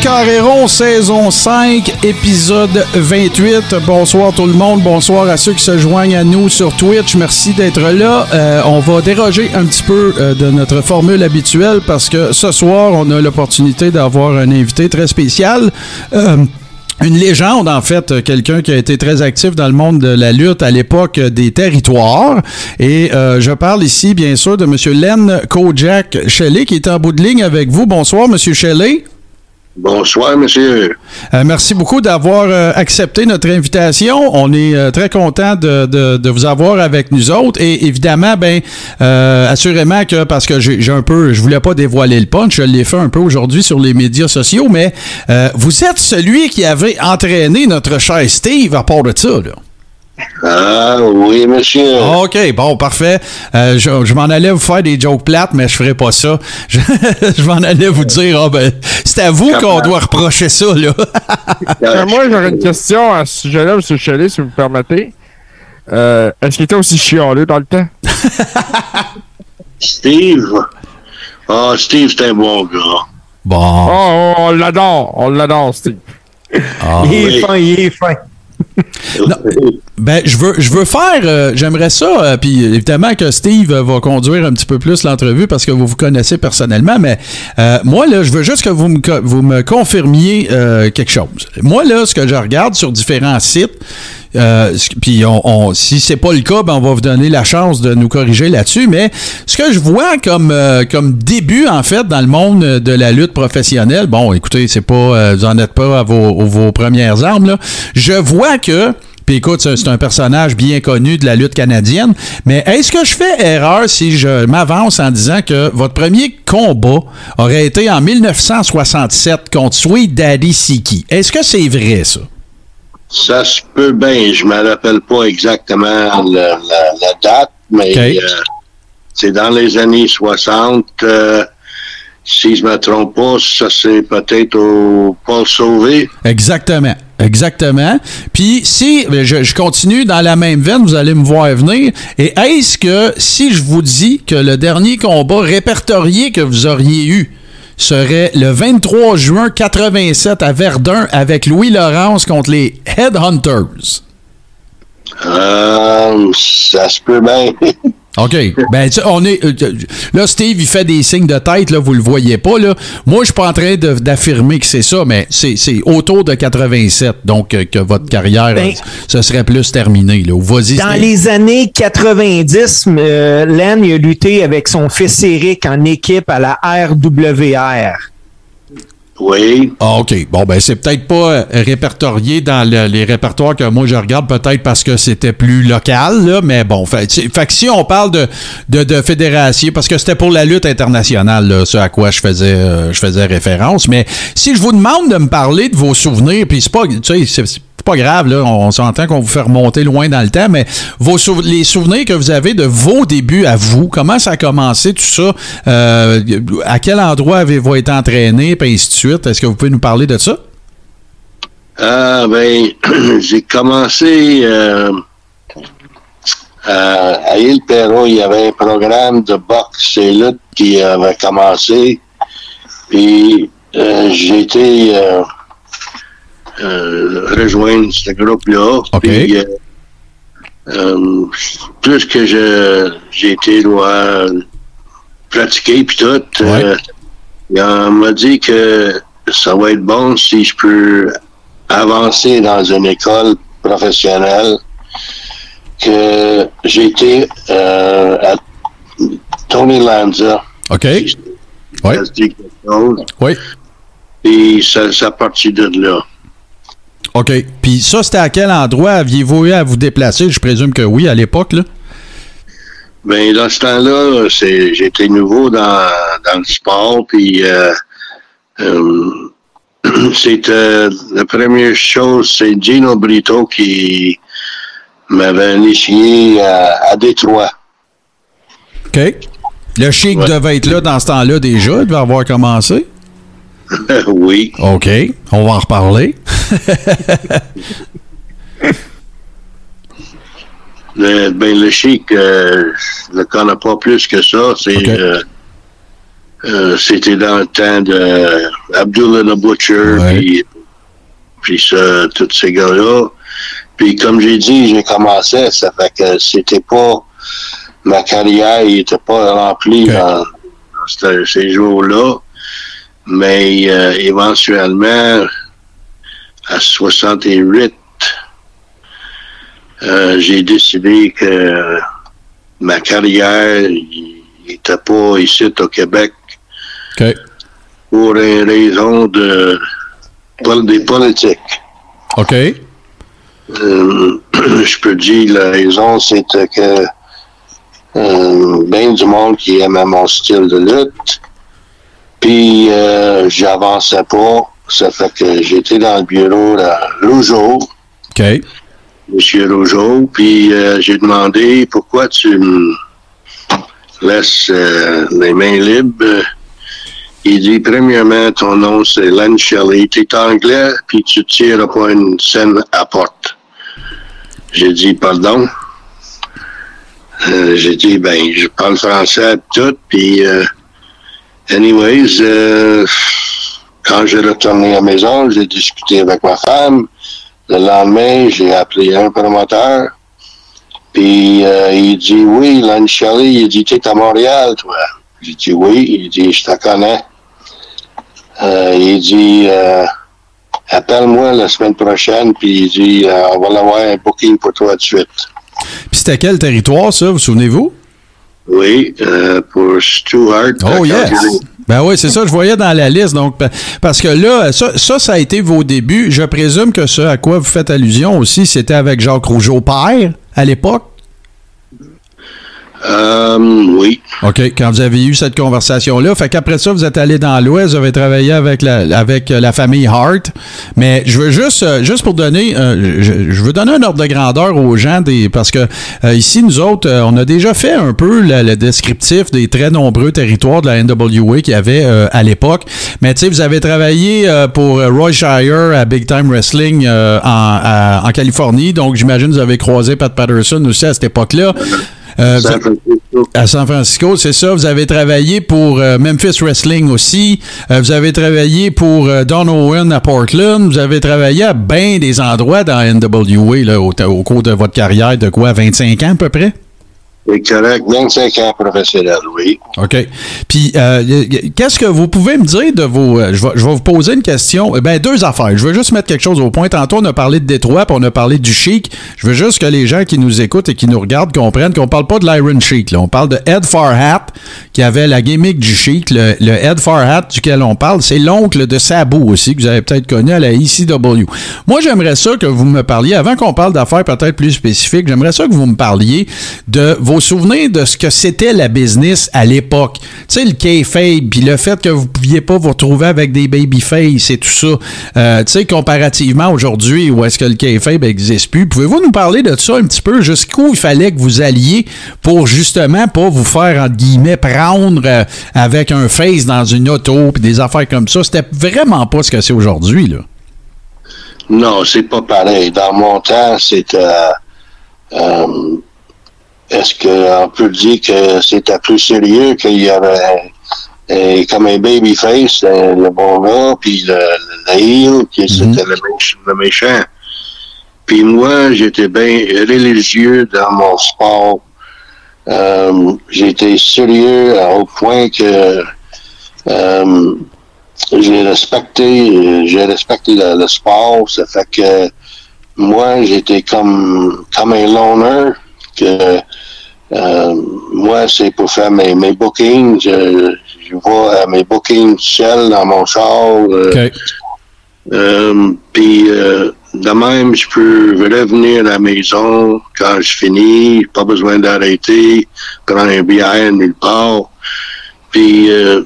Le Carréron, saison 5, épisode 28. Bonsoir tout le monde, bonsoir à ceux qui se joignent à nous sur Twitch. Merci d'être là. Euh, on va déroger un petit peu euh, de notre formule habituelle parce que ce soir, on a l'opportunité d'avoir un invité très spécial. Euh, une légende, en fait, quelqu'un qui a été très actif dans le monde de la lutte à l'époque des territoires. Et je parle ici, bien sûr, de M. Len Kojak Shelley, qui est en bout de ligne avec vous. Bonsoir, M. Shelley. Bonsoir, monsieur. Euh, merci beaucoup d'avoir euh, accepté notre invitation. On est euh, très content de, vous avoir avec nous autres. Et évidemment, ben, assurément que parce que j'ai un peu, je voulais pas dévoiler le punch, je l'ai fait un peu aujourd'hui sur les médias sociaux, mais vous êtes celui qui avait entraîné notre cher Steve à part de ça. Là. Ah, oui, monsieur. OK, bon, parfait. Euh, je je m'en allais vous faire des jokes plates, mais je ferai pas ça. Je, je m'en allais vous dire, ah ben, c'est à vous qu'on doit reprocher ça, là. Euh, moi, j'aurais une question à ce sujet-là, M. Shelley, si vous me permettez. Euh, Est-ce qu'il était aussi chialeux dans le temps? Steve. Ah, Steve, c'est un bon gars. Bon. Oh, on l'adore, on l'adore, Steve. Ah. Il est oui. fin, il est fin. Ben, je veux, je veux faire, euh, j'aimerais ça, euh, puis évidemment que Steve va conduire un petit peu plus l'entrevue parce que vous vous connaissez personnellement, mais euh, moi, là, je veux juste que vous me, vous me confirmiez quelque chose. Moi, là, ce que je regarde sur différents sites, euh, puis on, on- si c'est pas le cas, ben, on va vous donner la chance de nous corriger là-dessus, mais ce que je vois comme, euh, comme début, en fait, dans le monde de la lutte professionnelle, bon, écoutez, c'est pas, euh, vous en êtes pas à vos, vos premières armes, là. Je vois que puis écoute, c'est un personnage bien connu de la lutte canadienne. Mais est-ce que je fais erreur si je m'avance en disant que votre premier combat aurait été en 1967 contre Sweet Daddy Siki? Est-ce que c'est vrai, ça? Ça se peut bien. Je me rappelle pas exactement la, la- la date, mais euh, c'est dans les années 60. euh, si je me trompe pas, ça c'est peut-être au Paul Sauvé. Exactement. Exactement. Puis si je, je continue dans la même veine, vous allez me voir venir. Et est-ce que si je vous dis que le dernier combat répertorié que vous auriez eu serait le 23 juin 87 à Verdun avec Louis Laurence contre les Headhunters? Euh, ça se peut bien. OK. Ben, tu on est. euh, là, Steve, il fait des signes de tête, là, vous le voyez pas, là. Moi, je suis pas en train d'affirmer que c'est ça, mais c'est c'est autour de 87, donc euh, que votre carrière, Ben- euh, ce serait plus terminé, là. Vas-y, Dans Steve. les années 90, euh, Len il a lutté avec son fils Eric en équipe à la RWR. Oui. Ah, OK. Bon, ben, c'est peut-être pas euh, répertorié dans le- les répertoires que moi je regarde, peut-être parce que c'était plus local, là, mais bon. Fait, que si on parle de, de, fédération, parce que c'était pour la lutte internationale, là, ce à quoi je faisais, euh, je faisais référence, mais si je vous demande de me parler de vos souvenirs, puis c'est pas, c'est pas grave, là, on s'entend qu'on vous fait remonter loin dans le temps, mais vos les souvenirs que vous avez de vos débuts à vous, comment ça a commencé, tout ça, euh, à quel endroit avez-vous été entraîné, puis ainsi de suite, est-ce que vous pouvez nous parler de ça? Ah, ben, j'ai commencé euh, à, île Perrault, il y avait un programme de boxe et lutte qui avait commencé. Puis j'ai été rejoindre ce groupe-là. OK. Puis, euh, euh, plus que je j'ai été doit pratiquer puis tout, euh, on m'a dit que ça va être bon si je peux avancer dans une école professionnelle que j'ai été euh, à Tony Lanza. OK. Oui. Ça se dit quelque chose. Oui. Puis ça, ça a parti de là. OK. Puis ça, c'était à quel endroit? Aviez-vous eu à vous déplacer? Je présume que oui, à l'époque, là. Ben, dans ce temps-là, c'est, j'étais nouveau dans, dans le sport, puis euh, euh, c'était la première chose, c'est Gino Brito qui m'avait initié à, à Détroit. OK. Le chic Ouais. devait être là dans ce temps-là déjà, il devait avoir commencé. oui. OK, on va en reparler. Le, ben, le chic, euh, je le connais pas plus que ça. C'est, euh, euh, c'était dans le temps de Abdullah the Butcher, puis, tous ces gars-là. Puis comme j'ai dit, j'ai commencé, ça fait que c'était pas ma carrière, il était pas remplie dans, dans ce- ces jours-là. Mais euh, éventuellement, à 68, euh, j'ai décidé que ma carrière n'était pas ici au Québec pour une raison de des politiques. OK. Euh, je peux dire la raison, c'était que euh, bien du monde qui aimait mon style de lutte. Puis euh, j'avançais pas. Ça fait que j'étais dans le bureau de Rougeau, OK. Monsieur Rougeau, puis euh, j'ai demandé pourquoi tu me laisses euh, les mains libres? Il dit, premièrement, ton nom c'est Len Shelley, tu es anglais, puis tu tires pas une scène à porte. J'ai dit, pardon? Euh, j'ai dit, ben, je parle français tout, puis euh, anyways, euh, quand j'ai retourné à la maison, j'ai discuté avec ma femme. Le lendemain, j'ai appelé un promoteur. Puis euh, il dit oui, Len Shelley, il dit t'es à Montréal, toi. J'ai dit oui, il dit je te connais. Euh, il dit euh, appelle-moi la semaine prochaine, puis il dit on va avoir un booking pour toi de suite. Puis c'était quel territoire, ça, vous souvenez-vous? Oui, euh, pour Stuart. Oh yes! Ben oui, c'est ça, je voyais dans la liste. Donc, pa- parce que là, ça, ça, ça a été vos débuts. Je présume que ce à quoi vous faites allusion aussi, c'était avec Jacques Rougeau père à l'époque. Euh, oui. OK, quand vous avez eu cette conversation-là. Fait qu'après ça, vous êtes allé dans l'Ouest, vous avez travaillé avec la, avec la famille Hart. Mais je veux juste, euh, juste pour donner, euh, je, veux donner un ordre de grandeur aux gens, des, parce que euh, ici, nous autres, on a déjà fait un peu le, descriptif des très nombreux territoires de la NWA qu'il y avait à l'époque. Mais tu sais, vous avez travaillé pour Roy Shire à Big Time Wrestling en, en Californie. Donc, j'imagine que vous avez croisé Pat Patterson aussi à cette époque-là. Euh, San à San Francisco, c'est ça. Vous avez travaillé pour euh, Memphis Wrestling aussi. Euh, vous avez travaillé pour Don Owen à Portland. Vous avez travaillé à bien des endroits dans NWA là, au, au cours de votre carrière de quoi, 25 ans à peu près? C'est correct, 25 ans professionnel, oui. OK. Puis, euh, qu'est-ce que vous pouvez me dire de vos. euh, je, vais, je vais vous poser une question. Eh Ben, deux affaires. Je veux juste mettre quelque chose au point. Tantôt, on a parlé de Détroit, puis on a parlé du Chic. Je veux juste que les gens qui nous écoutent et qui nous regardent comprennent qu'on parle pas de l'Iron Chic. Là. On parle de Ed Farhat, qui avait la gimmick du Chic. Le, Ed Farhat duquel on parle, c'est l'oncle de Sabu aussi, que vous avez peut-être connu à la ECW. Moi, j'aimerais ça que vous me parliez, avant qu'on parle d'affaires peut-être plus spécifiques, j'aimerais ça que vous me parliez de vos souvenirs de ce que c'était la business à l'époque? Tu sais, le kayfabe, puis le fait que vous pouviez pas vous retrouver avec des babyface et tout ça. Euh, tu sais, comparativement aujourd'hui, où est-ce que le kayfabe existe plus, pouvez-vous nous parler de ça un petit peu? Jusqu'où il fallait que vous alliez pour justement pas vous faire, entre guillemets, prendre euh, avec un face dans une auto, puis des affaires comme ça? C'était vraiment pas ce que c'est aujourd'hui, là. Non, c'est pas pareil. Dans mon temps, c'était. euh, Est-ce qu'on peut dire que c'était plus sérieux qu'il y avait euh, comme un babyface, euh, le bon gars, puis le, le, le heel, qui c'était le, le méchant. Puis moi, j'étais bien religieux dans mon sport. Euh, j'étais sérieux au point que euh, j'ai respecté, j'ai respecté le, le sport. Ça fait que moi, j'étais comme, comme un loner. Que, euh, moi, c'est pour faire mes, mes bookings. Je, je vais à mes bookings seul dans mon char. euh, euh, Puis euh, de même, je peux revenir à la maison quand je finis, pas besoin d'arrêter, prendre un bière nulle part. Puis euh,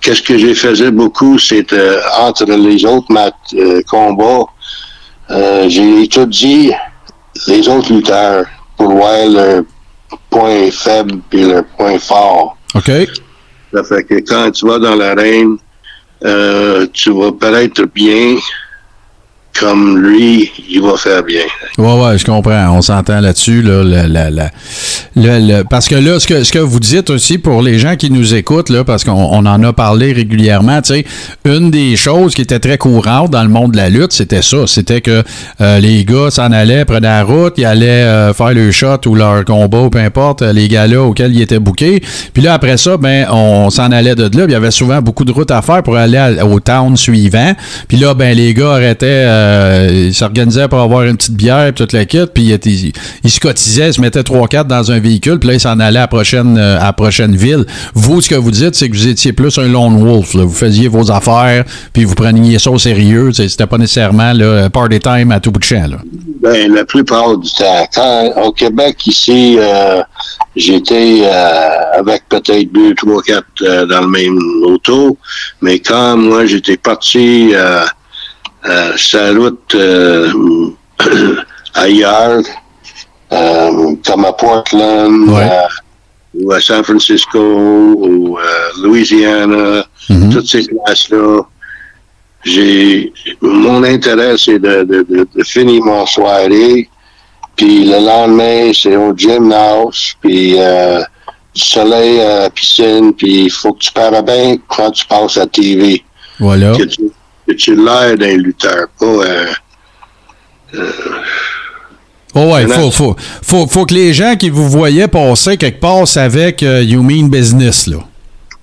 qu'est-ce que j'ai faisais beaucoup, c'est euh, entre les autres mat euh, combats, euh, j'ai étudié les autres lutteurs pour voir leur points faibles puis leurs points forts. OK. Ça fait que quand tu vas dans l'arène, euh, tu vas paraître bien comme lui, il va faire bien. Ouais, ouais, je comprends. On s'entend là-dessus. Là, le- le- le- parce que là, ce que, ce que vous dites aussi pour les gens qui nous écoutent, là, parce qu'on on en a parlé régulièrement, tu sais, une des choses qui était très courante dans le monde de la lutte, c'était ça. C'était que euh, les gars s'en allaient, prenaient la route, ils allaient euh, faire le shot ou leur combat ou peu importe, euh, les gars-là auxquels ils étaient bookés. Puis là, après ça, ben, on s'en allait de là. Puis il y avait souvent beaucoup de routes à faire pour aller au town suivant. Puis là, ben, les gars arrêtaient, ils s'organisaient pour avoir une petite bière, puis toute la kit, puis ils se cotisaient, ils se mettaient 3-4 dans un véhicule, puis là, ils s'en allaient à la prochaine, euh, à prochaine ville. Vous, ce que vous dites, c'est que vous étiez plus un lone wolf. Vous faisiez vos affaires, puis vous preniez ça au sérieux. C'était pas nécessairement là, party time à tout bout de champ. Là. Ben, la plupart du temps. Quand, au Québec, ici, euh, j'étais euh, avec peut-être deux, trois, quatre euh, dans le même auto. Mais quand moi, j'étais parti euh, la route euh, ailleurs, euh, comme à Portland, Ouais. euh, ou à San Francisco, ou euh, Louisiana, Mhm. toutes ces places-là, j'ai mon intérêt c'est de, de, de, de finir mon soirée puis le lendemain c'est au gymnase puis euh, du soleil à la piscine puis il faut que tu parles bien quand tu passes à TV Voilà. que tu, que tu l'air d'un lutteur pas euh, Oh ouais, faut, faut, faut, faut que les gens qui vous voyaient passer quelque part savaient que you mean business, là.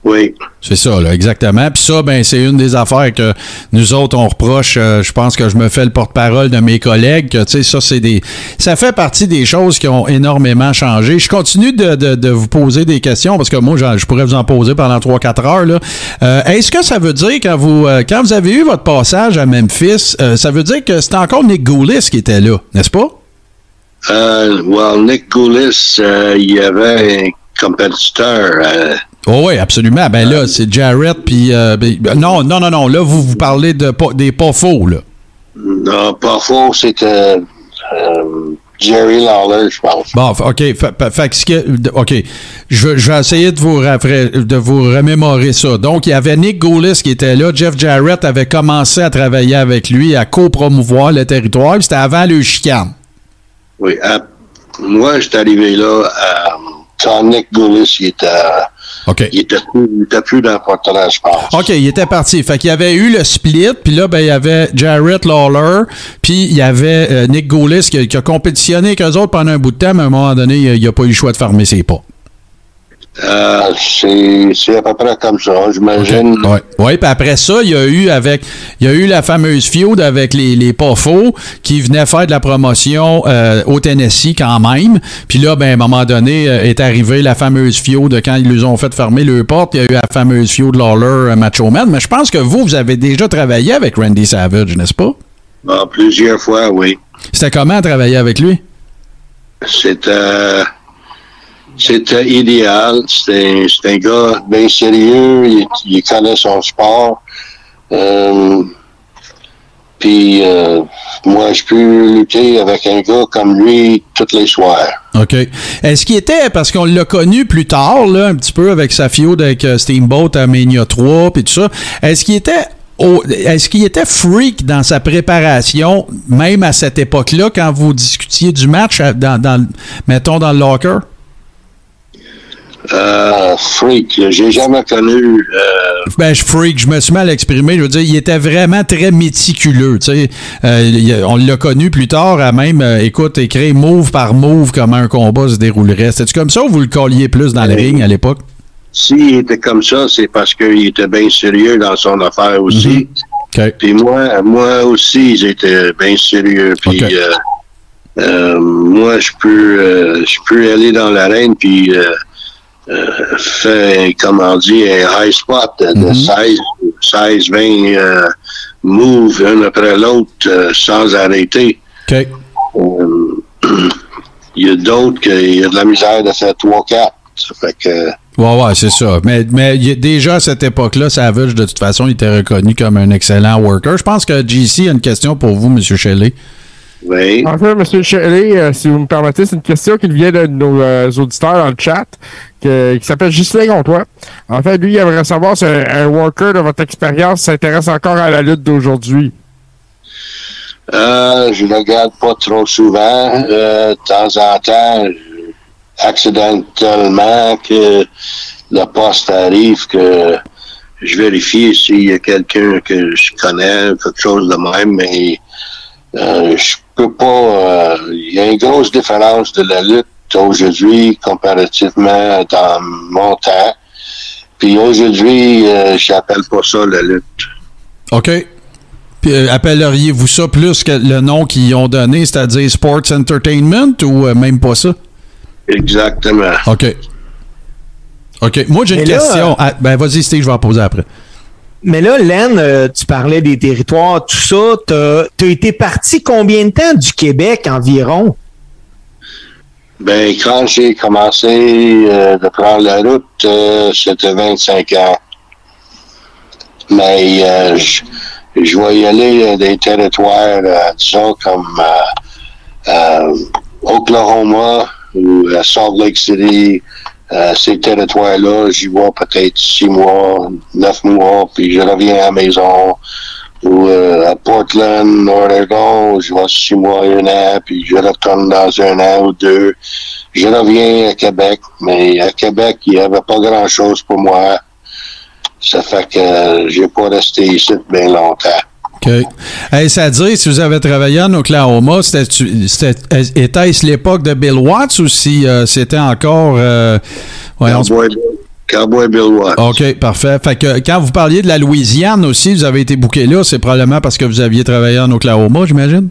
Oui C'est ça, là, exactement. Puis ça, ben, c'est une des affaires que nous autres, on reproche. euh, je pense que je me fais le porte-parole de mes collègues. Que, tu sais, ça, c'est des. Ça fait partie des choses qui ont énormément changé. Je continue de, de- de vous poser des questions parce que moi, j'en- je pourrais vous en poser pendant 3-4 heures. Là. Euh, Est-ce que ça veut dire, quand vous, euh, quand vous avez eu votre passage à Memphis, euh, ça veut dire que c'était encore Nick Goulis qui était là, n'est-ce pas? euh, well Nick Goulis euh, il y avait un compétiteur euh, Oh oui, absolument. Ben là, c'est Jarrett, puis... euh, ben, non, non, non, non. Là, vous vous parlez de pas- des pas faux, là. non pas faux c'était euh, Jerry Lawler je pense Bon, OK. Fait, fait- OK. Je, vais- je vais essayer de vous, de vous remémorer ça. Donc, il y avait Nick Goulis qui était là. Jeff Jarrett avait commencé à travailler avec lui, à co-promouvoir le territoire. C'était avant le chicane. Oui, à- moi, j'étais arrivé là à, quand Nick Goulis, il était, OK. il était, plus, il était plus dans le portrait, je pense. OK, il était parti. Fait qu'il y avait eu le split, puis là, ben, il y avait Jarrett Lawler, puis il y avait euh, Nick Goulis qui, a- qui a compétitionné avec eux autres pendant un bout de temps, mais à un moment donné, il n'a pas eu le choix de fermer ses pas. Euh, c'est, c'est à peu près comme ça, j'imagine. Oui, ouais, puis après ça, il y a eu avec il y a eu la fameuse feud avec les, les pas faux qui venaient faire de la promotion euh, au Tennessee quand même. Puis là, ben, à un moment donné, euh, est arrivée la fameuse feud de quand ils nous ont fait fermer le porte. Il y a eu la fameuse feud Lawler Macho Man. Mais je pense que vous, vous avez déjà travaillé avec Randy Savage, n'est-ce pas? Ah, plusieurs fois, oui. C'était comment travailler avec lui? C'était, c'était idéal. C'était, c'était un gars bien sérieux. Il, il connaît son sport. Euh, puis, euh, moi, je peux lutter avec un gars comme lui tous les soirs. OK. Est-ce qu'il était, parce qu'on l'a connu plus tard, là, un petit peu avec sa feud avec euh, Steamboat à Mania 3 puis tout ça, est-ce qu'il était est-ce qu'il était freak dans sa préparation, même à cette époque-là, quand vous discutiez du match, dans, dans- mettons, dans le locker? Euh, freak, j'ai jamais connu. Euh, Ben, je freak, je me suis mal exprimé. Je veux dire, il était vraiment très méticuleux. Tu sais, Euh, on l'a connu plus tard à même, écoute, écrire move par move comment un combat se déroulerait. C'était-tu comme ça ou vous le colliez plus dans le Oui. ring à l'époque? S'il était comme ça, c'est parce qu'il était bien sérieux dans son affaire aussi. OK. Puis moi, moi aussi, j'étais bien sérieux. Puis moi, je peux, je peux aller dans l'arène puis euh, faire, comment on dit, un high spot de, de Mhm. 16, 16, 20 euh, moves un après l'autre euh, sans arrêter. Euh, Il y a d'autres qui ont de la misère de faire 3-4. Ça fait que Ouais, ouais, c'est ça. Mais, mais y a- déjà à cette époque-là, Savage, de toute façon, il était reconnu comme un excellent worker. Je pense que GC a une question pour vous, M. Shelley. Oui. En fait, M. Shelley, euh, si vous me permettez, c'est une question qui vient de nos euh, auditeurs dans le chat, que- qui s'appelle Ghislain Comtois. En fait, lui, il aimerait savoir si un, un worker de votre expérience s'intéresse encore à la lutte d'aujourd'hui. Euh, je ne regarde pas trop souvent. De temps en temps, accidentellement, que le poste arrive, que je vérifie s'il y a quelqu'un que je connais, quelque chose de même, mais euh, je peux pas. euh, Il y a une grosse différence de la lutte aujourd'hui comparativement dans mon temps. Puis aujourd'hui, euh, j'appelle pas ça la lutte. OK. Puis, euh, appelleriez-vous ça plus que le nom qu'ils ont donné, c'est-à-dire Sports Entertainment ou euh, même pas ça? Exactement. OK. OK. Moi, j'ai une là, question. euh, Ah, ben, vas-y, Steve, je vais en poser après. Mais là, Len, euh, tu parlais des territoires, tout ça. T'as as été parti combien de temps du Québec environ? Ben, quand j'ai commencé euh, de prendre la route, euh, c'était 25 ans. Mais je, y aller des territoires, disons, comme Oklahoma ou Salt Lake City. Euh, ces territoires-là, j'y vais peut-être six mois, neuf mois, puis je reviens à la maison. Ou euh, à Portland, Oregon, je vais six mois, un an, puis je retourne dans un an ou deux. Je reviens à Québec, mais à Québec, il n'y avait pas grand-chose pour moi. Ça fait que euh, j'ai pas resté ici bien longtemps. OK. Hey, ça dire, si vous avez travaillé en Oklahoma, c'était- était-ce l'époque de Bill Watts ou si euh, c'était encore. euh, voyons, Cowboy, Cowboy Bill Watts. OK, parfait. Fait que quand vous parliez de la Louisiane aussi, vous avez été booké là, c'est probablement parce que vous aviez travaillé en Oklahoma, j'imagine?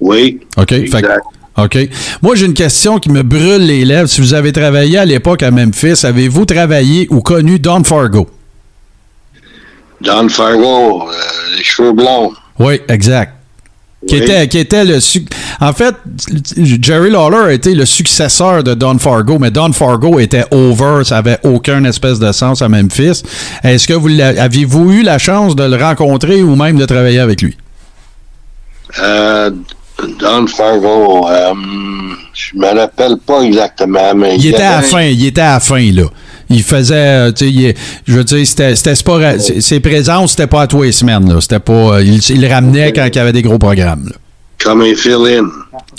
Oui. OK. Fait Exact. OK. Moi, j'ai une question qui me brûle les lèvres. Si vous avez travaillé à l'époque à Memphis, avez-vous travaillé ou connu Don Fargo? Don Fargo, euh, les cheveux blonds. Oui, exact. Qui, était, qui était le. En fait, Jerry Lawler été le successeur de Don Fargo, mais Don Fargo était over, ça avait aucun espèce de sens à Memphis. Est-ce que vous aviez-vous eu la chance de le rencontrer ou même de travailler avec lui? Euh, Don Fargo, euh, je me rappelle pas exactement, mais Il était à la fin, il était à la fin, là. Il faisait, euh, tu sais, il je veux dire, c'était, c'était spora- ses- présences, c'était pas à tous les semaines, là. C'était pas, euh, il, il ramenait quand il y avait des gros programmes, là. Comme un fill-in.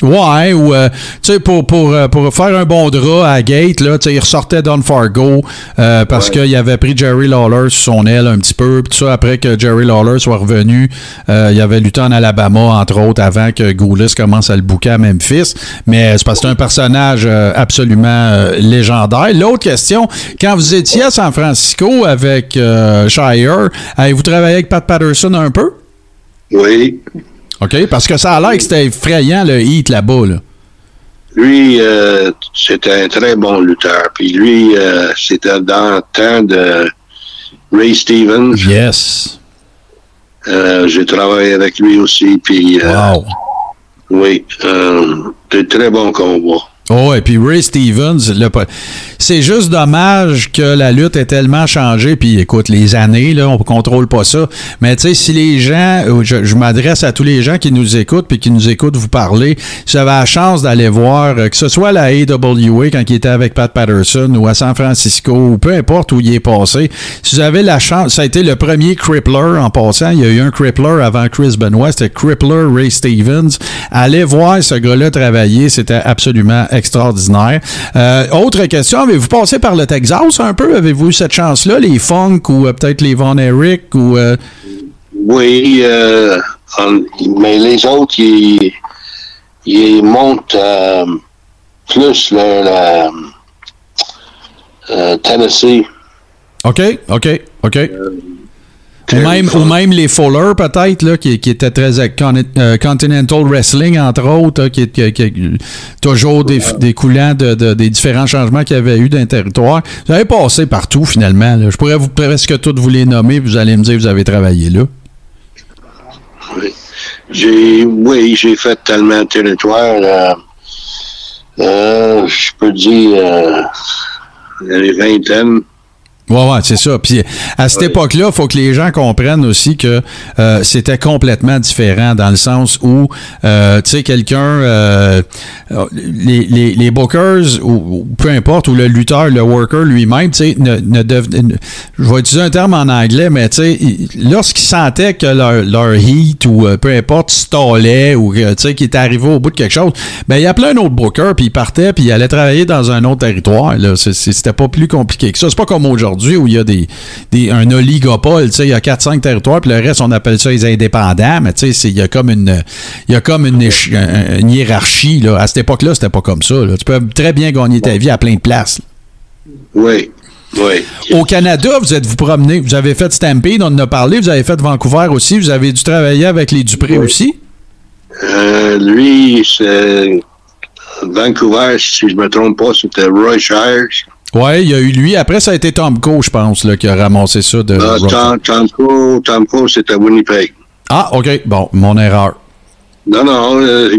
Ouais, ou euh, tu sais, pour, pour, euh, pour faire un bon drap à Gate, là, tu sais, il ressortait Don Fargo euh, parce Ouais. qu'il avait pris Jerry Lawler sous son aile un petit peu. Puis ça, après que Jerry Lawler soit revenu, euh, il avait lutté en Alabama, entre autres, avant que Goulis commence à le bouquer à Memphis. Mais c'est parce que c'est un personnage euh, absolument légendaire. L'autre question, quand vous étiez à San Francisco avec Shire, avez-vous travaillé avec Pat Patterson un peu? Oui. OK? Parce que ça a l'air que c'était effrayant le hit là-bas, là. Lui, euh, c'était un très bon lutteur. Puis lui, euh, c'était dans le temps de Ray Stevens. Yes. Euh, J'ai travaillé avec lui aussi. Puis, Wow. oui, de très bons combats. Oh, et puis Ray Stevens, le c'est juste dommage que la lutte ait tellement changé. Puis écoute, les années, là, on ne contrôle pas ça. Mais tu sais, si les gens, euh, je, je m'adresse à tous les gens qui nous écoutent puis qui nous écoutent vous parler, si vous avez la chance d'aller voir, euh, que ce soit à la AWA quand il était avec Pat Patterson ou à San Francisco ou peu importe où il est passé, si vous avez la chance, ça a été le premier crippler en passant. Il y a eu un crippler avant Chris Benoit, c'était crippler Ray Stevens. Allez voir ce gars-là travailler, c'était absolument extraordinaire. Euh, autre question, avez-vous passé par le Texas un peu? Avez-vous eu cette chance-là, les Funk ou euh, peut-être les Von Erich ou... euh, Oui, mais les autres, ils, ils montent plus le, le- Tennessee. OK, OK, OK. Ou même, ou même les Fuller, peut-être, là, qui, qui étaient très euh, con- euh, Continental Wrestling, entre autres, hein, qui, qui, qui- toujours des, des coulants de, de- des différents changements qu'il y avait eu d'un territoire. Vous avez passé partout, finalement. là. Je pourrais vous presque toutes vous les nommer, vous allez me dire que vous avez travaillé là. Oui. J'ai, oui, j'ai fait tellement de territoire. euh, euh, je peux dire euh, les vingtaines. Ouais, ouais, c'est ça. Puis à cette époque-là, il faut que les gens comprennent aussi que euh, c'était complètement différent dans le sens où, euh, tu sais, quelqu'un, euh, les, les, les bookers, ou, peu importe, ou le lutteur, le worker lui-même, tu sais, ne, ne je vais utiliser un terme en anglais, mais tu sais, il- lorsqu'ils sentaient que leur, leur heat ou peu importe stallait ou tu sais, qu'ils étaient arrivés au bout de quelque chose, ben il appelait un autre booker, puis il partait, puis il allait travailler dans un autre territoire. Là. C'était pas plus compliqué que ça. C'est pas comme aujourd'hui où il y a des, des, un oligopole, il y a 4-5 territoires, puis le reste, on appelle ça les indépendants, mais il y a comme une, il y a comme une, hiérarchie. Là. À cette époque-là, c'était pas comme ça. là. Tu peux très bien gagner ta vie à plein de places. Oui, oui. Au Canada, vous êtes vous promené, vous avez fait Stampede, on en a parlé, vous avez fait Vancouver aussi, vous avez dû travailler avec les Dupré aussi? Euh, lui, c'est Vancouver, si je me trompe pas, c'était Roy Shires. Ouais, il y a eu lui. Après, ça a été Tomco, je pense, là, qui a ramassé ça de. Euh, Tom- c'était Winnipeg. Ah, OK. Bon, mon erreur. Non, non, euh,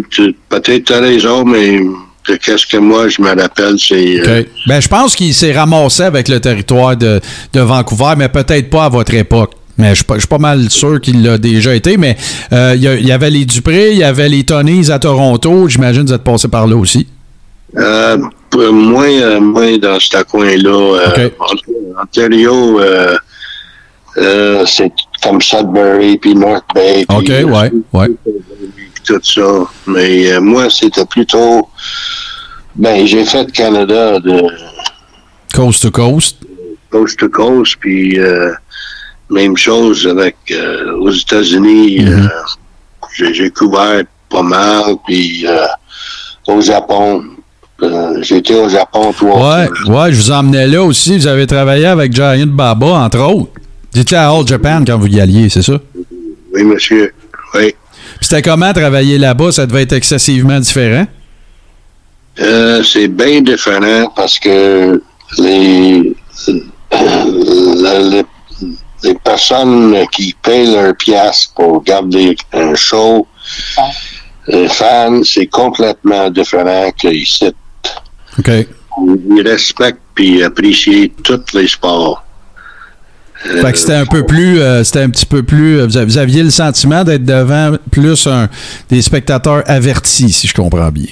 peut-être tu as raison, mais qu'est-ce que moi je me rappelle, c'est. euh. Ben, je pense qu'il s'est ramassé avec le territoire de, de Vancouver, mais peut-être pas à votre époque. Mais je suis pas, je suis pas mal sûr qu'il l'a déjà été. Mais euh, il y, a- il y avait les Dupré, il y avait les Tonys à Toronto. J'imagine que vous êtes passé par là aussi. Euh, moins, euh, moins dans ce coin-là. Euh, Ontario, euh, euh, c'est comme Sudbury, puis North Bay. puis, OK, euh, ouais, ouais. tout ça. Mais euh, moi, c'était plutôt... Ben, j'ai fait Canada de Coast to coast. coast to coast, puis euh, même chose avec euh, aux États-Unis. Mhm. euh, j'ai, couvert pas mal, puis euh, au Japon. Euh, j'étais au Japon trois Ouais, fois. ouais, je vous emmenais là aussi. Vous avez travaillé avec Giant Baba, entre autres. Vous étiez à All Japan quand vous y alliez, c'est ça? Oui, monsieur. Oui. C'était comment travailler là-bas? Ça devait être excessivement différent? Euh, c'est bien différent parce que les, la- les, les personnes qui payent leur pièce pour regarder un show, les fans, c'est complètement différent qu'ici. OK. Ils respectent puis apprécient tous les sports. Fait que c'était un peu plus, euh, c'était un petit peu plus, euh, vous av- vous aviez le sentiment d'être devant plus un, des spectateurs avertis, si je comprends bien.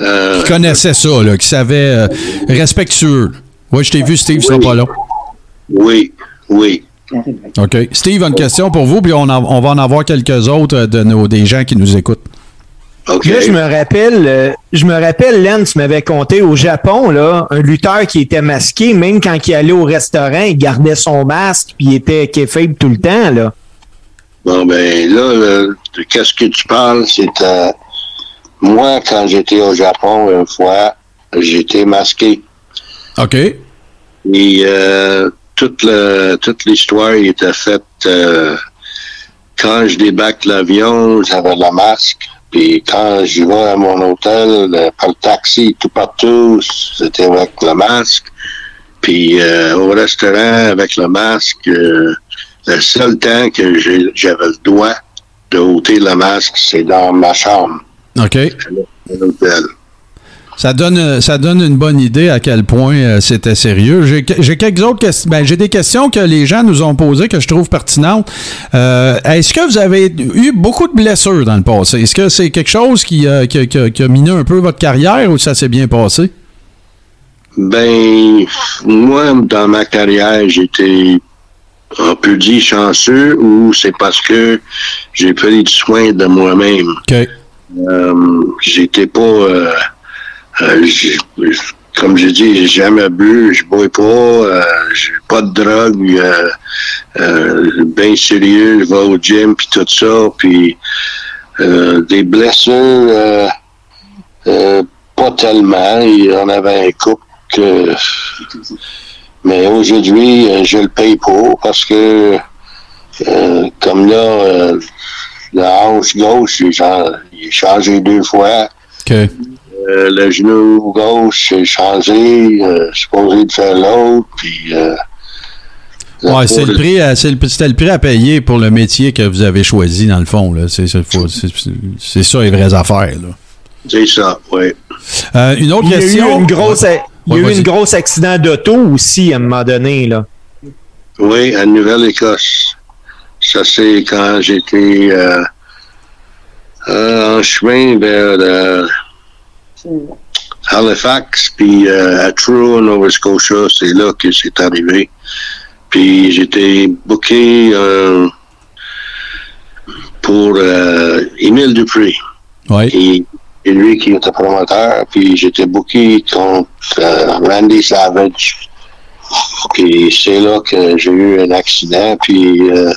Euh, Qui connaissaient ça, là, qui savaient, euh, respectueux. Oui, je t'ai vu, Steve, ce sera pas long. oui, oui. OK. Steve une question pour vous, puis on, on va en avoir quelques autres euh, de nos, des gens qui nous écoutent. Là, je me rappelle, euh, je me rappelle, Len, tu m'avais conté au Japon, là, un lutteur qui était masqué, même quand il allait au restaurant, il gardait son masque, puis il était kayfabe tout le temps, là. Bon, ben là, qu'est-ce que tu parles, c'est euh, moi, quand j'étais au Japon une fois, j'étais masqué. OK. Et euh, toute, le, toute l'histoire était faite euh, quand je débarque l'avion, j'avais le masque. Puis quand je vais à mon hôtel, par le taxi, tout partout, c'était avec le masque. Puis euh, au restaurant, avec le masque, euh, le seul temps que j'avais le droit de ôter le masque, c'est dans ma chambre, OK. à l'hôtel. Ça donne, euh, ça donne une bonne idée à quel point euh, c'était sérieux. J'ai que- j'ai quelques autres questions. Ben, j'ai des questions que les gens nous ont posées que je trouve pertinentes. Euh, Est-ce que vous avez eu beaucoup de blessures dans le passé? Est-ce que c'est quelque chose qui, euh, qui, qui- qui a miné un peu votre carrière ou ça s'est bien passé? Ben, moi, dans ma carrière, j'étais, on peut dire, chanceux ou c'est parce que j'ai pris du soin de moi-même. OK. Euh, j'étais pas, euh, j'ai- comme je dis, j'ai jamais bu, je bois pas, euh, j'ai pas de drogue, euh, euh, bien sérieux, je vais au gym puis tout ça, puis euh, des blessures, euh, pas tellement. Il y en avait un couple que, mais aujourd'hui, je le paye pour parce que, comme là, la hanche gauche, il a changé deux fois. OK. Euh, le genou gauche, j'ai changé, euh, supposé de faire l'autre, puis... Euh, Ouais, c'est le prix, à- c'est le- c'était le prix à payer pour le métier que vous avez choisi, dans le fond. là. C'est ça les vraies affaires. là. C'est ça, oui. Euh, une autre Il y a eu question? une grosse, Il y a eu vas-y. un gros accident d'auto aussi à un moment donné. Là. Oui, à Nouvelle-Écosse. Ça, c'est quand j'étais euh, euh, en chemin vers Halifax, puis euh, à Truro, Nova Scotia, c'est là que c'est arrivé. Puis j'étais booké euh, pour euh, Émile Dupré. Oui. Et, et lui qui était promoteur, puis j'étais booké contre euh, Randy Savage. Puis c'est là que j'ai eu un accident, puis euh,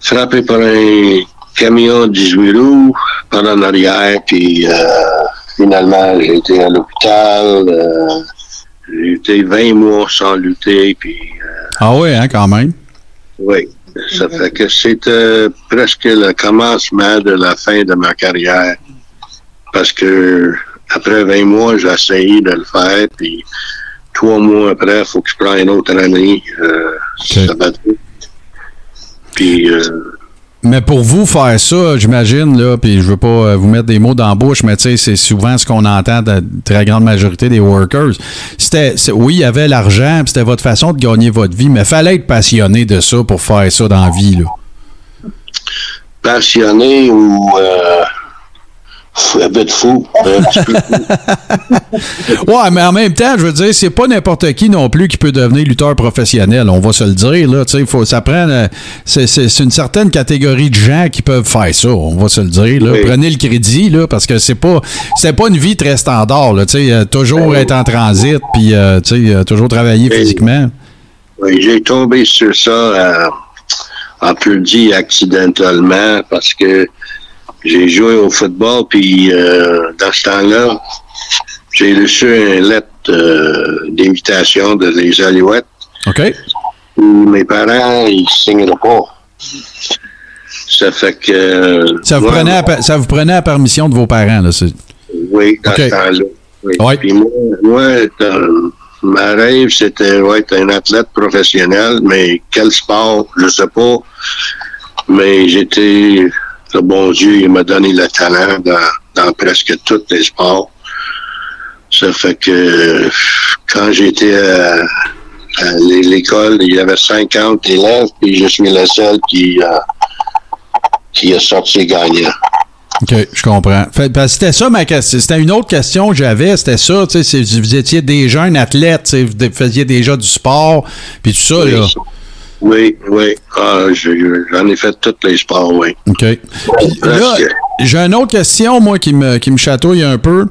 frappé par un camion 18 roues par en arrière, puis euh, finalement j'ai été à l'hôpital. euh, j'ai été 20 mois sans lutter, puis euh, Ah oui, hein, quand même. oui. Ça fait que c'était presque le commencement de la fin de ma carrière. Parce que après 20 mois, j'ai essayé de le faire, puis trois mois après, il faut que je prenne une autre année. Euh, Ok. ça va Puis, euh, Mais pour vous faire ça, j'imagine, là, puis je veux pas euh, vous mettre des mots dans la bouche, mais tu sais, c'est souvent ce qu'on entend de la très grande majorité des workers. C'était, oui, il y avait l'argent, c'était votre façon de gagner votre vie, mais fallait être passionné de ça pour faire ça dans la vie, là. passionné ou euh, un peu de fou. un petit peu fou. Ouais, mais en même temps, je veux dire, c'est pas n'importe qui non plus qui peut devenir lutteur professionnel. On va se le dire, là. Tu sais, faut, ça prend. euh, c'est, une certaine catégorie de gens qui peuvent faire ça. On va se le dire, là. Oui. Prenez le crédit, là, parce que c'est pas, c'est pas une vie très standard, là. Tu sais, euh, toujours être en transit, puis, euh, tu sais, toujours travailler Oui. physiquement. Oui, j'ai tombé sur ça, euh, on peut le dire accidentellement, parce que j'ai joué au football, puis euh, dans ce temps-là, j'ai reçu une lettre euh, d'invitation de les Alouettes. OK? Mes parents, ils signeraient pas. Ça fait que... Ça vous, moi, prenait à ça vous prenait à permission de vos parents, là. c'est- Oui, dans ce temps-là. Oui. Ouais. Puis moi, moi euh, ma rêve, c'était ouais, être un athlète professionnel, mais quel sport, je sais pas. Mais j'étais, le bon Dieu, il m'a donné le talent dans, dans presque tous les sports. Ça fait que quand j'étais à, à l'école, il y avait 50 élèves, puis je suis le seul qui, euh, qui a sorti gagnant. OK, je comprends. C'était ça ma question. C'était une autre question que j'avais. C'était ça, tu sais, vous étiez déjà un athlète, vous faisiez déjà du sport, puis tout ça, là. Oui, oui. Ah, je- j'en ai fait tous les sports, oui. OK. Puis là, j'ai une autre question, moi, qui me, qui me chatouille un peu.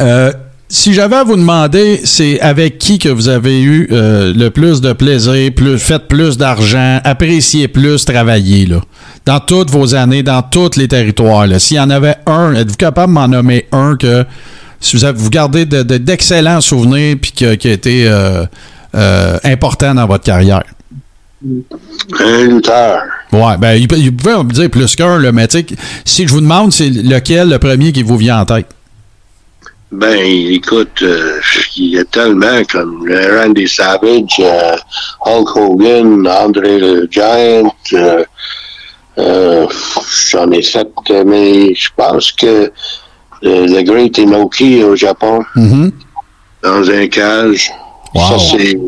Euh, si j'avais à vous demander, c'est avec qui que vous avez eu euh, le plus de plaisir, plus, fait plus d'argent, apprécié plus travailler, là, dans toutes vos années, dans tous les territoires. S'il y en avait un, êtes-vous capable de m'en nommer un que si vous, avez, vous gardez de- de- d'excellents souvenirs puis qui a été euh, euh, important dans votre carrière? Un lutteur. Ouais, ben, il, peut- il pouvait me dire plus qu'un, là, mais si je vous demande, c'est lequel le premier qui vous vient en tête? Ben, écoute, euh, il y a tellement comme Randy Savage, euh, Hulk Hogan, André le Giant. euh, J'en ai fait, mais je pense que le Great Inoki au Japon, Mhm. dans un cage, Wow. ça c'est...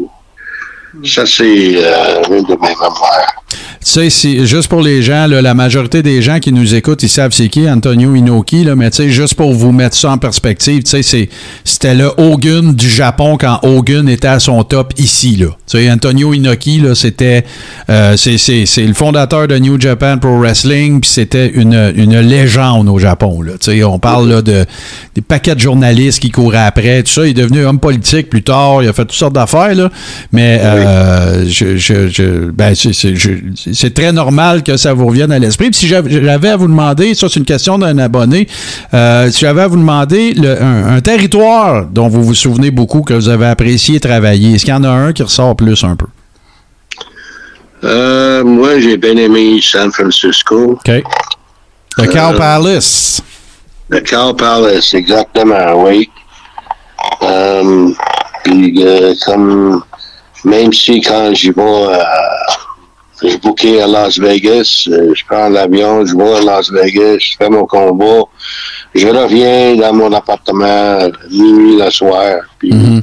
Ça, c'est euh, une de mes mémoires. Tu sais, juste pour les gens, la majorité des gens qui nous écoutent, ils savent c'est qui, Antonio Inoki, là, mais tu sais, juste pour vous mettre ça en perspective, tu sais, c'était le Hogan du Japon quand Hogan était à son top ici, là. Tu sais, Antonio Inoki, là, c'était, euh, c'est- le fondateur de New Japan Pro Wrestling, puis c'était une, une légende au Japon, là. Tu sais, on parle, là, de des paquets de journalistes qui couraient après, tout ça. Il est devenu homme politique plus tard, il a fait toutes sortes d'affaires, mais euh, je, je, je- ben, c'est- très normal que ça vous revienne à l'esprit. Si j'avais à vous demander, ça c'est une question d'un abonné, euh, si j'avais à vous demander le- un, un territoire dont vous vous souvenez beaucoup, que vous avez apprécié travailler, est-ce qu'il y en a un qui ressort plus un peu? Euh, moi, j'ai bien aimé San Francisco. OK. Le Cow Euh, Palace. Le Cow Palace, exactement, oui. Euh, puis, euh, comme, même si quand j'y vais, euh, je bouquais à Las Vegas, euh, je prends l'avion, je vais à Las Vegas, je fais mon combat, je reviens dans mon appartement minuit le soir. Puis, Mhm.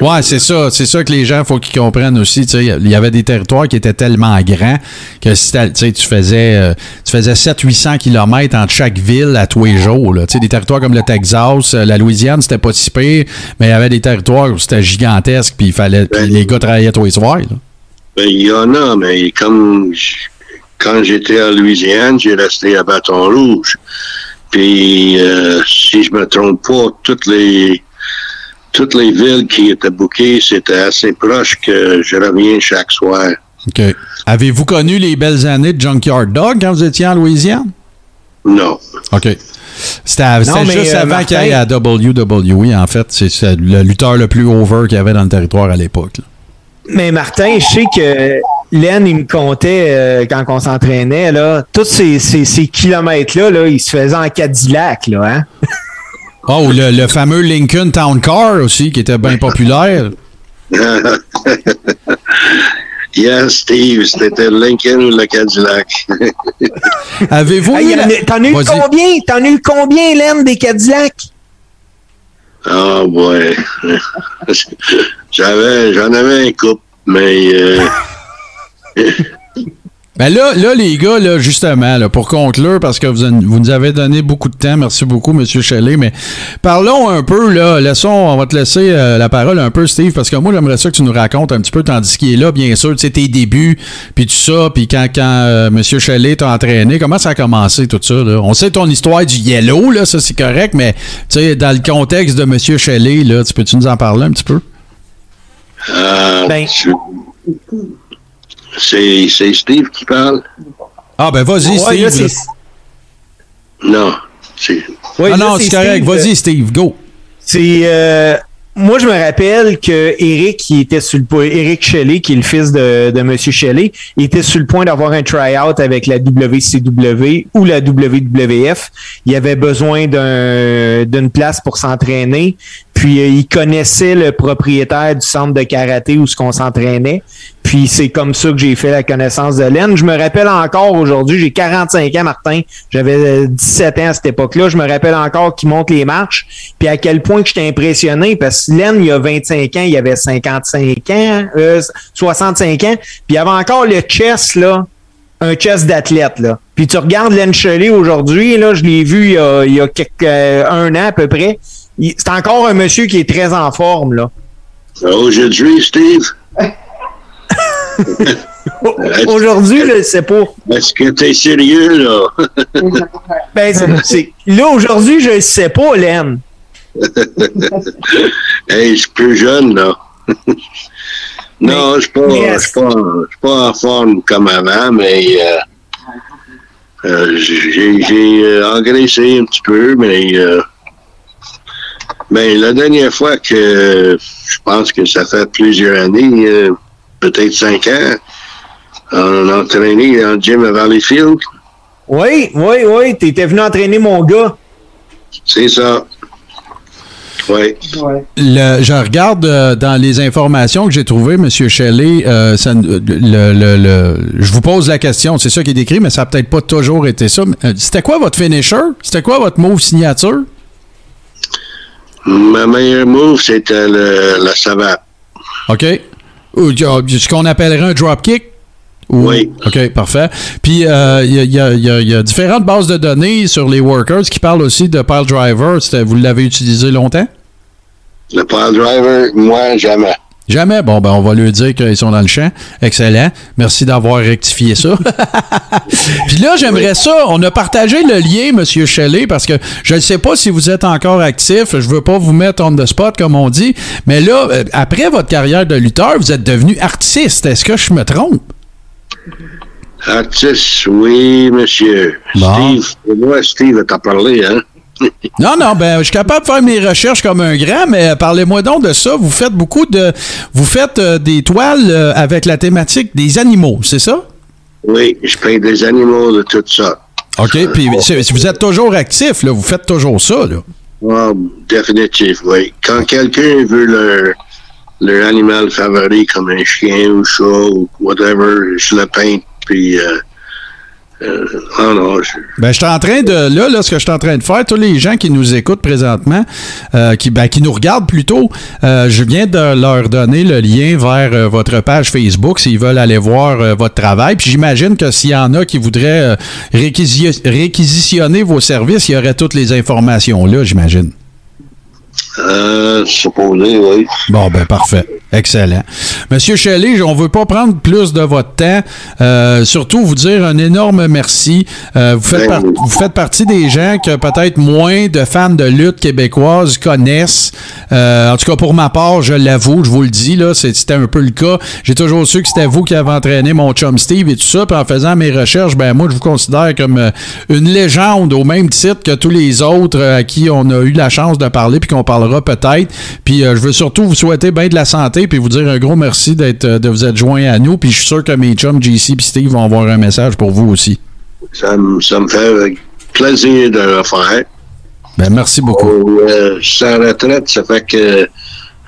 Ouais, c'est ça. C'est ça que les gens, faut qu'ils comprennent aussi. Il y avait des territoires qui étaient tellement grands que si tu sais, tu faisais, euh, tu faisais 700-800 km entre chaque ville à tous les jours. Là. Des territoires comme le Texas, euh, la Louisiane, c'était pas si pire, mais il y avait des territoires où c'était gigantesque, puis il fallait, Ben. les gars travaillaient tous les soirs. ben, il y en a, mais comme quand j'étais à Louisiane, j'ai resté à Bâton Rouge. Puis, euh, si je me trompe pas, toutes les toutes les villes qui étaient bookées, c'était assez proche que je reviens chaque soir. OK. Avez-vous connu les belles années de Junkyard Dog quand vous étiez en Louisiane? Non. OK. C'était juste euh, avant qu'il y ait Martin- à WWE, en fait. C'est le lutteur le plus over qu'il y avait dans le territoire à l'époque. Mais Martin, je sais que Len, il me comptait euh, quand on s'entraînait, là, tous ces, ces, ces kilomètres-là, là, ils se faisaient en Cadillac, là, hein? Oh, le, le fameux Lincoln Town Car aussi, qui était bien populaire. yes, Steve, c'était Lincoln ou le Cadillac. Avez-vous Hey, eu T'en as eu combien? T'en as eu combien, Len, des Cadillacs? oh boy. J'avais, j'en avais un couple, mais euh, Ben là, là, les gars, là, justement, là, pour conclure, parce que vous, en- vous nous avez donné beaucoup de temps, merci beaucoup, M. Shelley, mais parlons un peu, là, laissons, on va te laisser euh, la parole un peu, Steve, parce que moi, j'aimerais ça que tu nous racontes un petit peu, tandis qu'il est là, bien sûr, tu sais, tes débuts, puis tout ça, puis quand, quand euh, M. Shelley t'a entraîné, comment ça a commencé, tout ça, là? On sait ton histoire du yellow, là, ça, c'est correct, mais, tu sais, dans le contexte de M. Shelley, là, tu peux-tu nous en parler un petit peu? euh, Ben. tu- c'est, c'est Steve qui parle? Ah, ben, vas-y, Ouais, Steve. là, Non. C'est, ouais, ah là, non, c'est correct, Steve, vas-y, Steve, go. C'est euh, moi je me rappelle que Eric qui était sur le point Eric Shelley qui est le fils de, de monsieur Shelley, il était sur le point d'avoir un try-out avec la WCW ou la WWF. Il avait besoin d'un d'une place pour s'entraîner. Puis euh, il connaissait le propriétaire du centre de karaté où ce qu'on s'entraînait. Puis c'est comme ça que j'ai fait la connaissance de Len. Je me rappelle encore aujourd'hui, j'ai 45 ans, Martin. J'avais euh, 17 ans à cette époque-là. Je me rappelle encore qu'il monte les marches. Puis à quel point que j'étais impressionné parce que Len, il y a 25 ans, il avait 55 ans, euh, 65 ans. Puis il y avait encore le chest, là, un chest d'athlète, là. Puis tu regardes Len Shelley aujourd'hui, là, je l'ai vu il y a, il y a quelques, euh, un an à peu près. C'est encore un monsieur qui est très en forme, là. aujourd'hui, Steve? Aujourd'hui, je sais pas. Est-ce que t'es sérieux, là? Ben, là, aujourd'hui, je le sais pas, hey, je suis plus jeune, là. non, je suis pas, mais je suis pas, je suis pas en forme comme avant, mais euh, euh, j'ai j'ai, euh, engraissé un petit peu, mais euh, mais la dernière fois que je pense que ça fait plusieurs années, euh, peut-être cinq ans, on a entraîné dans le gym à Valleyfield. Oui, oui, oui, t'étais venu entraîner mon gars. C'est ça. Oui. Le- je regarde euh, dans les informations que j'ai trouvées, M. Shelley, euh, ça- le- le- le- je vous pose la question, c'est ça qui est écrit, mais ça n'a peut-être pas toujours été ça. Euh, C'était quoi votre finisher? C'était quoi votre move signature? Ma meilleure move, c'était le- la savate. OK? Ou, euh, ce qu'on appellerait un dropkick? Ou- Oui. OK, parfait. Puis, euh, il y, a- il y a- y y différentes bases de données sur les workers qui parlent aussi de pile driver. Vous l'avez utilisé longtemps? Le pile driver, moi, jamais. Jamais. Bon, ben, on va lui dire qu'ils sont dans le champ. Excellent. Merci d'avoir rectifié ça. Puis là, j'aimerais ça. On a partagé le lien, Monsieur Shelley, parce que je ne sais pas si vous êtes encore actif. Je veux pas vous mettre on the spot, comme on dit. Mais là, euh, après votre carrière de lutteur, vous êtes devenu artiste. Est-ce que je me trompe? Artiste, oui, monsieur. Bon. Steve, moi, Steve t'a parlé, hein? Non, non, ben, je suis capable de faire mes recherches comme un grand, mais euh, parlez-moi donc de ça. Vous faites beaucoup de. Vous faites euh, des toiles euh, avec la thématique des animaux, c'est ça? Oui, je paye des animaux de tout ça. OK. Puis c'est- si vous êtes toujours actif, là, vous faites toujours ça, là. Ah, définitif, oui. Quand quelqu'un veut leur, leur animal favori, comme un chien ou chat ou whatever, je le peins, puis euh, Euh, ah je... Ben, je suis en train de. Là, là, ce que je suis en train de faire, tous les gens qui nous écoutent présentement, euh, qui, ben, qui nous regardent plutôt, euh, je viens de leur donner le lien vers euh, votre page Facebook s'ils veulent aller voir euh, votre travail. Puis j'imagine que s'il y en a qui voudraient réquisi- réquisitionner vos services, il y aurait toutes les informations là, j'imagine. Euh, supposé, oui. Bon, ben parfait. Excellent. Monsieur Shelley, on veut pas prendre plus de votre temps. Euh, surtout vous dire un énorme merci. Euh, vous, faites par- vous faites partie des gens que peut-être moins de fans de lutte québécoise connaissent. Euh, en tout cas, pour ma part, je l'avoue, je vous le dis, là, c'était un peu le cas. J'ai toujours su que c'était vous qui avez entraîné mon chum Steve et tout ça. Puis en faisant mes recherches, ben moi, je vous considère comme une légende au même titre que tous les autres à qui on a eu la chance de parler puis qu'on parlera peut-être. Puis euh, je veux surtout vous souhaiter bien de la santé puis vous dire un gros merci d'être euh, de vous être joint à nous. Puis je suis sûr que mes chums JC et Steve vont avoir un message pour vous aussi. Ça, me- ça me fait plaisir de le faire. Ben merci beaucoup. Euh, je suis en retraite, ça fait que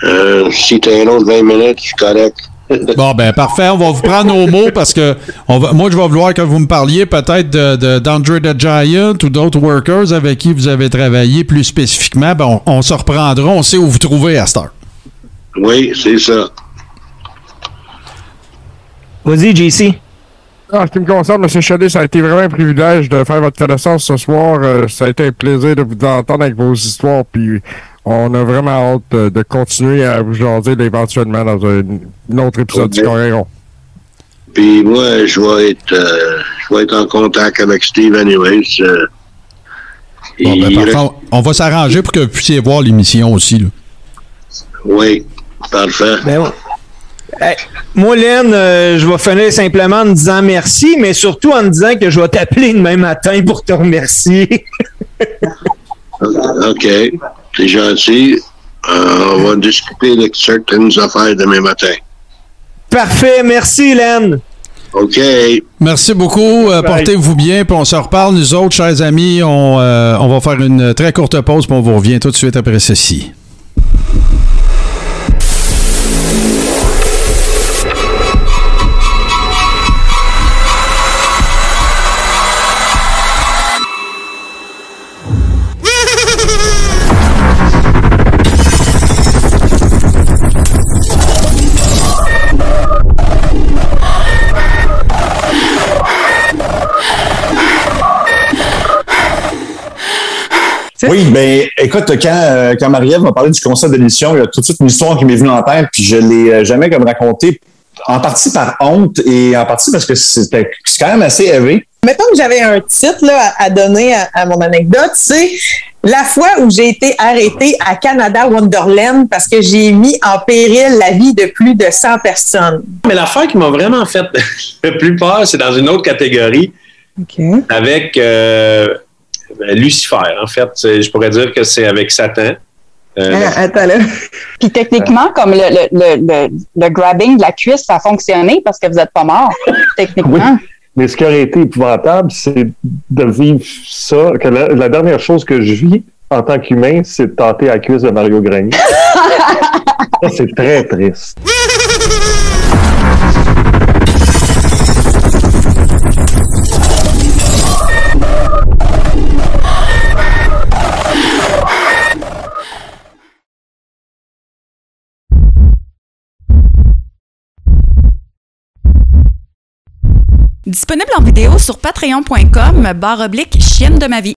euh, si t'as un autre 20 minutes, je suis correct. Bon, ben parfait. On va vous prendre nos mots parce que on va, moi, je vais vouloir que vous me parliez peut-être de, de, d'Andre the Giant ou d'autres workers avec qui vous avez travaillé plus spécifiquement. Ben, on, on se reprendra. On sait où vous trouver à cette heure. Oui, c'est ça. Vas-y, JC. En ce qui me concerne, M. Chalet, ça a été vraiment un privilège de faire votre connaissance ce soir. Euh, ça a été un plaisir de vous entendre avec vos histoires. Puis on a vraiment hâte de, de continuer à vous jaser éventuellement dans un, un autre épisode du. Coréon. Puis moi, je vais être, euh, je vais être en contact avec Steve anyways. euh. Bon, ben, reste- On- va s'arranger pour que vous puissiez voir l'émission aussi. là. Oui, parfait. Ben. Hey, moi, Len, euh, je vais finir simplement en disant merci, mais surtout en disant que je vais t'appeler demain matin pour te remercier. OK, c'est gentil. Euh, on va discuter de certaines affaires demain matin. Parfait, merci, Len. OK. Merci beaucoup. Euh, Portez-vous bien. Puis on se reparle, nous autres, chers amis. On, euh, on va faire une très courte pause. Puis on vous revient tout de suite après ceci. Oui, ben écoute, quand, euh, quand Marie-Ève m'a parlé du concept de l'émission, il y a tout de suite une histoire qui m'est venue en tête, puis je l'ai euh, jamais comme raconté, en partie par honte et en partie parce que c'était c'est quand même assez élevé. Mettons que j'avais un titre là, à, donner à, à mon anecdote, c'est la fois où j'ai été arrêtée à Canada Wonderland parce que j'ai mis en péril la vie de plus de 100 personnes. Mais l'affaire qui m'a vraiment fait le plus peur, c'est dans une autre catégorie avec euh, ben, Lucifer. En fait, je pourrais dire que c'est avec Satan. Euh, Ah, attends là. Puis techniquement, comme le, le, le, le, le grabbing de la cuisse, ça a fonctionné parce que vous n'êtes pas mort, techniquement. Mais ce qui aurait été épouvantable, c'est de vivre ça. Que la, la dernière chose que je vis en tant qu'humain, c'est de tenter la cuisse de Mario Grenier. ça, c'est très triste. Disponible en vidéo sur patreon.com barre oblique chienne de ma vie.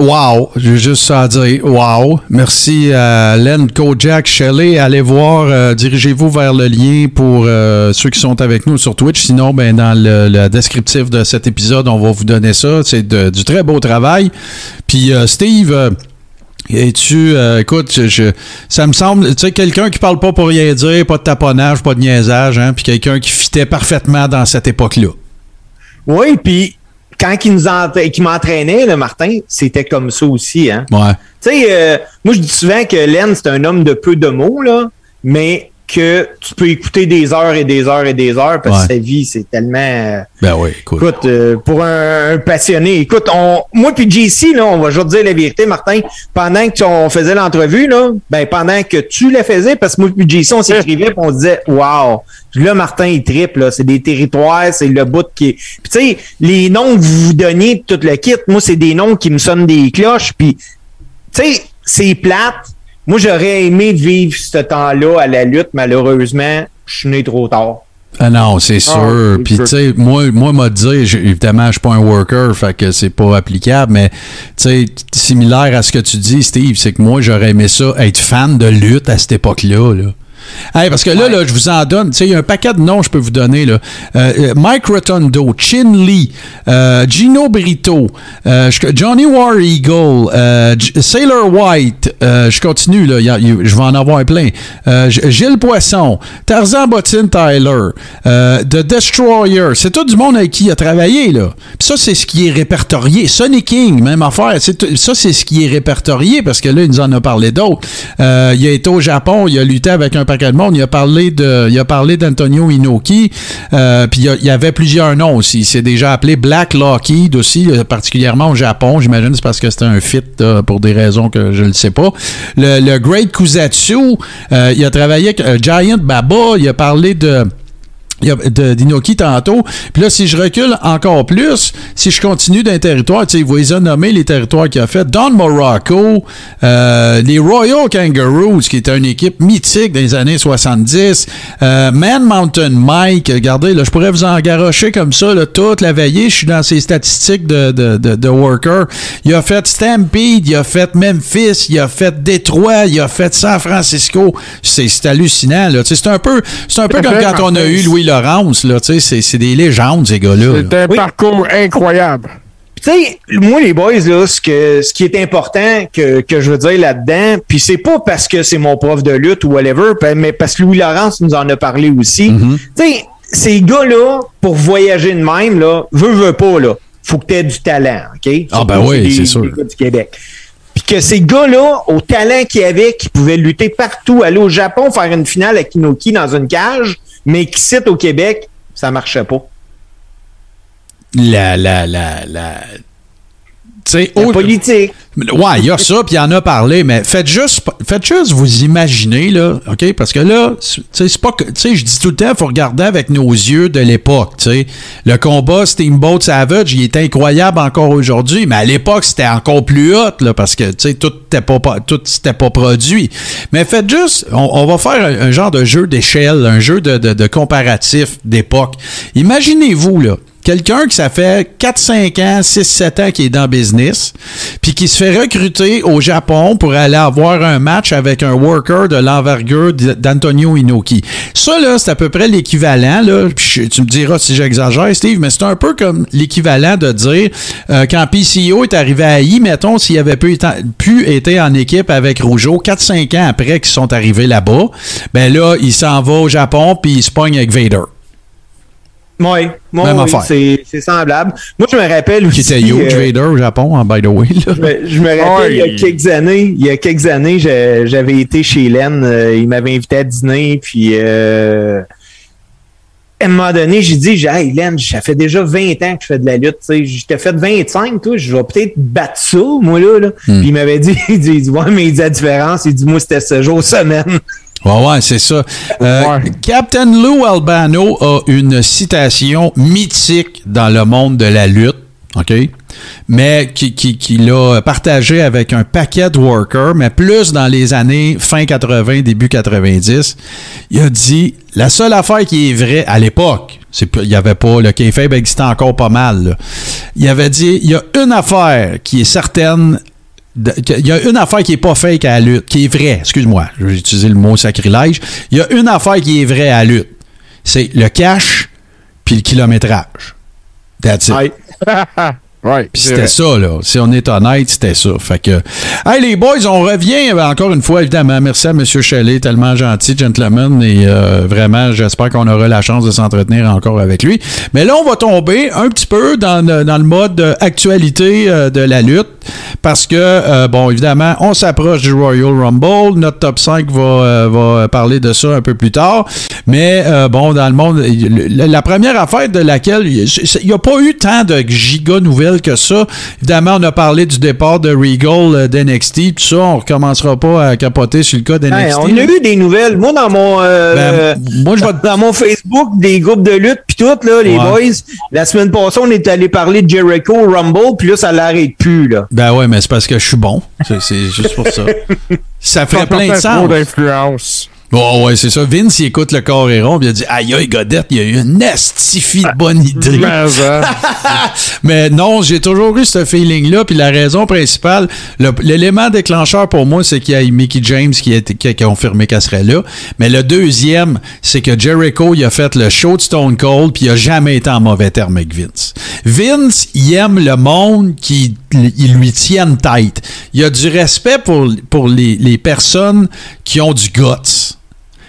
Wow, j'ai juste ça à dire. Wow. Merci à Len Kojak Shelley. Allez voir, euh, dirigez-vous vers le lien pour euh, ceux qui sont avec nous sur Twitch. Sinon, ben, dans le, le descriptif de cet épisode, on va vous donner ça. C'est du très beau travail. Puis, euh, Steve, euh, es-tu, euh, écoute, je, je- ça me semble, tu sais, quelqu'un qui parle pas pour rien dire, pas de taponnage, pas de niaisage, hein, puis quelqu'un qui fitait parfaitement dans cette époque-là. Oui, puis quand il nous m'entraînait, le Martin, c'était comme ça aussi. Hein? Ouais. Tu sais, euh, moi, je dis souvent que Len, c'est un homme de peu de mots, là, mais que tu peux écouter des heures et des heures et des heures parce que sa vie, c'est tellement. euh, Ben oui, écoute. Écoute, euh, pour un, un passionné, écoute, on, moi puis JC, là, on va juste dire la vérité, Martin, pendant que on faisait l'entrevue, là, ben pendant que tu la faisais, parce que moi puis JC, on s'écrivait puis on disait Wow, là, Martin, il triple, là, c'est des territoires, c'est le bout qui est. Puis tu sais, les noms que vous vous donniez de tout le kit, moi, c'est des noms qui me sonnent des cloches, puis tu sais, c'est plate. Moi, j'aurais aimé vivre ce temps-là à la lutte, malheureusement, je suis né trop tard. Ah non, c'est sûr. c'est Puis, sûr. tu sais, moi, moi, m'a dit, évidemment, je suis pas un worker, fait que c'est pas applicable, mais, tu sais, similaire à ce que tu dis, Steve, c'est que moi, j'aurais aimé ça, être fan de lutte à cette époque-là, là. Hey, parce que là, là, je vous en donne. Il y a un paquet de noms que je peux vous donner. Là. Euh, euh, Mike Rotundo, Chin Lee, euh, Gino Brito, euh, Johnny War Eagle, Sailor White. je continue, là, y a- y je vais en avoir plein. Gilles Poisson, Tarzan Bottine Tyler, The Destroyer. C'est tout du monde avec qui il a travaillé. Là. Puis ça, c'est ce qui est répertorié. Sonny King, même affaire. Tout- ça, c'est ce qui est répertorié parce que là, il nous en a parlé d'autres. Il a été au Japon, il a lutté avec un paquet de monde. Il a parlé de, il a parlé d'Antonio Inoki. Euh, puis il y avait plusieurs noms aussi. Il s'est déjà appelé Black Lockheed aussi, euh, particulièrement au Japon. J'imagine c'est parce que c'était un fit pour des raisons que je ne sais pas. Le, le Great Kusatsu, euh, il a travaillé avec Giant Baba. Il a parlé de de- d'Inoki tantôt. Puis là, si je recule encore plus, si je continue d'un territoire, tu sais, vous les a nommés les territoires qu'il a fait. Don Morocco, euh, les Royal Kangaroos, qui était une équipe mythique des années 70. euh, Man Mountain Mike, regardez, là, je pourrais vous en garocher comme ça, là, toute la veillée. Je suis dans ces statistiques de, de, de, de worker. Il a fait Stampede, il a fait Memphis, il a fait Détroit, il a fait San Francisco. C'est c'est hallucinant, là. Tu sais, C'est un peu, c'est un peu comme quand on a eu Louis Laurence, là. Tu sais, c'est- des légendes, ces gars-là. là. C'est un parcours incroyable. Tu sais, moi, les boys, là, ce, que, ce qui est important que, que je veux dire là-dedans, puis c'est pas parce que c'est mon prof de lutte ou whatever, mais parce que Louis Laurence nous en a parlé aussi. Tu sais, ces gars-là, pour voyager de même, là, veut, veut pas, là, faut que tu aies du talent, OK? Ah, ben oui, c'est sûr. des gars du Québec. Puis que ces gars-là, au talent qu'ils avaient, qui pouvaient lutter partout, aller au Japon, faire une finale à Kinoki dans une cage, mais qui citent au Québec, ça marchait pas. La, la, la, la. Sais, La politique. Ouais, il y a ça, puis il en a parlé, mais faites juste, faites juste vous imaginer, là, OK? Parce que là, c'est pas que, tu sais, je dis tout le temps, il faut regarder avec nos yeux de l'époque, tu sais. Le combat Steamboat Savage, il est incroyable encore aujourd'hui, mais à l'époque, c'était encore plus hot, là, parce que, tu sais, tout n'était pas, pas- tout s'était pas produit. Mais faites juste, on, on va faire un, un genre de jeu d'échelle, un jeu de, de, de comparatif d'époque. Imaginez-vous, là, quelqu'un qui ça fait 4-5 ans, 6-7 ans qui est dans business, puis qui se fait recruter au Japon pour aller avoir un match avec un worker de l'envergure d'Antonio Inoki. Ça, là, c'est à peu près l'équivalent, là, tu me diras si j'exagère, Steve, mais c'est un peu comme l'équivalent de dire euh, quand PCO est arrivé à I, mettons, s'il avait pu, être- pu être en équipe avec Rougeau 4-5 ans après qu'ils sont arrivés là-bas, ben là, il s'en va au Japon, puis il se pogne avec Vader. Oui, moi, Même oui, affaire. c'est c'est semblable. Moi, je me rappelle Qui aussi. était huge euh, Vader au Japon, hein, by the way. là. je me, je me rappelle, il y a quelques années, il y a quelques années, je- j'avais été chez Len, euh, il m'avait invité à dîner, puis euh, à un moment donné, j'ai dit, j'ai, hey Len, ça fait déjà 20 ans que je fais de la lutte, tu sais, je t'ai fait 25, toi, je vais peut-être battre ça, moi, là, là. Hmm. Puis il m'avait dit, il dit, il dit, ouais, mais il dit la différence, il dit, moi, c'était ce jour semaine. Ouais, ouais, c'est ça. Euh, Captain Lou Albano a une citation mythique dans le monde de la lutte, OK? Mais qui, qui, qui l'a partagé avec un paquet de workers, mais plus dans les années fin 80, début 90. Il a dit la seule affaire qui est vraie à l'époque, il y avait pas le kayfabe existait encore pas mal. là. Il avait dit il y a une affaire qui est certaine Il y a une affaire qui est pas fake à la lutte, qui est vraie. Excuse-moi, je vais utiliser le mot sacrilège. Il y a une affaire qui est vraie à la lutte. C'est le cash puis le kilométrage. That's it. Ouais, Puis c'était ça, là. Si on est honnête, c'était ça. Fait que. Hey, les boys, on revient euh, encore une fois, évidemment. Merci à M. Shelley, tellement gentil, gentleman. Et euh, vraiment, j'espère qu'on aura la chance de s'entretenir encore avec lui. Mais là, on va tomber un petit peu dans, le- dans le mode actualité euh, de la lutte. Parce que, euh, bon, évidemment, on s'approche du Royal Rumble. Notre top 5 va, va parler de ça un peu plus tard. Mais, bon, dans le monde, la première affaire de laquelle il n'y a pas eu tant de giga nouvelles que ça. Évidemment, on a parlé du départ de Regal euh, d'NXT, tout ça. On recommencera pas à capoter sur le cas d'NXT. Hey, on a eu des nouvelles. Moi, dans mon euh, Ben, moi, je dans mon Facebook, des groupes de lutte puis tout, là, les Ouais. boys, la semaine passée, on est allé parler de Jericho au Rumble, puis là, ça l'arrête plus, là. Ben ouais, mais c'est parce que je suis bon. C'est- juste pour ça. Ça ferait plein de sens. Bon, ouais, c'est ça. Vince, il écoute le corps et rond, puis il a dit Aïe, aïe, Godette, il y a eu une estifie de bonne idée. Mais, hein. Mais non, j'ai toujours eu ce feeling-là. Puis la raison principale, le- l'élément déclencheur pour moi, c'est qu'il y a Mickey James qui a, été- qui a confirmé qu'elle serait là. Mais le deuxième, c'est que Jericho, il a fait le show de Stone Cold, puis il a jamais été en mauvais terme avec Vince. Vince, il aime le monde qui il lui tienne tête. Il a du respect pour, pour les, les personnes qui ont du guts.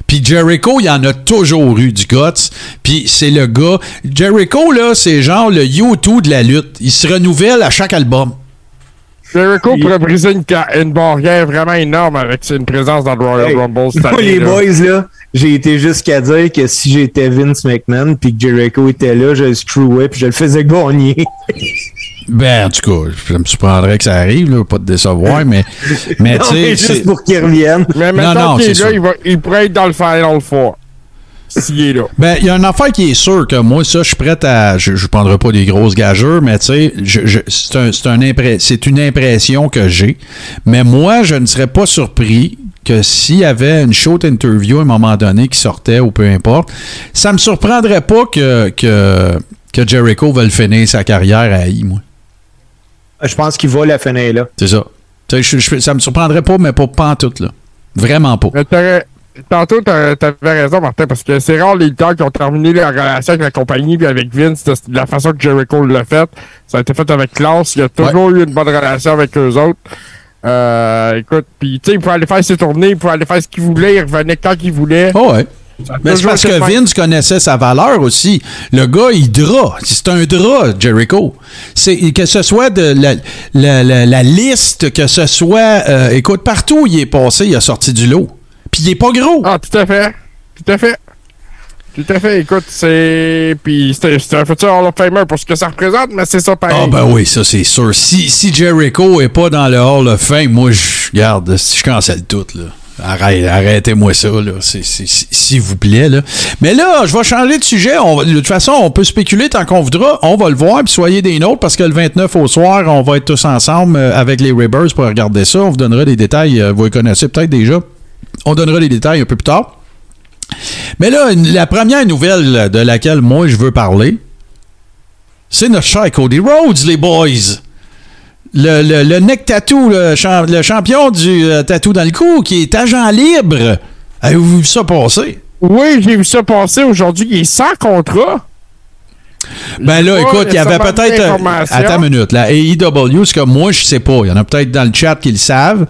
Puis Jericho, il y en a toujours eu du guts. Puis c'est le gars. Jericho, là, c'est genre le U2 de la lutte. Il se renouvelle à chaque album. Jericho pourrait briser une, une barrière vraiment énorme avec une présence dans le Royal Hey, Rumble cette Moi, les là. boys, là, j'ai été jusqu'à dire que si j'étais Vince McMahon puis que Jericho était là, je le screwais puis je le faisais gagner. Ben, en tout cas, je me surprendrais que ça arrive, là, pas te décevoir, mais, mais Non, tu sais. juste pour qu'il revienne. Mais Non, maintenant non, qu'il est c'est là, il, va, il pourrait être dans le Final Four. S'il est là. Ben, il y a une affaire qui est sûre que moi, ça, je suis prêt à. Je ne prendrai pas des grosses gageurs, mais tu sais, je- je- c'est un- c'est un impré- c'est une impression que j'ai. Mais moi, je ne serais pas surpris que s'il y avait une short interview à un moment donné qui sortait ou peu importe, ça me surprendrait pas que, que, que Jericho veuille finir sa carrière à I, moi. Je pense qu'il va la finir là. C'est ça. Je- je- ça me surprendrait pas, mais pas, pas en tout, là. Vraiment pas. Tantôt, t'avais raison, Martin, parce que c'est rare les lutteurs qui ont terminé leur relation avec la compagnie puis avec Vince de de la façon que Jericho l'a fait. Ça a été fait avec classe. Il a toujours eu une bonne relation avec eux autres. Euh, écoute, puis tu sais, il pouvait aller faire ses tournées, il pouvait aller faire ce qu'il voulait, il revenait quand il voulait. Oh ouais. Mais c'est parce que. Vince connaissait sa valeur aussi. Le gars, il dra. C'est un drap, Jericho. Que ce soit de la, la- la- la liste, que ce soit, euh, écoute, partout où il est passé, il a sorti du lot. Puis il est pas gros. Ah, tout à fait. Tout à fait. Tout à fait. Écoute, c'est. Puis c'est c'est un futur Hall of Famer pour ce que ça représente, mais c'est ça pareil. Ah ben oui, ça c'est sûr. Si, si Jericho est pas dans le Hall of Fame, moi je garde, je cancelle tout là. Arrête, arrêtez-moi ça, S'il vous plaît. Mais là, je vais changer de sujet. De toute façon, on peut spéculer tant qu'on voudra. On va le voir, puis soyez des nôtres, parce que le 29 au soir, on va être tous ensemble euh, avec les Ribbers pour regarder ça. On vous donnera des détails. euh, Vous les connaissez peut-être déjà. On donnera les détails un peu plus tard. Mais là, la première nouvelle de laquelle moi je veux parler, c'est notre cher Cody Rhodes, les boys. Le, le, le neck tattoo, le, cham- le champion du euh, tatou dans le cou, qui est agent libre. Avez-vous vu ça passer? Oui, j'ai vu ça passer aujourd'hui. Il est sans contrat. Ben là, écoute, il y avait peut-être. euh. Attends une minute. La AEW, c'est que moi, je sais pas. Il y en a peut-être dans le chat qui le savent.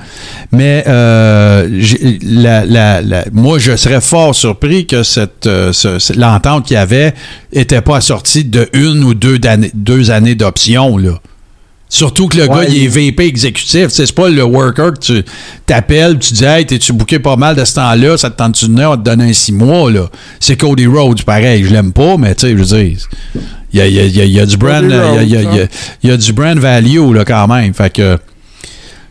Mais euh, j'ai- la- la- la- moi, je serais fort surpris que cette, euh, ce- ce- l'entente qu'il y avait était pas assortie de une ou deux, d'années- deux années d'option. Surtout que le Ouais, gars, il est VP exécutif. C'est pas le worker que tu t'appelles, tu dis Hey, t'es-tu booké pas mal de ce temps-là, ça te tente-tu de venir, on va te donner un six mois. là. C'est Cody Rhodes, pareil. Je l'aime pas, mais tu sais, je veux dire. Il y a, il y a- il y a- il y a du brand, il y a- du brand value là, quand même. Fait que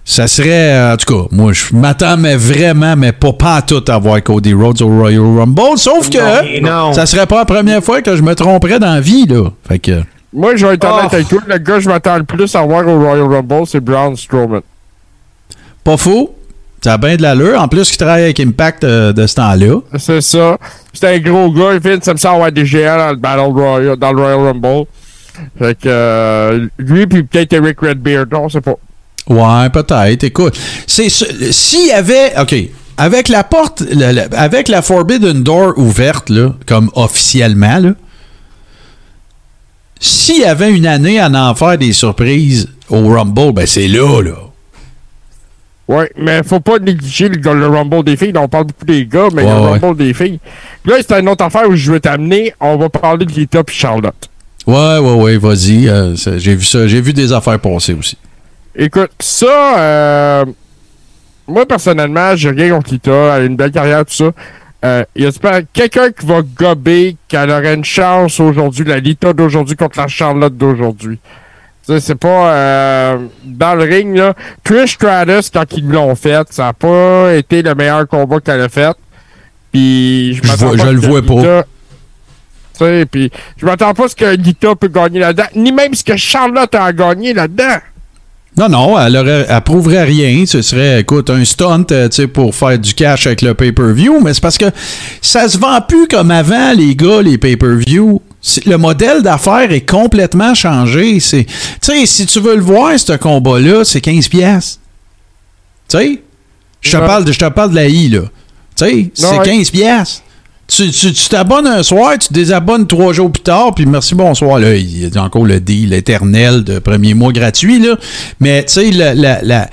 ça serait, euh, en tout cas, moi, je m'attends mais vraiment, mais pas, pas tout à voir Cody Rhodes au Royal Rumble. Sauf que Non, non. ça serait pas la première fois que je me tromperais dans la vie. Là. Fait que. Moi, je vais être honnête Oh. avec toi. Le gars que je m'attends le plus à voir au Royal Rumble, c'est Braun Strowman. Pas faux. Ça a bien de l'allure. En plus, il travaille avec Impact euh, de ce temps-là. C'est ça. C'est un gros gars. Vince ça avoir des géants dans le Battle Royal, dans le Royal Rumble. Fait que euh, lui, puis peut-être Eric Redbeard. Non, c'est pas. Ouais, peut-être. Écoute, c'est ce- s'il y avait, ok, avec la porte, la- la- avec la Forbidden Door ouverte là, comme officiellement là, s'il y avait une année à en faire des surprises au Rumble, ben c'est là, là. Oui, mais faut pas négliger le, le Rumble des filles. On parle beaucoup des gars, mais Ouais, le ouais. Rumble des filles. Là, c'est une autre affaire où je veux t'amener. On va parler de Lita et Charlotte. Ouais, ouais, ouais, vas-y. euh, j'ai vu ça. J'ai vu des affaires passer aussi. Écoute, ça, euh, moi, personnellement, j'ai rien contre Lita. Elle a une belle carrière, tout ça. Euh, y a pas quelqu'un qui va gober qu'elle aurait une chance aujourd'hui, la Lita d'aujourd'hui contre la Charlotte d'aujourd'hui? C'est pas euh, dans le ring, là. Trish Stratus, quand ils l'ont fait, ça n'a pas été le meilleur combat qu'elle a fait. Puis je vois- pas je le vois pas. Lita- puis je m'attends pas à ce que Lita peut gagner là-dedans, ni même ce que Charlotte a gagné là-dedans. Non, non, elle, aurait, elle prouverait rien. Ce serait, écoute, un stunt euh, pour faire du cash avec le pay-per-view, mais c'est parce que ça se vend plus comme avant, les gars, les pay-per-view. Le modèle d'affaires est complètement changé. C'est, tu sais, si tu veux le voir, ce combat-là, c'est 15 pièces. Tu sais, je te parle de, je te parle de la I, là. Tu sais, c'est ouais. 15 pièces. Tu tu- tu t'abonnes un soir, tu désabonnes trois jours plus tard, puis merci, bonsoir. Là, il y a encore le deal éternel de premier mois gratuit, là. Mais, tu sais, la, la- la-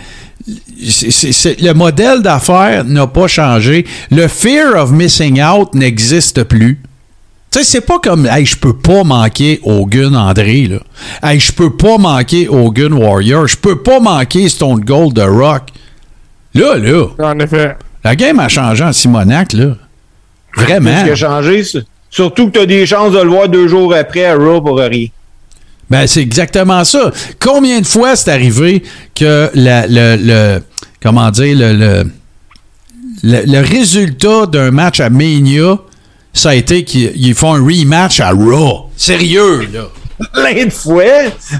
c'est- c'est- c'est- le modèle d'affaires n'a pas changé. Le fear of missing out n'existe plus. Tu sais, c'est pas comme, hey, je peux pas manquer Hogan André, là. Hey, je peux pas manquer Hogan Warrior. Je peux pas manquer Stone Cold The Rock. Là, là. En effet. La game a changé en Simonac, là. Vraiment? Ce qui a changé, surtout que tu as des chances de le voir deux jours après à Raw pour rien. Ben, c'est exactement ça. Combien de fois c'est arrivé que la- le, le- comment dire, le, le, le- le résultat d'un match à Mania, ça a été qu'ils ils font un rematch à Raw. Sérieux, là. Plein de fois.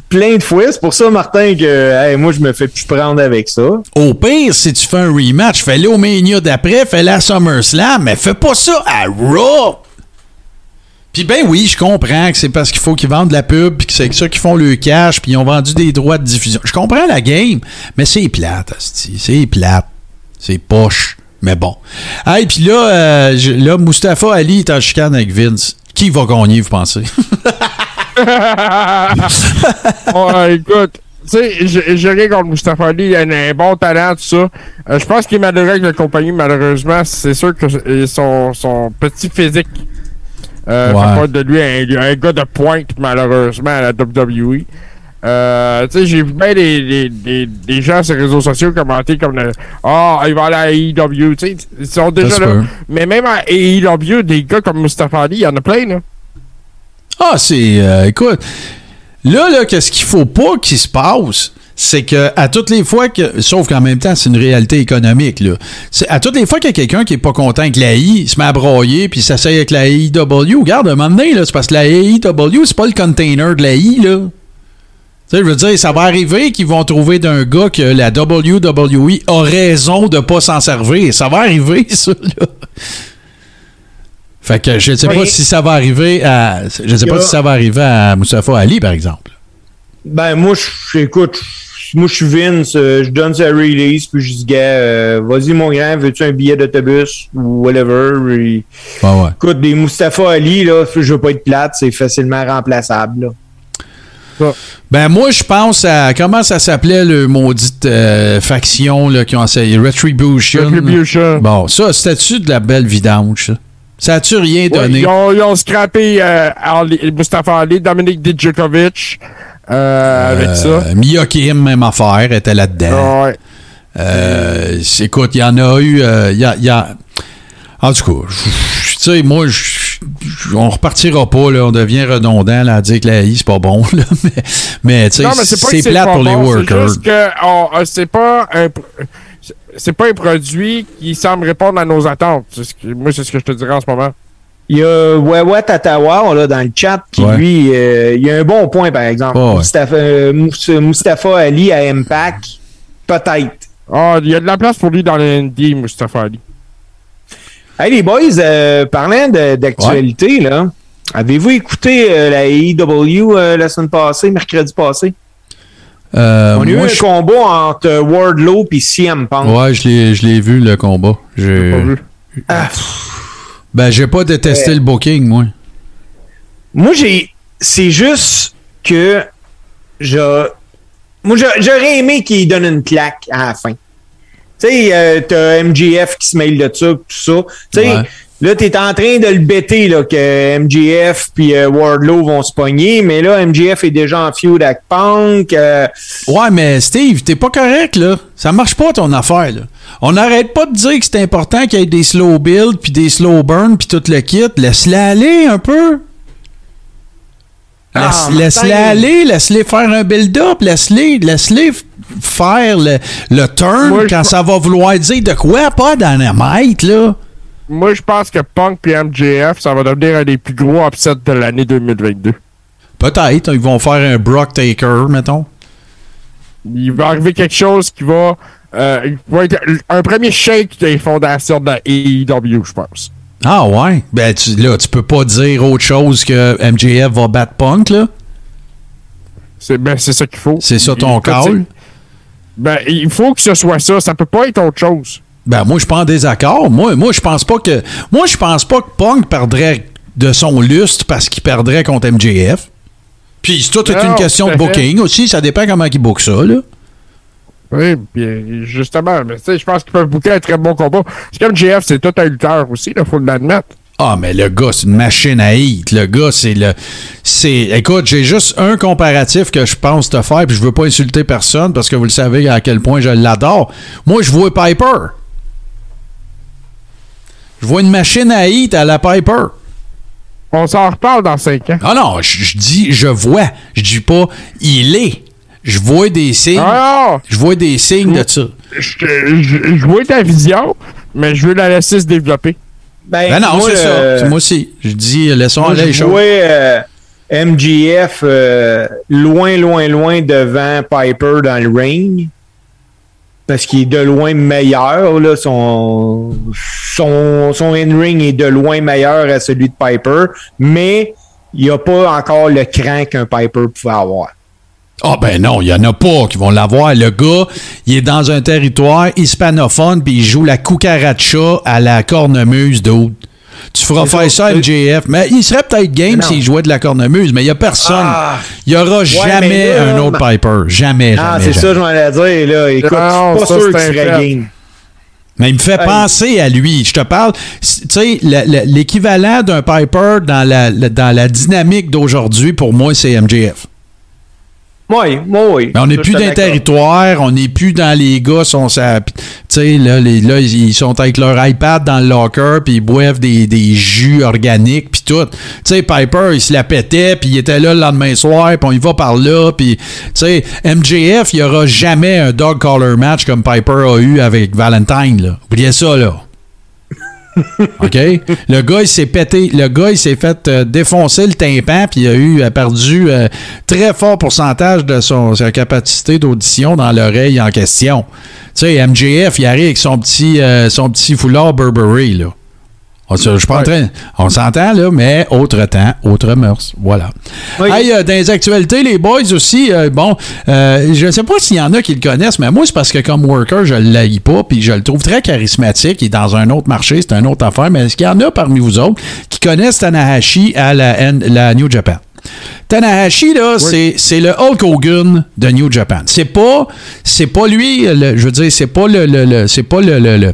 Plein de fois. C'est pour ça, Martin, que moi, je me fais plus prendre avec ça. Au pire, si tu fais un rematch, fais-le au Mania d'après, fais-le à SummerSlam, mais fais pas ça à Raw. Puis ben oui, je comprends que c'est parce qu'il faut qu'ils vendent de la pub, puis que c'est ça qu'ils font le cash, puis ils ont vendu des droits de diffusion. Je comprends la game, mais c'est plate. C'est plate. C'est poche. Mais bon. Hey, puis là, euh, là, Mustafa Ali est en chicane avec Vince. Qui va gagner, vous pensez? Ouais, écoute, tu sais, j'ai rien contre Mustafa Ali, il a un, bon talent, tout ça. Euh, je pense qu'il est malheureux avec la compagnie, malheureusement. C'est sûr que euh, son, son petit physique euh, Ouais. fait pas de lui un, un gars de pointe, malheureusement, à la WWE. Euh, tu sais, j'ai vu bien des, des, des, des gens sur les réseaux sociaux commenter comme le Ah, il va aller à AEW, tu sais, ils sont déjà là. Mais même à AEW, des gars comme Mustafa Ali, il y en a plein, là. Ah, c'est. euh, écoute, là, là, qu'est-ce qu'il faut pas qu'il se passe? C'est que à toutes les fois que. Sauf qu'en même temps, c'est une réalité économique, là. C'est à toutes les fois qu'il y a quelqu'un qui est pas content avec la I, il se met à broyer, puis s'essaye avec la AEW. Regarde, à un moment donné, là, c'est parce que la AEW, c'est pas le container de la I, là. Tu sais, je veux dire, ça va arriver qu'ils vont trouver d'un gars que la WWE a raison de pas s'en servir. Ça va arriver, ça, là. Fait que je ne sais pas si ça va arriver à. Je sais pas si ça va arriver à Moustapha Ali, par exemple. Ben, moi, je- écoute, moi, je suis Vince, euh, je donne sa release, puis je dis, gars, euh, vas-y, mon grand, veux-tu un billet d'autobus ou whatever? Et- Ouais, ouais. Écoute, des Mustafa Ali, là, je veux pas être plate, c'est facilement remplaçable, là. Ben moi je pense à comment ça s'appelait le maudite euh, faction là, qui ont essayé? Retribution. Retribution. Bon, ça c'était-tu de la belle vidange ça? Ça a-tu rien Ouais, donné? ils, ont, ils ont scrappé euh, Ali- Mustafa Ali, Dominic Dijakovic euh, avec ça. Euh, Mia Kim, même affaire, était là-dedans. Ouais. Euh, écoute, il y en a eu. il y a, y a- En tout cas, tu sais, moi, je- on repartira pas, là, on devient redondant là, à dire que la I, c'est pas bon. Là, mais mais c'est plate pour les workers. C'est pas un c'est pas un produit qui semble répondre à nos attentes. C'est ce que- moi, c'est ce que je te dirais en ce moment. Il y a Wawa Tatawa là, dans le chat qui, Ouais. lui, euh, il y a un bon point, par exemple. Ouais. Mustafa, euh, Mustafa Ali à Impact, peut-être. Ah, il y a de la place pour lui dans le ND, Mustafa Ali. Hey, les boys, euh, parlant de- d'actualité, là, avez-vous écouté euh, la AEW euh, la semaine passée, mercredi passé? Euh, On a eu moi, un je- combat entre Wardlow et CM Punk. Ouais, je l'ai, je l'ai vu, le combat. J'ai Pas vu. Ah, Ben, j'ai pas détesté Ouais. le booking, moi. Moi, j'ai. C'est juste. que je, moi, j'aurais aimé qu'il donne une claque à la fin. Tu sais, euh, t'as MGF qui se mêle de ça, tout ça. Tu sais, Là, tu es en train de le bêter là, que MGF puis euh, Wardlow vont se pogner, mais là, MGF est déjà en feud avec Punk. Euh. Ouais, mais Steve, t'es pas correct, là. Ça marche pas ton affaire, là. On n'arrête pas de dire que c'est important qu'il y ait des slow builds, puis des slow burns, puis tout le kit. Laisse-les aller un peu. Ah, laisse-les aller, laisse-les faire un build-up, laisse-les laisse faire le, le turn quand ça va vouloir dire de quoi, pas dynamite, là moi, je pense que Punk et MJF, ça va devenir un des plus gros upsets de l'année 2022. Peut-être. Ils vont faire un Brock Taker, mettons. Il va arriver quelque chose qui va, euh, être un premier shake des fondations de la AEW, je pense. Ah ouais? Ben tu, là, tu peux pas dire autre chose que MJF va battre Punk, là? C'est ben, ça qu'il faut. C'est ça ton call? Ben, il faut que ce soit ça. Ça peut pas être autre chose. Ben moi je suis pas en désaccord. Moi, moi je pense pas que moi je pense pas que Punk perdrait de son lustre parce qu'il perdrait contre MJF. Puis c'est toute une question de booking aussi, ça dépend comment il book ça là. Oui, bien justement, mais tu sais, je pense qu'ils peuvent booker un très bon combat. C'est comme MJF, c'est tout un lutteur aussi, il faut l'admettre. Ah, mais le gars, c'est une machine à hit. Le gars, c'est le. C'est. Écoute, j'ai juste un comparatif que je pense te faire, puis je veux pas insulter personne parce que vous le savez à quel point je l'adore. Moi, je vois Piper. Je vois une machine à hit à la Piper. On s'en reparle dans 5 ans. Ah non, je, dis je vois. Je dis pas il est. Je vois des signes. Ah je vois des signes de ça. Je, vois ta vision, mais je veux la laisser se développer. Ben, ben non, c'est ça. Euh, moi aussi. Je dis laissons aller les choses. Je vois euh, MGF euh, loin, loin, loin devant Piper dans le ring parce qu'il est de loin meilleur. Son, son, in-ring est de loin meilleur à celui de Piper, mais il n'y a pas encore le cran qu'un Piper pouvait avoir. Ah ben non, il n'y en a pas qui vont l'avoir. Le gars, il est dans un territoire hispanophone puis il joue la cucaracha à la cornemuse d'autres. Tu feras faire ça à MJF. Mais il serait peut-être game s'il jouait de la cornemuse, mais il n'y a personne. Ah. Il n'y aura jamais un autre Piper. Jamais, ah, jamais. Ah, c'est ça, je m'en allais dire. Là. Écoute, je suis pas sûr qu'il serait game. Mais il me fait penser à lui. Je te parle, tu sais, l'équivalent d'un Piper dans la, dans la dynamique d'aujourd'hui, pour moi, c'est MJF. Oui, oui. Mais on n'est plus dans le territoire, on n'est plus dans les gars, sont, tu sais, là, là, ils sont avec leur iPad dans le locker, puis ils boivent des, des jus organiques, puis tout. Tu sais, Piper, il se la pétait, puis il était là le lendemain soir, puis on y va par là, puis, tu sais, MJF, il n'y aura jamais un dog collar match comme Piper a eu avec Valentine, là. Oubliez ça, là. OK? Le gars, il s'est pété. Le gars, il s'est fait euh, défoncer le tympan, puis il a eu a perdu euh, très fort pourcentage de son, sa capacité d'audition dans l'oreille en question. Tu sais, MJF, il arrive avec son petit, euh, son petit foulard Burberry, là. On, je suis pas en train. On s'entend, là, mais autre temps, autre mœurs. Voilà. Hey, euh, dans les actualités, les boys aussi, euh, bon, euh, je ne sais pas s'il y en a qui le connaissent, mais moi, c'est parce que comme worker, je ne l'haïs pas, puis je le trouve très charismatique. Il est dans un autre marché, c'est une autre affaire, mais est-ce qu'il y en a parmi vous autres qui connaissent Tanahashi à la, la New Japan? Tanahashi, là, c'est le Hulk Hogan de New Japan. C'est pas, c'est pas lui, je veux dire, c'est pas le, le c'est pas le, le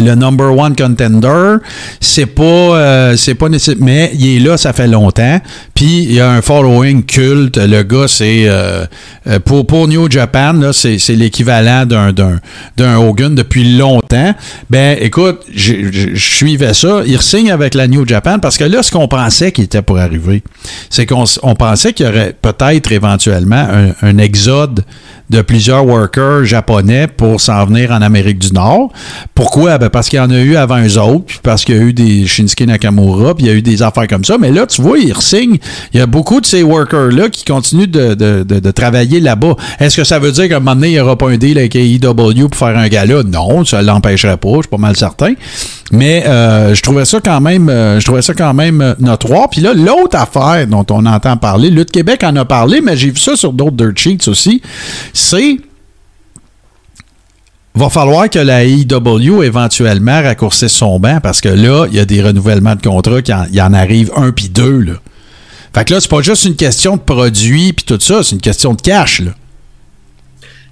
le number one contender. C'est pas, euh, c'est pas nécessaire, mais il est là, ça fait longtemps. Puis il y a un following culte. Le gars, c'est euh, euh, pour, pour New Japan, là, c'est, l'équivalent d'un, d'un, d'un Hogan depuis longtemps. Ben, écoute, je suivais ça. Il signe avec la New Japan parce que là, ce qu'on pensait qu'il était pour arriver, c'est qu'on on pensait qu'il y aurait peut-être éventuellement un, un exode de plusieurs workers japonais pour s'en venir en Amérique du Nord. Pourquoi? Ben parce qu'il y en a eu avant eux autres, puis parce qu'il y a eu des Shinsuke Nakamura, puis il y a eu des affaires comme ça. Mais là, tu vois, ils signent. Il y a beaucoup de ces workers-là qui continuent de, de, de, travailler là-bas. Est-ce que ça veut dire qu'à un moment donné, il n'y aura pas un deal avec AEW pour faire un gala? Non, ça ne l'empêcherait pas, je suis pas mal certain. Mais euh, je trouvais ça quand même euh, je trouvais ça quand même euh, notoire. Puis là, l'autre affaire dont on entend parler, Lutte Québec en a parlé, mais j'ai vu ça sur d'autres dirt sheets aussi, c'est va falloir que la IW éventuellement raccourcisse son banc parce que là, il y a des renouvellements de contrats, qui en, il en arrive un puis deux. Là. Fait que là, c'est pas juste une question de produit puis tout ça, c'est une question de cash, là.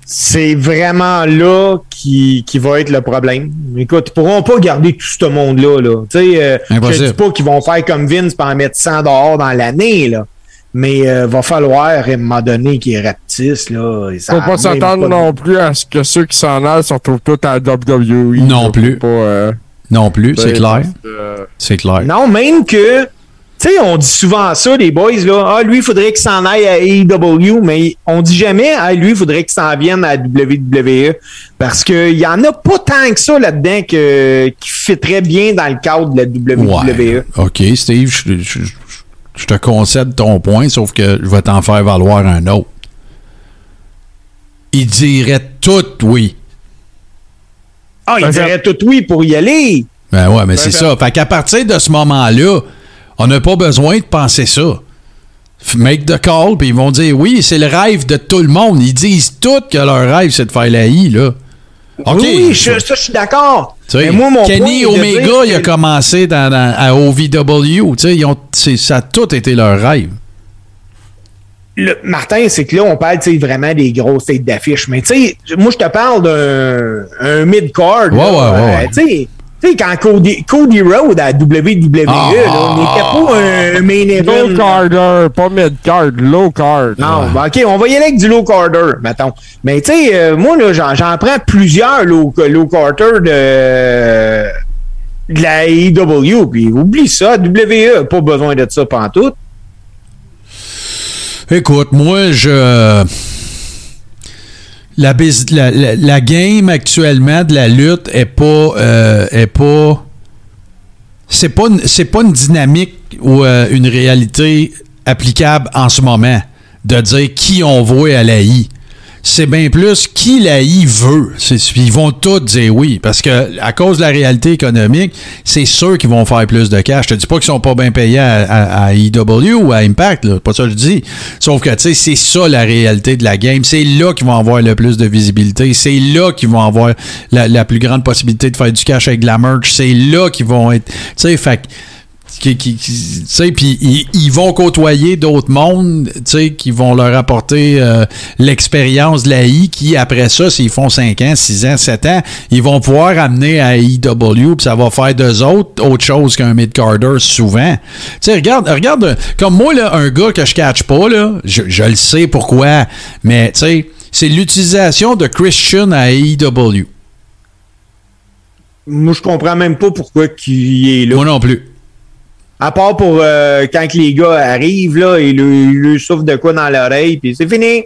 C'est vraiment là qui, qui va être le problème. Écoute, ils pourront pas garder tout ce monde-là. Là. Tu sais, euh, je dis pas qu'ils vont faire comme Vince et en mettre 100 dehors dans l'année, là. Mais euh, va falloir, à un moment donné, qu'ils rapetissent, là. et ça Faut pas s'attendre non plus à ce que ceux qui s'en aillent se retrouvent tous à la WWE. Non plus. Pas, euh, Non plus, c'est ben, clair. euh, C'est clair. Non, même que, tu sais, on dit souvent ça, les boys, là. Ah, lui, il faudrait qu'il s'en aille à AEW, mais on dit jamais, ah, lui, il faudrait qu'il s'en vienne à WWE. Parce qu'il y en a pas tant que ça là-dedans que, qui fitterait bien dans le cadre de la WWE. Ouais. OK, Steve, je, je- je- te concède ton point, sauf que je vais t'en faire valoir un autre. Il dirait tout oui. Ah, il dirait tout oui pour y aller. Ben ouais, mais c'est ça. Fait qu'à partir de ce moment-là, on n'a pas besoin de penser ça. Make the call, puis ils vont dire oui, c'est le rêve de tout le monde. Ils disent tous que leur rêve, c'est de faire la I, là. Oui, oui, je- ça, je suis d'accord. Mais moi, mon Kenny point Omega, dire il a commencé dans, dans- à OVW. Ils ont- ça a tout été leur rêve. Le- Martin, c'est que là, on parle vraiment des grosses têtes d'affiche. Mais tu sais, moi, je te parle d'un un mid-card. Ouais, ouais, ouais, Euh, ouais. Tu sais, quand Cody, Cody Rhodes à WWE, Ah, là, on n'était pas un main event. Low carder, pas mid-card, low card. Non, ben, OK, on va y aller avec du low carder, mettons. Mais tu sais, euh, moi, là, j'en, j'en prends plusieurs low, low carder de, de la AEW. Puis oublie ça, WWE, pas besoin de ça pantoute. Écoute, moi, je. La, la, game actuellement de la lutte est pas. euh, est pas. C'est pas, pas une dynamique ou euh, une réalité applicable en ce moment de dire qui on voit à la I. C'est bien plus qui la I veut. Ils vont tous dire oui. Parce que à cause de la réalité économique, c'est sûr qu'ils vont faire plus de cash. Je te dis pas qu'ils sont pas bien payés à, à- à EW ou à Impact, là. pas ça que je dis. Sauf que tu sais, c'est ça la réalité de la game. C'est là qu'ils vont avoir le plus de visibilité. C'est là qu'ils vont avoir la, la plus grande possibilité de faire du cash avec de la merch. C'est là qu'ils vont être. Tu sais, fait qui, puis ils, ils vont côtoyer d'autres mondes, tu sais, qui vont leur apporter euh, l'expérience de la I, qui après ça, s'ils font 5 ans, 6 ans, 7 ans, ils vont pouvoir amener à IW, puis ça va faire d'eux autres autre chose qu'un mid-carder souvent. Tu sais, regarde, regarde, comme moi, là, un gars que je catch pas, là, je, je le sais pourquoi, mais tu sais, c'est l'utilisation de Christian à IW. Moi, je comprends même pas pourquoi il est là. Moi non plus. À part pour euh, quand que les gars arrivent, là, ils lui, lui de quoi dans l'oreille, puis c'est fini.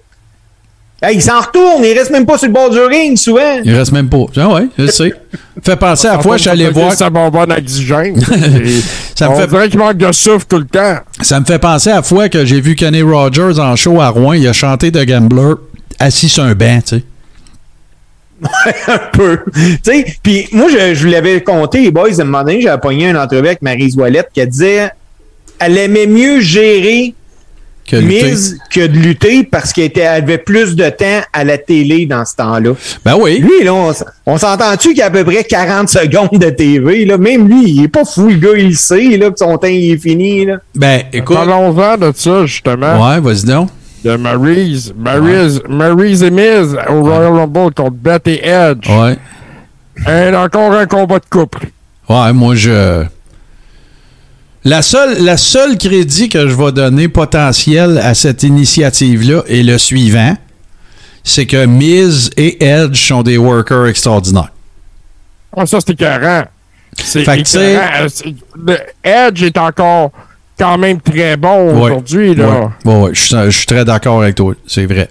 Hey, il s'en retourne, il reste même pas sur le bord du ring, souvent. Il reste même pas. Ah ouais, je sais. Fait penser à la fois, je suis allé voir. Ça bonbonne. Ça me On fait- dirait qu'il manque de souffle tout le temps. Ça me fait penser à la fois que j'ai vu Kenny Rogers en show à Rouen. Il a chanté de Gambler assis sur un banc, tu sais. un peu. Tu sais, puis moi, je, je vous l'avais compté, les boys, à un moment donné, j'avais pogné une entrevue avec Marie Ouellette qui disait elle aimait mieux gérer Que. Miz que de lutter parce qu'elle avait plus de temps à la télé dans ce temps-là. Ben oui. Lui, là, on, on s'entend-tu qu'il y a à peu près 40 secondes de TV? Là? Même lui, il est pas fou, le gars, il sait là, que son temps il est fini. Là. Ben, écoute. Parlons-en de ça, justement. Ouais, vas-y donc. De Maryse. Maryse, Maryse et Miz au Royal Rumble contre Beth et Edge. Ouais. Et encore un combat de couple. Ouais, moi, je. La seule, la seule crédit que je vais donner potentiel à cette initiative-là est le suivant c'est que Miz et Edge sont des workers extraordinaires. Ah, ça, c'est écœurant. C'est le Edge est encore quand même très bon Ouais. aujourd'hui, là. Ouais, ouais, ouais, je suis- je suis très d'accord avec toi. C'est vrai.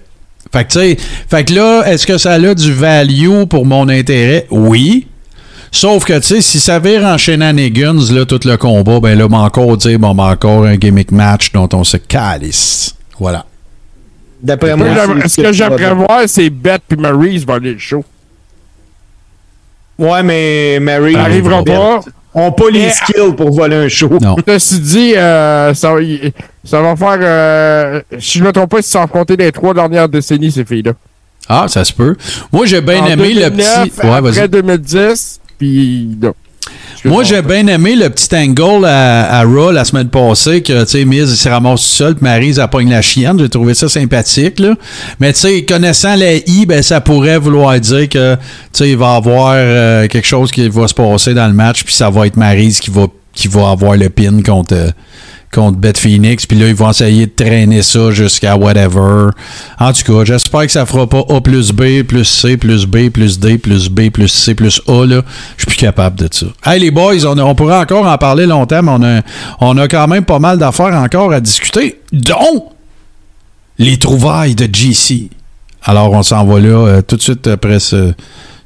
Fait que, tu sais, fait que là, est-ce que ça a du value pour mon intérêt? Oui. Sauf que, tu sais, si ça vire en shenanigans, là, tout le combat, ben là, m'a encore dire, bon, ben, encore un gimmick match dont on se calisse. Voilà. D'après Moi, moi, j'aimerais- c'est Ce que j'aimerais va- voir, c'est Beth puis Maryse voler le show? Ouais, mais Mary. Ça arrivera pas. On pas les Mais- skills pour voler un show. Non. Ceci dit, euh, ça, ça va faire. euh, si je ne me trompe pas, ils se sont affrontés les trois dernières décennies, ces filles-là. Ah, ça se peut. Moi, j'ai bien En aimé le 2009, petit. Ouais, après vas-y. 2010, puis là. Moi, j'ai bien aimé le petit angle à, à, Raw la semaine passée que, tu sais, Miz se ramasse tout seul, puis Maryse, elle pogne la chienne. J'ai trouvé ça sympathique, là. Mais, tu sais, connaissant les I, ben, ça pourrait vouloir dire que, tu sais, il va y avoir euh, quelque chose qui va se passer dans le match, puis ça va être Maryse qui va, qui va avoir le pin contre. Contre Beth Phoenix. Puis là, ils vont essayer de traîner ça jusqu'à whatever. En tout cas, j'espère que ça fera pas A plus B, plus C, plus B, plus D, plus B, plus C, plus A. Là. Je suis plus capable de ça. Hey, les boys, on, on pourrait encore en parler longtemps, mais on a, on a quand même pas mal d'affaires encore à discuter, dont les trouvailles de GC. Alors, on s'en va là euh, tout de suite après ce,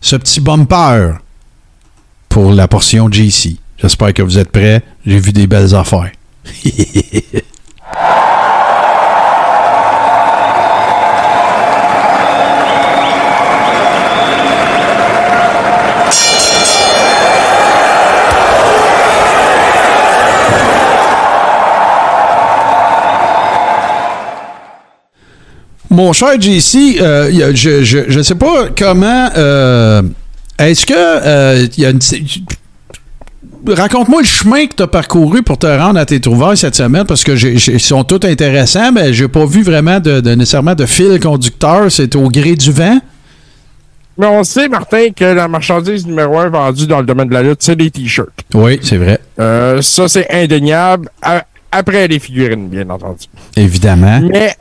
ce petit bumper pour la portion GC. J'espère que vous êtes prêts. J'ai vu des belles affaires. Mon cher JC, euh, je ne sais pas comment. Euh, est-ce que euh, y a raconte-moi le chemin que tu as parcouru pour te rendre à tes trouvailles cette semaine, parce que ils sont tous intéressants, mais j'ai pas vu vraiment de, nécessairement de fil conducteur. C'est au gré du vent? Mais on sait, Martin, que la marchandise numéro un vendue dans le domaine de la lutte, c'est des t-shirts. Oui, c'est vrai. Euh, ça, c'est indéniable. Après les figurines, bien entendu. Évidemment. Mais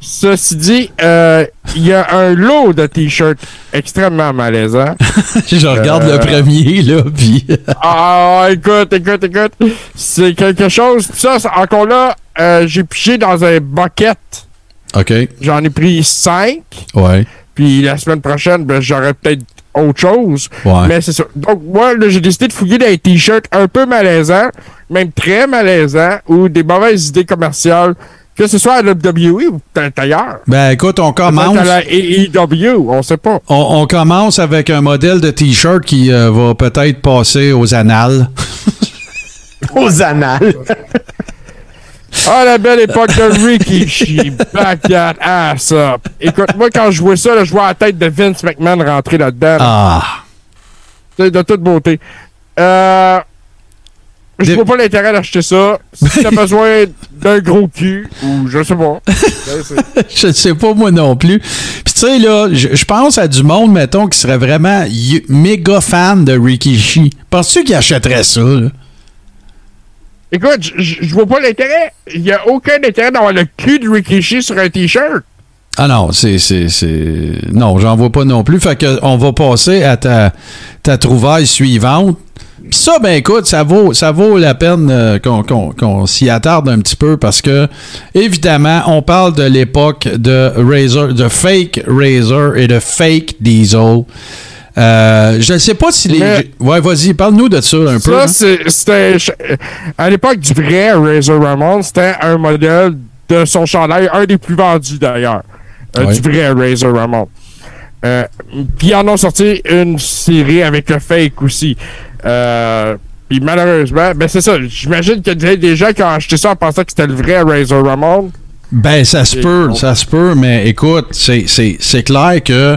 Ceci dit, euh, il y a un lot de t-shirts extrêmement malaisants. Je regarde le euh, premier, là, puis... ah, écoute, écoute, écoute. C'est quelque chose... Ça, encore là, euh, j'ai piché dans un bucket. OK. J'en ai pris cinq. Ouais. Puis la semaine prochaine, ben, j'aurais peut-être autre chose. Ouais. Mais c'est ça. Donc, moi, j'ai décidé de fouiller des t-shirts un peu malaisants, même très malaisants, ou des mauvaises idées commerciales que ce soit à WWE ou ailleurs. Ben écoute, on commence. À la AEW, on sait pas. On, commence avec un modèle de T-shirt qui euh, va peut-être passer aux annales. aux annales. Ah, la belle époque de Ricky, she back that ass up. Écoute, moi, quand je vois ça, je vois la tête de Vince McMahon rentrer là-dedans. Ah. de toute beauté. Euh, je vois pas l'intérêt d'acheter ça. Si t'as besoin d'un gros cul, ou je sais pas. je sais pas moi non plus. Puis tu sais, là, je pense à du monde, mettons, qui serait vraiment méga fan de Rikishi. Penses-tu qu'il achèterait ça, là? Écoute, je vois pas l'intérêt. Il y a aucun intérêt d'avoir le cul de Rikishi sur un t-shirt. Ah non, c'est. Non, j'en vois pas non plus. Fait que on va passer à ta, ta trouvaille suivante. Ça, ben écoute, ça vaut, ça vaut la peine euh, qu'on s'y attarde un petit peu parce que, évidemment, on parle de l'époque de Razor, de fake Razor et de fake Diesel. Euh, je ne sais pas si les. ouais, vas-y, parle-nous de ça un peu. Ça, hein. c'était. À l'époque du vrai Razor Ramon, c'était un modèle de son chandail, un des plus vendus d'ailleurs. Euh, du vrai Razor Ramon. puis ils en ont sorti une série avec le fake aussi. Euh, puis malheureusement, ben c'est ça. J'imagine qu'il y a des gens qui ont acheté ça en pensant que c'était le vrai Razor Ramon. Ben, ça se peut, ça se peut, mais écoute, c'est clair que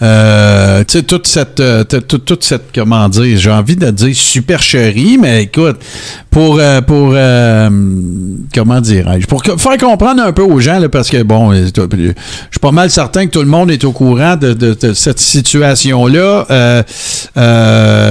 euh, toute cette, euh, toute, cette, comment dire, j'ai envie de dire supercherie, mais écoute, pour, euh, pour comment dire, pour faire comprendre un peu aux gens, là, parce que bon, je suis pas mal certain que tout le monde est au courant de, de, cette situation-là.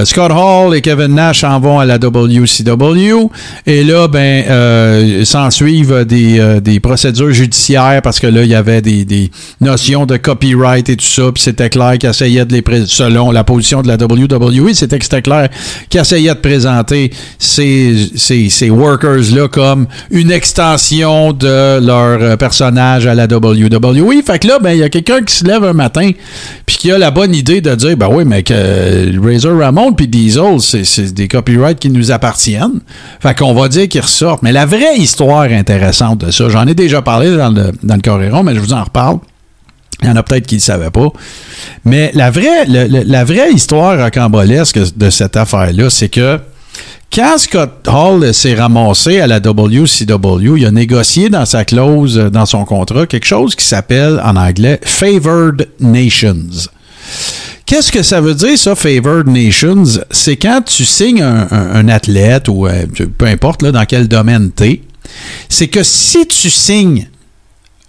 Scott Hall et Kevin Nash en vont à la WCW, et là, ben, s'en suivent des, des procédures judiciaires parce que là, il y avait des, des notions de copyright et tout ça, puis c'était qui essayait de les selon la position de la WWE, c'était que c'était clair qui essayait de présenter ces, ces, workers-là comme une extension de leur euh, personnage à la WWE. Fait que là, ben, il y a quelqu'un qui se lève un matin puis qui a la bonne idée de dire, ben oui, mais que Razor Ramon puis Diesel, c'est des copyrights qui nous appartiennent. Fait qu'on va dire qu'ils ressortent. Mais la vraie histoire intéressante de ça, j'en ai déjà parlé dans le, dans le Coréron, mais je vous en reparle. Il y en a peut-être qui ne le savaient pas. Mais la vraie, la vraie histoire rocambolesque de cette affaire-là, c'est que quand Scott Hall s'est ramassé à la WCW, il a négocié dans sa clause, dans son contrat, quelque chose qui s'appelle en anglais Favored Nations Qu'est-ce que ça veut dire, ça, Favored Nations? C'est quand tu signes un, athlète ou euh, peu importe là, dans quel domaine tu es, c'est que si tu signes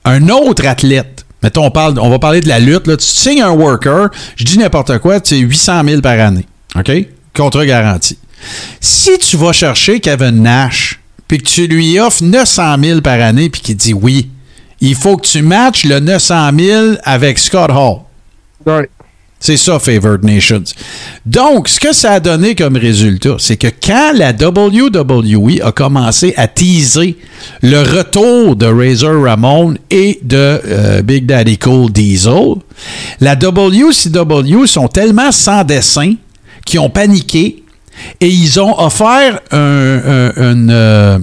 un autre athlète, mettons, on, va parler de la lutte, tu signes un worker, je dis n'importe quoi, tu sais, 800 000 par année. OK? Contre garantie. Si tu vas chercher Kevin Nash, puis que tu lui offres 900 000 par année, puis qu'il dit oui, il faut que tu matches le 900 000 avec Scott Hall. Ouais. C'est ça, Favored Nations. Donc, ce que ça a donné comme résultat, c'est que quand la WWE a commencé à teaser le retour de Razor Ramon et de euh, Big Daddy Cool Diesel, la WCW sont tellement sans dessin qu'ils ont paniqué et ils ont offert un, euh,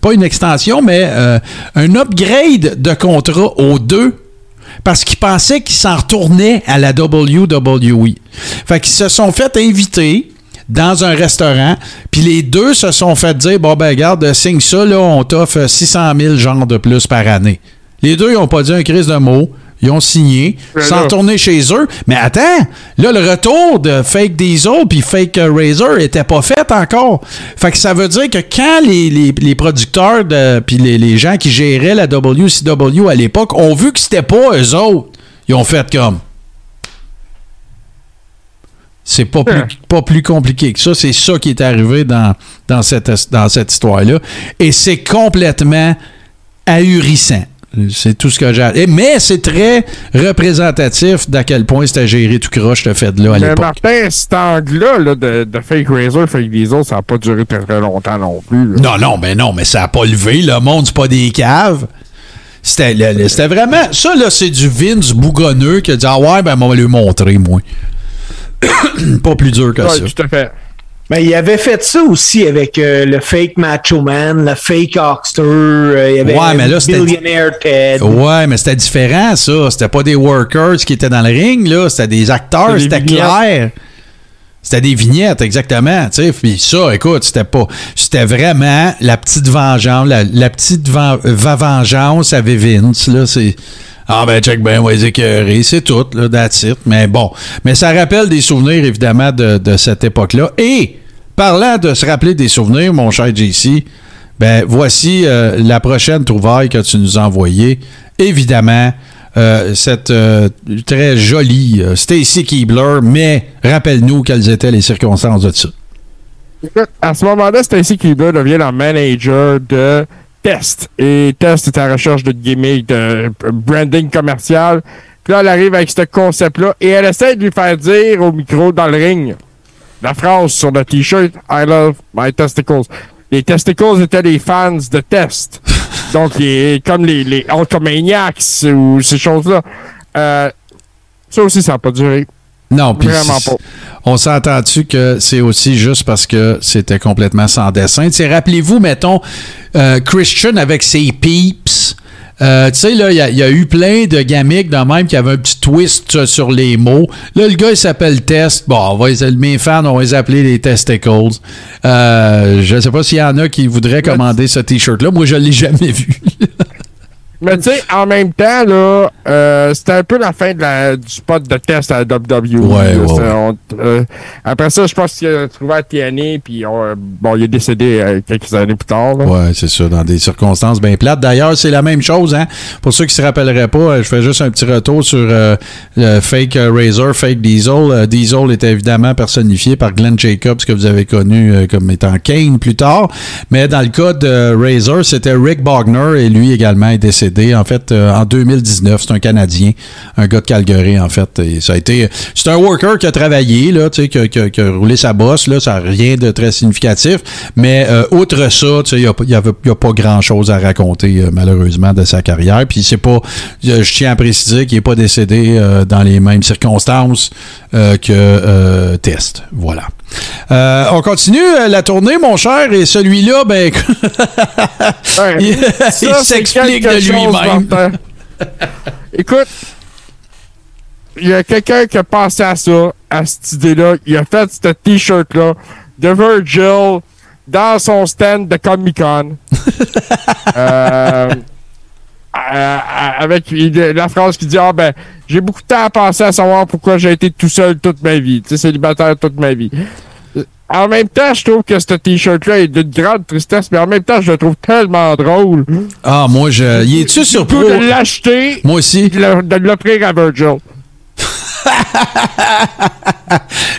pas une extension, mais euh, un upgrade de contrat aux deux parce qu'ils pensaient qu'ils s'en retournaient à la WWE. Fait qu'ils se sont fait inviter dans un restaurant, puis les deux se sont fait dire Bon, ben, regarde, signe ça, là, on t'offre 600 000 genres de plus par année. Les deux, ils n'ont pas dit un crise de mots. Ils ont signé, sans retourner chez eux. Mais attends, là, le retour de Fake Diesel puis Fake Razor était pas fait encore. Fait que ça veut dire que quand les, producteurs puis les, gens qui géraient la WCW à l'époque ont vu que c'était pas eux autres, ils ont fait comme. C'est pas plus, pas plus compliqué que ça. C'est ça qui est arrivé dans, dans cette, dans cette histoire-là. Et c'est complètement ahurissant. C'est tout ce que j'ai. Mais c'est très représentatif d'à quel point c'était géré tout croche, le fait de là à l'époque. Martin, cet angle-là de, Fake Razor, Fake Diesel, ça n'a pas duré très, très longtemps non plus. Non, non, mais non, mais ça n'a pas levé. Le monde, c'est pas des caves. C'était vraiment. Ça, là, c'est du Vince bougonneux qui a dit Ah ouais, ben, on va lui montrer, moi. pas plus dur que ouais, ça. Tout à fait. Mais il avait fait ça aussi avec euh, le fake Macho Man, le fake Oxter, euh, il y avait ouais, mais là, Billionaire Ted. Ouais, mais c'était différent, ça. C'était pas des workers qui étaient dans le ring, là. C'était des acteurs, c'était clair. C'était des vignettes, exactement. Tu sais, puis ça, écoute, c'était pas. C'était vraiment la petite vengeance, la, petite va, vengeance avec Vince, là. C'est. Ah ben check ben ouais écœuré, c'est tout, là, that's. Mais bon. Mais ça rappelle des souvenirs, évidemment, de, de cette époque-là. Et parlant de se rappeler des souvenirs, mon cher JC, ben voici euh, la prochaine trouvaille que tu nous as envoyée. Évidemment, euh, cette euh, très jolie Stacy Keebler, mais rappelle-nous quelles étaient les circonstances de ça. À ce moment-là, Stacy Keebler devient la manager de Test. Et Test est à la recherche de gimmick, de branding commercial. Puis là, elle arrive avec ce concept-là et elle essaie de lui faire dire au micro dans le ring la phrase sur le t-shirt I love my testicles. Les testicles étaient les fans de Test. Donc, comme les, les ou ces choses-là. Euh, ça aussi, ça n'a pas duré. Non, puis on s'entend-tu que c'est aussi juste parce que c'était complètement sans dessin? Rappelez-vous, mettons, euh, Christian avec ses peeps. Euh, tu sais, là, il y, a eu plein de gamiques dans même qui avaient un petit twist sur les mots. Là, le gars, il s'appelle Test. Bon, on va mes fans, on va les appeler les Testicles. Euh, je ne sais pas s'il y en a qui voudraient commander ce T-shirt-là. Moi, je ne l'ai jamais vu. Mais tu sais, en même temps, là, euh, c'était un peu la fin de la, du spot de test à la WWE. Ouais, euh, après ça, je pense qu'il a trouvé à TNA, puis bon, il est décédé euh, quelques années plus tard. Là. Ouais, c'est ça, dans des circonstances bien plates. D'ailleurs, c'est la même chose, hein. Pour ceux qui se rappelleraient pas, je fais juste un petit retour sur le Fake Razor, Fake Diesel. Diesel était évidemment personnifié par Glenn Jacobs, que vous avez connu comme étant Kane plus tard. Mais dans le cas de Razor, c'était Rick Bogner, et lui également est décédé en fait, euh, en 2019. C'est un Canadien, un gars de Calgary, en fait. Et ça a été. C'est un worker qui a travaillé, là, tu sais, qui, a roulé sa bosse, là. Ça n'a rien de très significatif. Mais euh, outre ça, tu sais, il n'y a, a, pas grand-chose à raconter, euh, malheureusement, de sa carrière. Puis c'est pas. Je tiens à préciser qu'il n'est pas décédé dans les mêmes circonstances que Test. Voilà. on continue la tournée, mon cher, et celui-là, ben, il, il s'explique de lui Écoute, il y a quelqu'un qui a pensé à ça, à cette idée-là. Il a fait ce t-shirt-là de Virgil dans son stand de Comic Con. Euh, euh, avec la phrase qui dit Ah ben, j'ai beaucoup de temps à penser à savoir pourquoi j'ai été tout seul toute ma vie, tu sais, célibataire toute ma vie. En même temps, je trouve que ce t-shirt-là est d'une grande tristesse, mais en même temps, je le trouve tellement drôle. Ah, moi, je. Y es-tu surpris? de l'acheter. Moi aussi. De l'offrir à Virgil.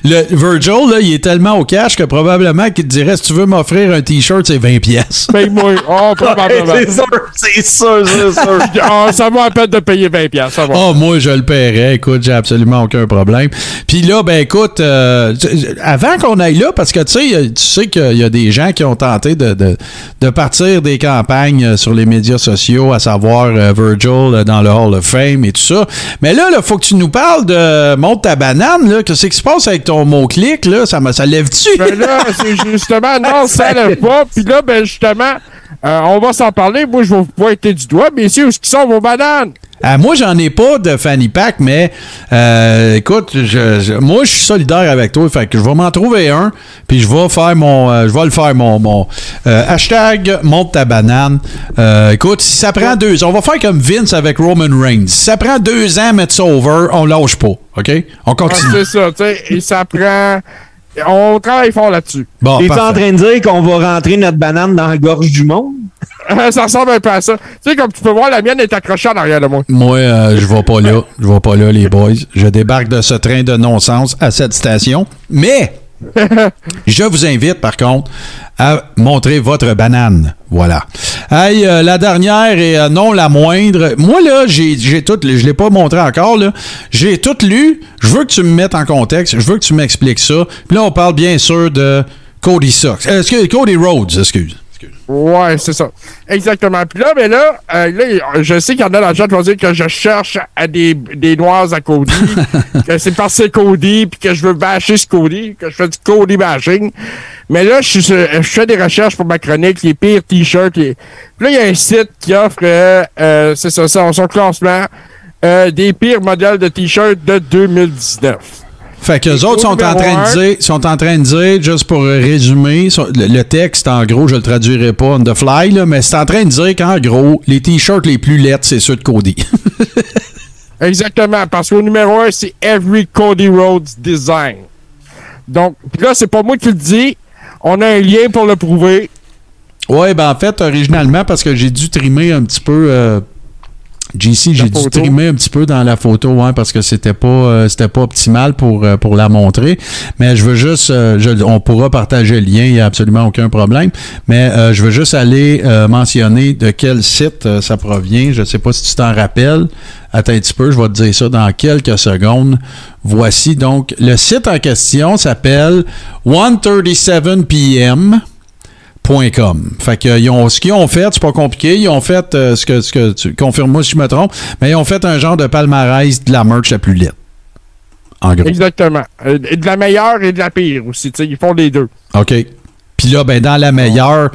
Le Virgil, là, il est tellement au cash que probablement qu'il te dirait si tu veux m'offrir un t-shirt, c'est 20 pièces. Paye-moi. Oh, probablement. c'est sûr, c'est sûr, c'est sûr. oh, ça vaut peine de payer 20 pièces. Oh, moi, je le paierais. Écoute, j'ai absolument aucun problème. Puis là, ben écoute, euh, avant qu'on aille là, parce que tu sais, tu sais qu'il y a des gens qui ont tenté de, de, de, partir des campagnes sur les médias sociaux, à savoir euh, Virgil dans le Hall of Fame et tout ça. Mais là, il faut que tu nous parles de monte ta banane, là. Qu'est-ce qui se passe avec ton mot-clic, là? Ça, ça lève-tu? Ben là, c'est justement, non, ça lève pas. Puis là, ben justement, euh, on va s'en parler. Moi, je vais vous pointer du doigt. Mais ici, où sont vos bananes? Euh, moi, j'en ai pas de fanny pack, mais euh, écoute, je, moi, je suis solidaire avec toi. Fait que je vais m'en trouver un, puis je vais faire mon, euh, je vais le faire mon, mon hashtag monte ta banane. écoute, si ça prend deux on va faire comme Vince avec Roman Reigns. Si ça prend deux ans mettre ça over, on lâche pas, ok? On continue. c'est ça, tu sais, et ça prend. On travaille fort là-dessus. Bon, es en train de dire qu'on va rentrer notre banane dans la gorge du monde? ça ressemble un peu à ça. Tu sais, comme tu peux voir, la mienne est accrochée en arrière de moi. Moi, euh, je vais pas là. Je vais pas là, les boys. Je débarque de ce train de non-sens à cette station. Mais, je vous invite, par contre, à montrer votre banane. Voilà. Hey, euh, la dernière et euh, non la moindre. Moi, là, j'ai, j'ai tout, je l'ai pas montré encore, là. J'ai tout lu. Je veux que tu me mettes en contexte. Je veux que tu m'expliques ça. Puis là, on parle bien sûr de Cody Sox. Excuse, Cody Rhodes, excuse. Ouais, c'est ça. Exactement. Puis là, mais là, euh, là je sais qu'il y en a dans le chat qui vont dire que je cherche à des, des noirs à Cody, que c'est parce que c'est Cody, puis que je veux bâcher ce Cody, que je fais du Cody bashing. Mais là, je, je fais des recherches pour ma chronique, les pires t-shirts. Puis là, il y a un site qui offre, euh, euh c'est ça, son, son classement, euh, des pires modèles de t-shirts de 2019. Fait que les autres sont en, train de dire, sont en train de dire, juste pour résumer, le, texte, en gros, je le traduirai pas on the fly, là, mais c'est en train de dire qu'en gros, les t-shirts les plus lettres, c'est ceux de Cody. Exactement, parce qu'au numéro 1, c'est Every Cody Rhodes Design. Donc, là, c'est pas moi qui le dis. On a un lien pour le prouver. Ouais, ben en fait, originalement, parce que j'ai dû trimer un petit peu. Euh, JC, j'ai dû trimer un petit peu dans la photo, hein, parce que c'était pas euh, c'était pas optimal pour, euh, pour la montrer. Mais je veux juste, euh, on pourra partager le lien, il n'y a absolument aucun problème. Mais je veux juste aller mentionner de quel site ça provient. Je ne sais pas si tu t'en rappelles. Attends un petit peu, je vais te dire ça dans quelques secondes. Voici donc le site en question s'appelle 137 PM. .com. Fait que ils ont, ce qu'ils ont fait, c'est pas compliqué. Ils ont fait euh, ce que, ce que tu confirmes-moi si je me trompe, mais ils ont fait un genre de palmarès de la merch la plus laide. En gros. Exactement. Euh, de la meilleure et de la pire aussi. Ils font les deux. OK. Puis là, ben, dans la meilleure,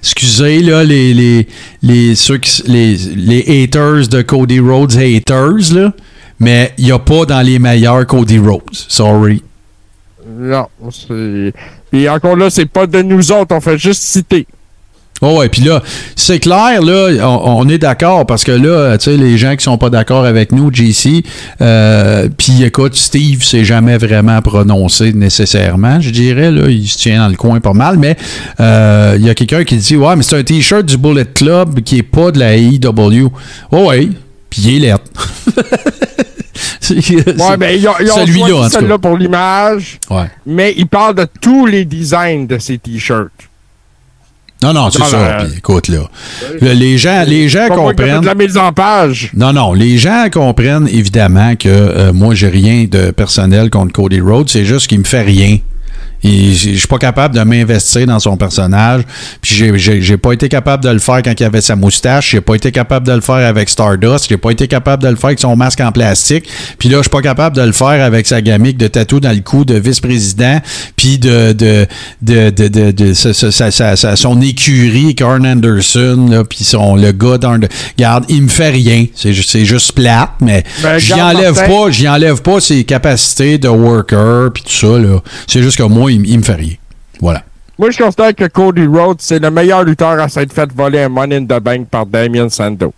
excusez là, les, les, les, ceux les, les haters de Cody Rhodes haters, là, mais il n'y a pas dans les meilleurs Cody Rhodes. Sorry. Non, c'est. Puis encore là, c'est pas de nous autres, on fait juste citer. Oh ouais, puis là, c'est clair, là, on, est d'accord parce que là, tu sais, les gens qui sont pas d'accord avec nous, JC, euh, puis écoute, Steve s'est jamais vraiment prononcé nécessairement, je dirais, là, il se tient dans le coin pas mal, mais euh, il y a quelqu'un qui dit, ouais, mais c'est un t-shirt du Bullet Club qui est pas de la AEW. Oh ouais, puis il est ouais, mais ils ont, ils celui-là, celui-là pour l'image. Ouais. Mais ils parlent de tous les designs de ces t-shirts. Non, non, c'est ça. écoute, là. Les gens, les gens comprennent. de la mise en page. Non, non. Les gens comprennent évidemment que euh, moi, j'ai rien de personnel contre Cody Rhodes. C'est juste qu'il me fait rien je suis pas capable de m'investir dans son personnage. Puis j'ai pas été capable de le faire quand il avait sa moustache. J'ai pas été capable de le faire avec Stardust. J'ai pas été capable de le faire avec son masque en plastique. Puis là, je suis pas capable de le faire avec sa gamique de tatou dans le cou de vice-président. Puis de, de, de, de, de, son écurie, Carn Anderson. puis son, le gars dans Regarde, il me fait rien. C'est juste plate, mais ben, j'y enlève pas, j'y enlève pas ses capacités de worker. Puis tout ça, là. C'est juste que moi, il, me fait. Voilà. Moi, je considère que Cody Rhodes, c'est le meilleur lutteur à s'être fait voler un Money in the Bank par Damien Sando.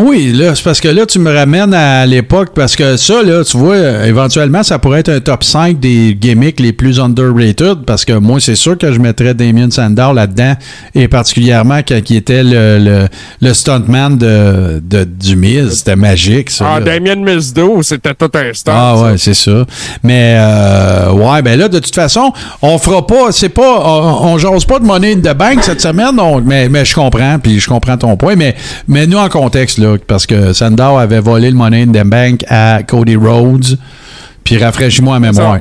Ah oui, là, c'est parce que là, tu me ramènes à l'époque, parce que ça, là, tu vois, éventuellement, ça pourrait être un top 5 des gimmicks les plus underrated, parce que moi, c'est sûr que je mettrais Damien Sandow là-dedans, et particulièrement quand il était le, le, le stuntman de, de, du Miz. C'était magique, ça. Ah, là. Damien Mizdo, c'était tout un stunt. Ah ça. ouais, c'est ça. Mais euh, ouais, ben là, de toute façon, on fera pas, c'est pas, on, on jase pas de monnaie de banque cette semaine, on- mais, mais je comprends, puis je comprends ton point, mais, mais nous en contexte, là, parce que Sandow avait volé le money in the bank à Cody Rhodes, puis rafraîchis-moi la mémoire.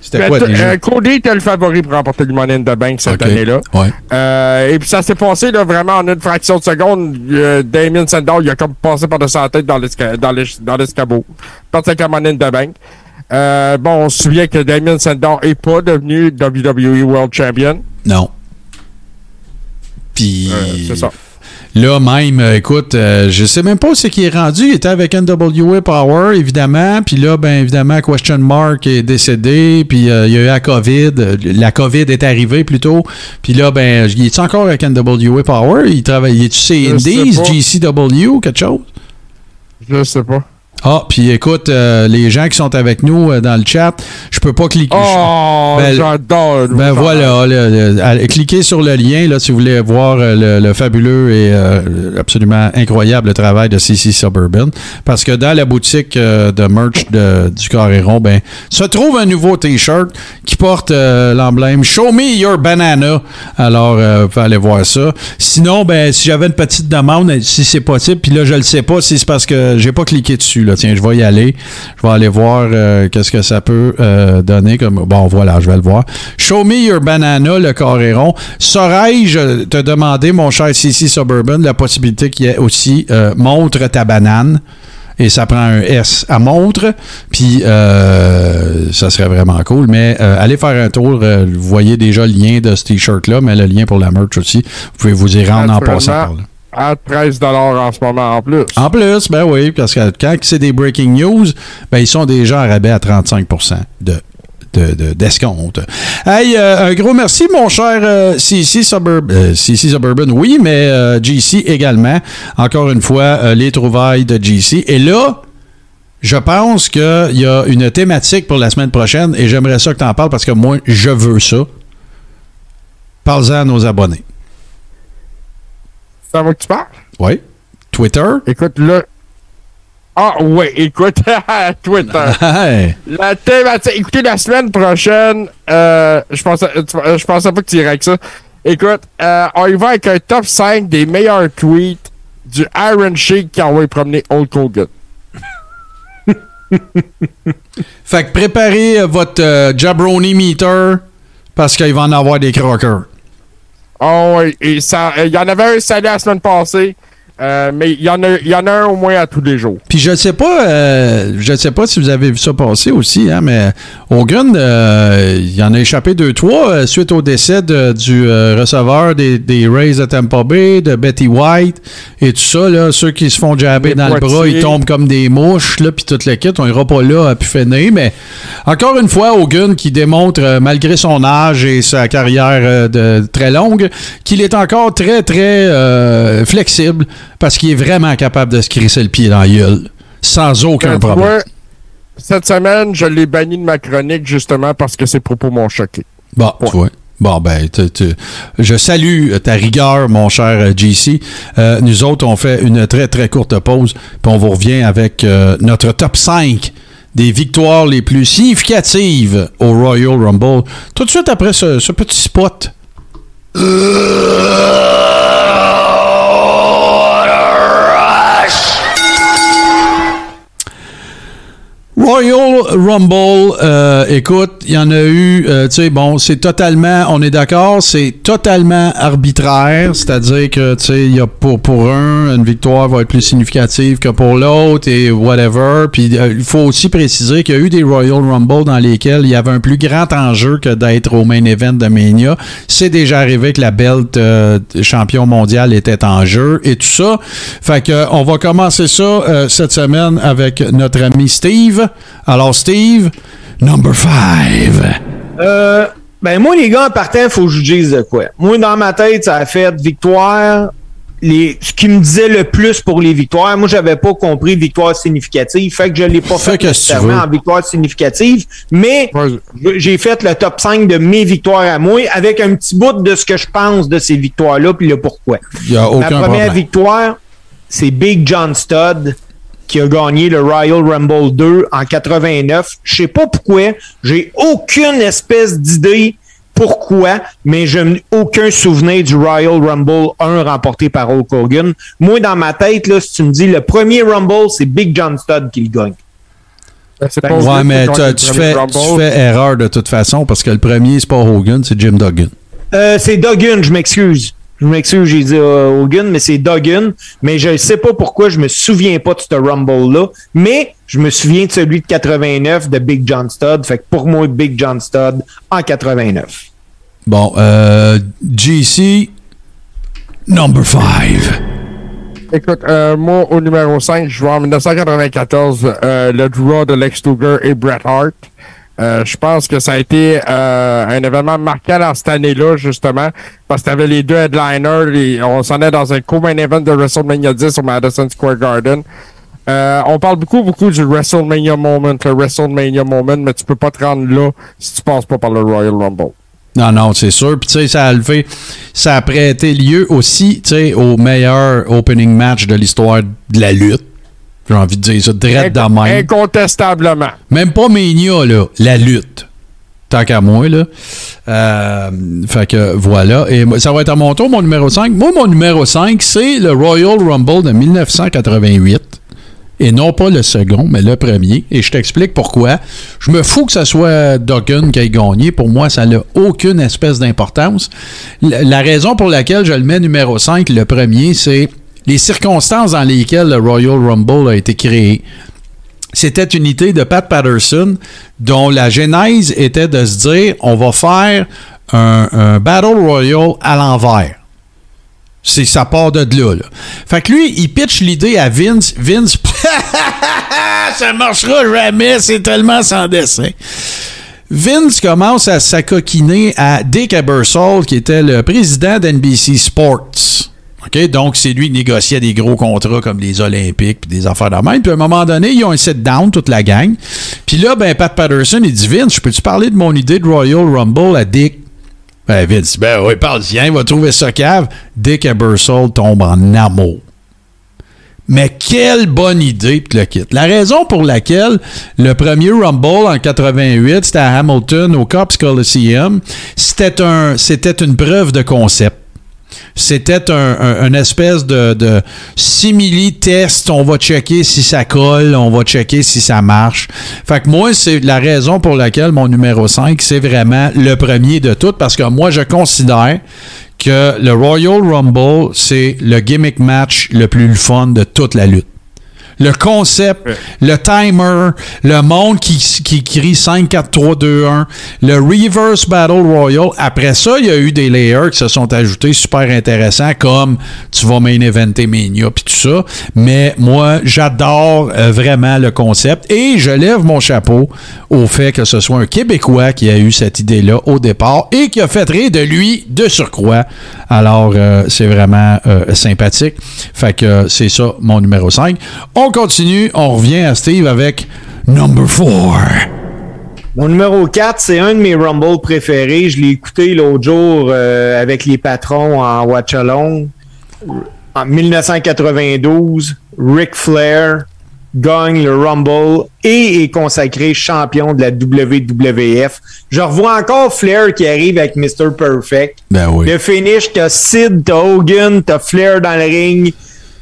C'était quoi déjà? euh, Cody était le favori pour remporter le Money in the Bank cette année-là. Ouais. Euh, et puis ça s'est passé là, vraiment en une fraction de seconde. Euh, Damien Sandow, il a comme passé par-dessus sa tête dans l'esca- dans l'escabeau. Parti avec la Money in the Bank. Euh, bon, on se souvient que Damien Sandow n'est pas devenu WWE World Champion. Non. Puis. c'est ça. Là, même, euh, écoute, euh, je sais même pas où c'est qu'il est rendu. Il était avec NWA Power, évidemment. Puis là, ben évidemment, Question Mark est décédé. Puis euh, il y a eu la COVID. La COVID est arrivée plutôt. Puis là, ben, il est encore avec NWA Power? Il travaille. Il est-tu sais Indies. GCW quelque chose? Je sais pas. Ah, puis écoute, euh, les gens qui sont avec nous euh, dans le chat, je peux pas cliquer. Oh, Ben, j'adore. Ben voilà, allez, cliquez sur le lien là, si vous voulez voir euh, le, le fabuleux et euh, absolument incroyable travail de CC Suburban. Parce que dans la boutique de merch de, du Carréron, ben, se trouve un nouveau T-shirt qui porte l'emblème Show me your banana. Alors, vous pouvez aller voir ça. Sinon, ben, si j'avais une petite demande, si c'est possible, puis là, je le sais pas si c'est parce que j'ai pas cliqué dessus. Là. Tiens, je vais y aller. Je vais aller voir euh, qu'est-ce que ça peut euh, donner comme. Bon, voilà, je vais le voir. Show me your banana, le Coréron. Saurais-je te demander, mon cher CC Suburban, la possibilité qu'il y ait aussi euh, montre ta banane? Et ça prend un S à montre. Puis euh, ça serait vraiment cool. Mais euh, allez faire un tour. euh, vous voyez déjà le lien de ce t-shirt-là, mais le lien pour la merch aussi. Vous pouvez vous y rendre en passant par là. À 13 en ce moment en plus. En plus, ben oui, parce que quand c'est des breaking news, ben ils sont déjà à rabais à 35 de de- de- d'escompte. hey, euh, un gros merci, mon cher euh, CC Suburban. euh, CC Suburban, oui, mais euh, GC également. Encore une fois, euh, les trouvailles de GC. Et là, je pense qu'il y a une thématique pour la semaine prochaine et j'aimerais ça que tu en parles parce que moi, je veux ça. Parle-en à nos abonnés. Ça va que tu parles? Oui. Twitter? Écoute, là. Ah, ouais, écoute, Twitter. Hey. La thématique. Écoutez, la semaine prochaine, euh, je pensais, euh, je pensais pas que tu irais avec ça. Écoute, euh, on y va avec un top 5 des meilleurs tweets du Iron Sheik qui a envoyé promener Hulk Hogan. Fait que préparez votre euh, jabroni meter parce qu'il va en avoir des croqueurs. Oh, ouais, et ça, euh, il y en avait un salé la semaine passée, euh, mais il y, en a- y en a un au moins à tous les jours. Puis je ne sais pas, euh, je sais pas si vous avez vu ça passer aussi, hein, mais Hogan, euh, il en a échappé deux trois suite au décès de- du receveur des, des Rays de Tampa Bay, de Betty White et tout ça là, ceux qui se font jabber Les dans le bras, ils tombent comme des mouches là, puis toute kit, on ira pas là à pu finir, mais encore une fois Hogan qui démontre malgré son âge et sa carrière de très longue qu'il est encore très très flexible parce qu'il est vraiment capable de se crisser le pied dans la gueule sans aucun problème. cette semaine, je l'ai banni de ma chronique justement parce que ses propos m'ont choqué. Bon, tu vois. Bon, ben, tu- tu- je salue ta rigueur, mon cher euh, JC. Euh, nous autres, on fait une très, très courte pause, puis on vous revient avec euh, notre top 5 des victoires les plus significatives au Royal Rumble. Tout de suite après ce, ce petit spot. Flash. Royal Rumble, euh, écoute, il y en a eu, euh, tu sais, bon, c'est totalement, on est d'accord, c'est totalement arbitraire, c'est-à-dire que, tu sais, il y a pour, pour un, une victoire va être plus significative que pour l'autre et whatever. Puis euh, il faut aussi préciser qu'il y a eu des Royal Rumble dans lesquels il y avait un plus grand enjeu que d'être au main event de Mania. C'est déjà arrivé que la belt euh, champion mondial était en jeu et tout ça. Fait que on va commencer ça euh, cette semaine avec notre ami Steve. Alors Steve, number five. Euh, ben moi, les gars, en partant, il faut que je dise de quoi. Moi, dans ma tête, ça a fait victoire les, ce qui me disait le plus pour les victoires. Moi, j'avais pas compris victoire significative, fait que je l'ai pas fait, nécessairement en victoire significative, mais j'ai fait le top 5 de mes victoires à moi avec un petit bout de ce que je pense de ces victoires-là puis le pourquoi. Y a aucun Ma première problème. victoire, c'est Big John Studd qui a gagné le Royal Rumble 2 en 89. Je sais pas pourquoi, j'ai aucune espèce d'idée pourquoi, mais je n'ai aucun souvenir du Royal Rumble 1 remporté par Hulk Hogan. Moi, dans ma tête, là, si tu me dis le premier Rumble, c'est Big John Studd qui le gagne. C'est Ouais, mais tu, tu fais, tu fais erreur de toute façon parce que le premier, c'est pas Hogan, c'est Jim Duggan. Euh, c'est Duggan, je m'excuse. Je m'excuse, j'ai dit euh, Hogan, mais c'est Duggan. Mais je ne sais pas pourquoi je me souviens pas de ce Rumble-là. Mais je me souviens de celui de 89 de Big John Studd. Fait que pour moi, Big John Studd en 89. Bon, euh, GC, number 5. Écoute, euh, moi, au numéro 5, je vois en 1994 euh, le draw de Lex Luger et Bret Hart. Euh, je pense que ça a été euh, un événement marquant dans cette année-là, justement, parce que t'avais les deux headliners, on s'en est dans un co-main event de WrestleMania 10 au Madison Square Garden. Euh, on parle beaucoup, beaucoup du WrestleMania moment, le WrestleMania moment, mais tu peux pas te rendre là si tu passes pas par le Royal Rumble. Non, non, c'est sûr. Puis, tu sais, ça a levé, ça a prêté lieu aussi, tu sais, au meilleur opening match de l'histoire de la lutte. J'ai envie de dire ça, direct dans même. Incontestablement. Même pas Mania, là, la lutte. Tant qu'à moi, là. Euh, fait que voilà. Et ça va être à mon tour, mon numéro 5. Moi, mon numéro 5, c'est le Royal Rumble de 1988. Et non pas le second, mais le premier. Et je t'explique pourquoi. Je me fous que ce soit Duggan qui ait gagné. Pour moi, ça n'a aucune espèce d'importance. La, la raison pour laquelle je le mets numéro 5, le premier, c'est les circonstances dans lesquelles le Royal Rumble a été créé. C'était une idée de Pat Patterson dont la genèse était de se dire on va faire un, Battle Royal à l'envers. C'est ça part de là, là. Fait que lui, il pitch l'idée à Vince. Vince, ça marchera jamais, c'est tellement sans dessin. Vince commence à s'acoquiner à Dick Ebersol, qui était le président d'NBC Sports. Donc, c'est lui qui négociait des gros contrats comme les Olympiques puis des affaires de. Puis à un moment donné, ils ont un sit-down, toute la gang. Puis là, ben, Pat Patterson, il dit Vince, je peux-tu parler de mon idée de Royal Rumble à Dick? Ben, Vince, ben oui, parle-y, il va trouver ça cave. Dick Ebersol tombe en amour. Mais quelle bonne idée, puis le. La raison pour laquelle le premier Rumble en 88, c'était à Hamilton, au Cops Coliseum, c'était une preuve de concept. C'était un, espèce de, de simili-test. On va checker si ça colle, on va checker si ça marche. Fait que moi, c'est la raison pour laquelle mon numéro 5, c'est vraiment le premier de tout, parce que moi, je considère que le Royal Rumble, c'est le gimmick match le plus fun de toute la lutte. Le concept, le timer, le monde qui, qui crie 5, 4, 3, 2, 1, le reverse battle royal. Après ça, il y a eu des layers qui se sont ajoutés super intéressants comme tu vas main eventer Mania puis tout ça. Mais moi, j'adore euh, vraiment le concept et je lève mon chapeau au fait que ce soit un Québécois qui a eu cette idée-là au départ et qui a fait rire de lui de surcroît. Alors, euh, c'est vraiment euh, sympathique. Fait que c'est ça, mon numéro 5. On continue, on revient à Steve avec number 4. Mon numéro 4, c'est un de mes Rumble préférés. Je l'ai écouté l'autre jour euh, avec les patrons en Watch Along. En 1992, Ric Flair gagne le Rumble et est consacré champion de la WWF. Je revois encore Flair qui arrive avec Mr. Perfect. Ben oui. Le finish, t'as Sid, t'as Hogan, t'as Flair dans le ring.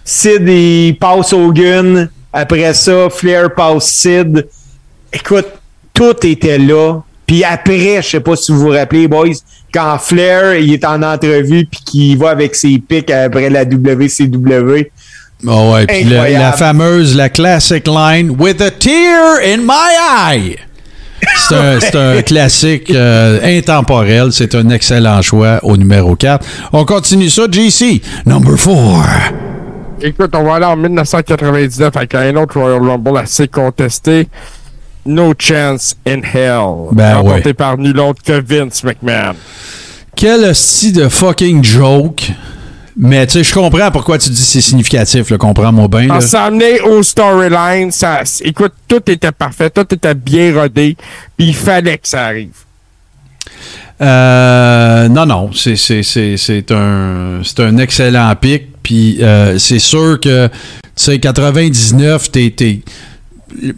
Sid, il passe Hogan. Après ça, Flair passe Sid. Écoute, tout était là. Puis après, je sais pas si vous vous rappelez, boys, quand Flair, il est en entrevue puis qu'il va avec ses pics après la WCW. Oh ouais, puis la fameuse, la classic line With a tear in my eye. C'est un, c'est un classique euh, intemporel. C'est un excellent choix au numéro 4. On continue ça, JC. Number 4. Écoute, on va aller en 1999 avec un autre Royal Rumble assez contesté. No Chance in Hell. Ben remporté ouais. par nul autre que Vince McMahon. Quel style de fucking joke. Mais tu sais, je comprends pourquoi tu dis c'est significatif, le comprends-moi bien. là. Ça amené au storyline. Ça, écoute, tout était parfait, tout était bien rodé, puis il fallait que ça arrive. Euh, non, non, c'est c'est- c'est- c'est un, c'est un excellent pic. Puis euh, c'est sûr que, tu sais, 99, t'es. t'es-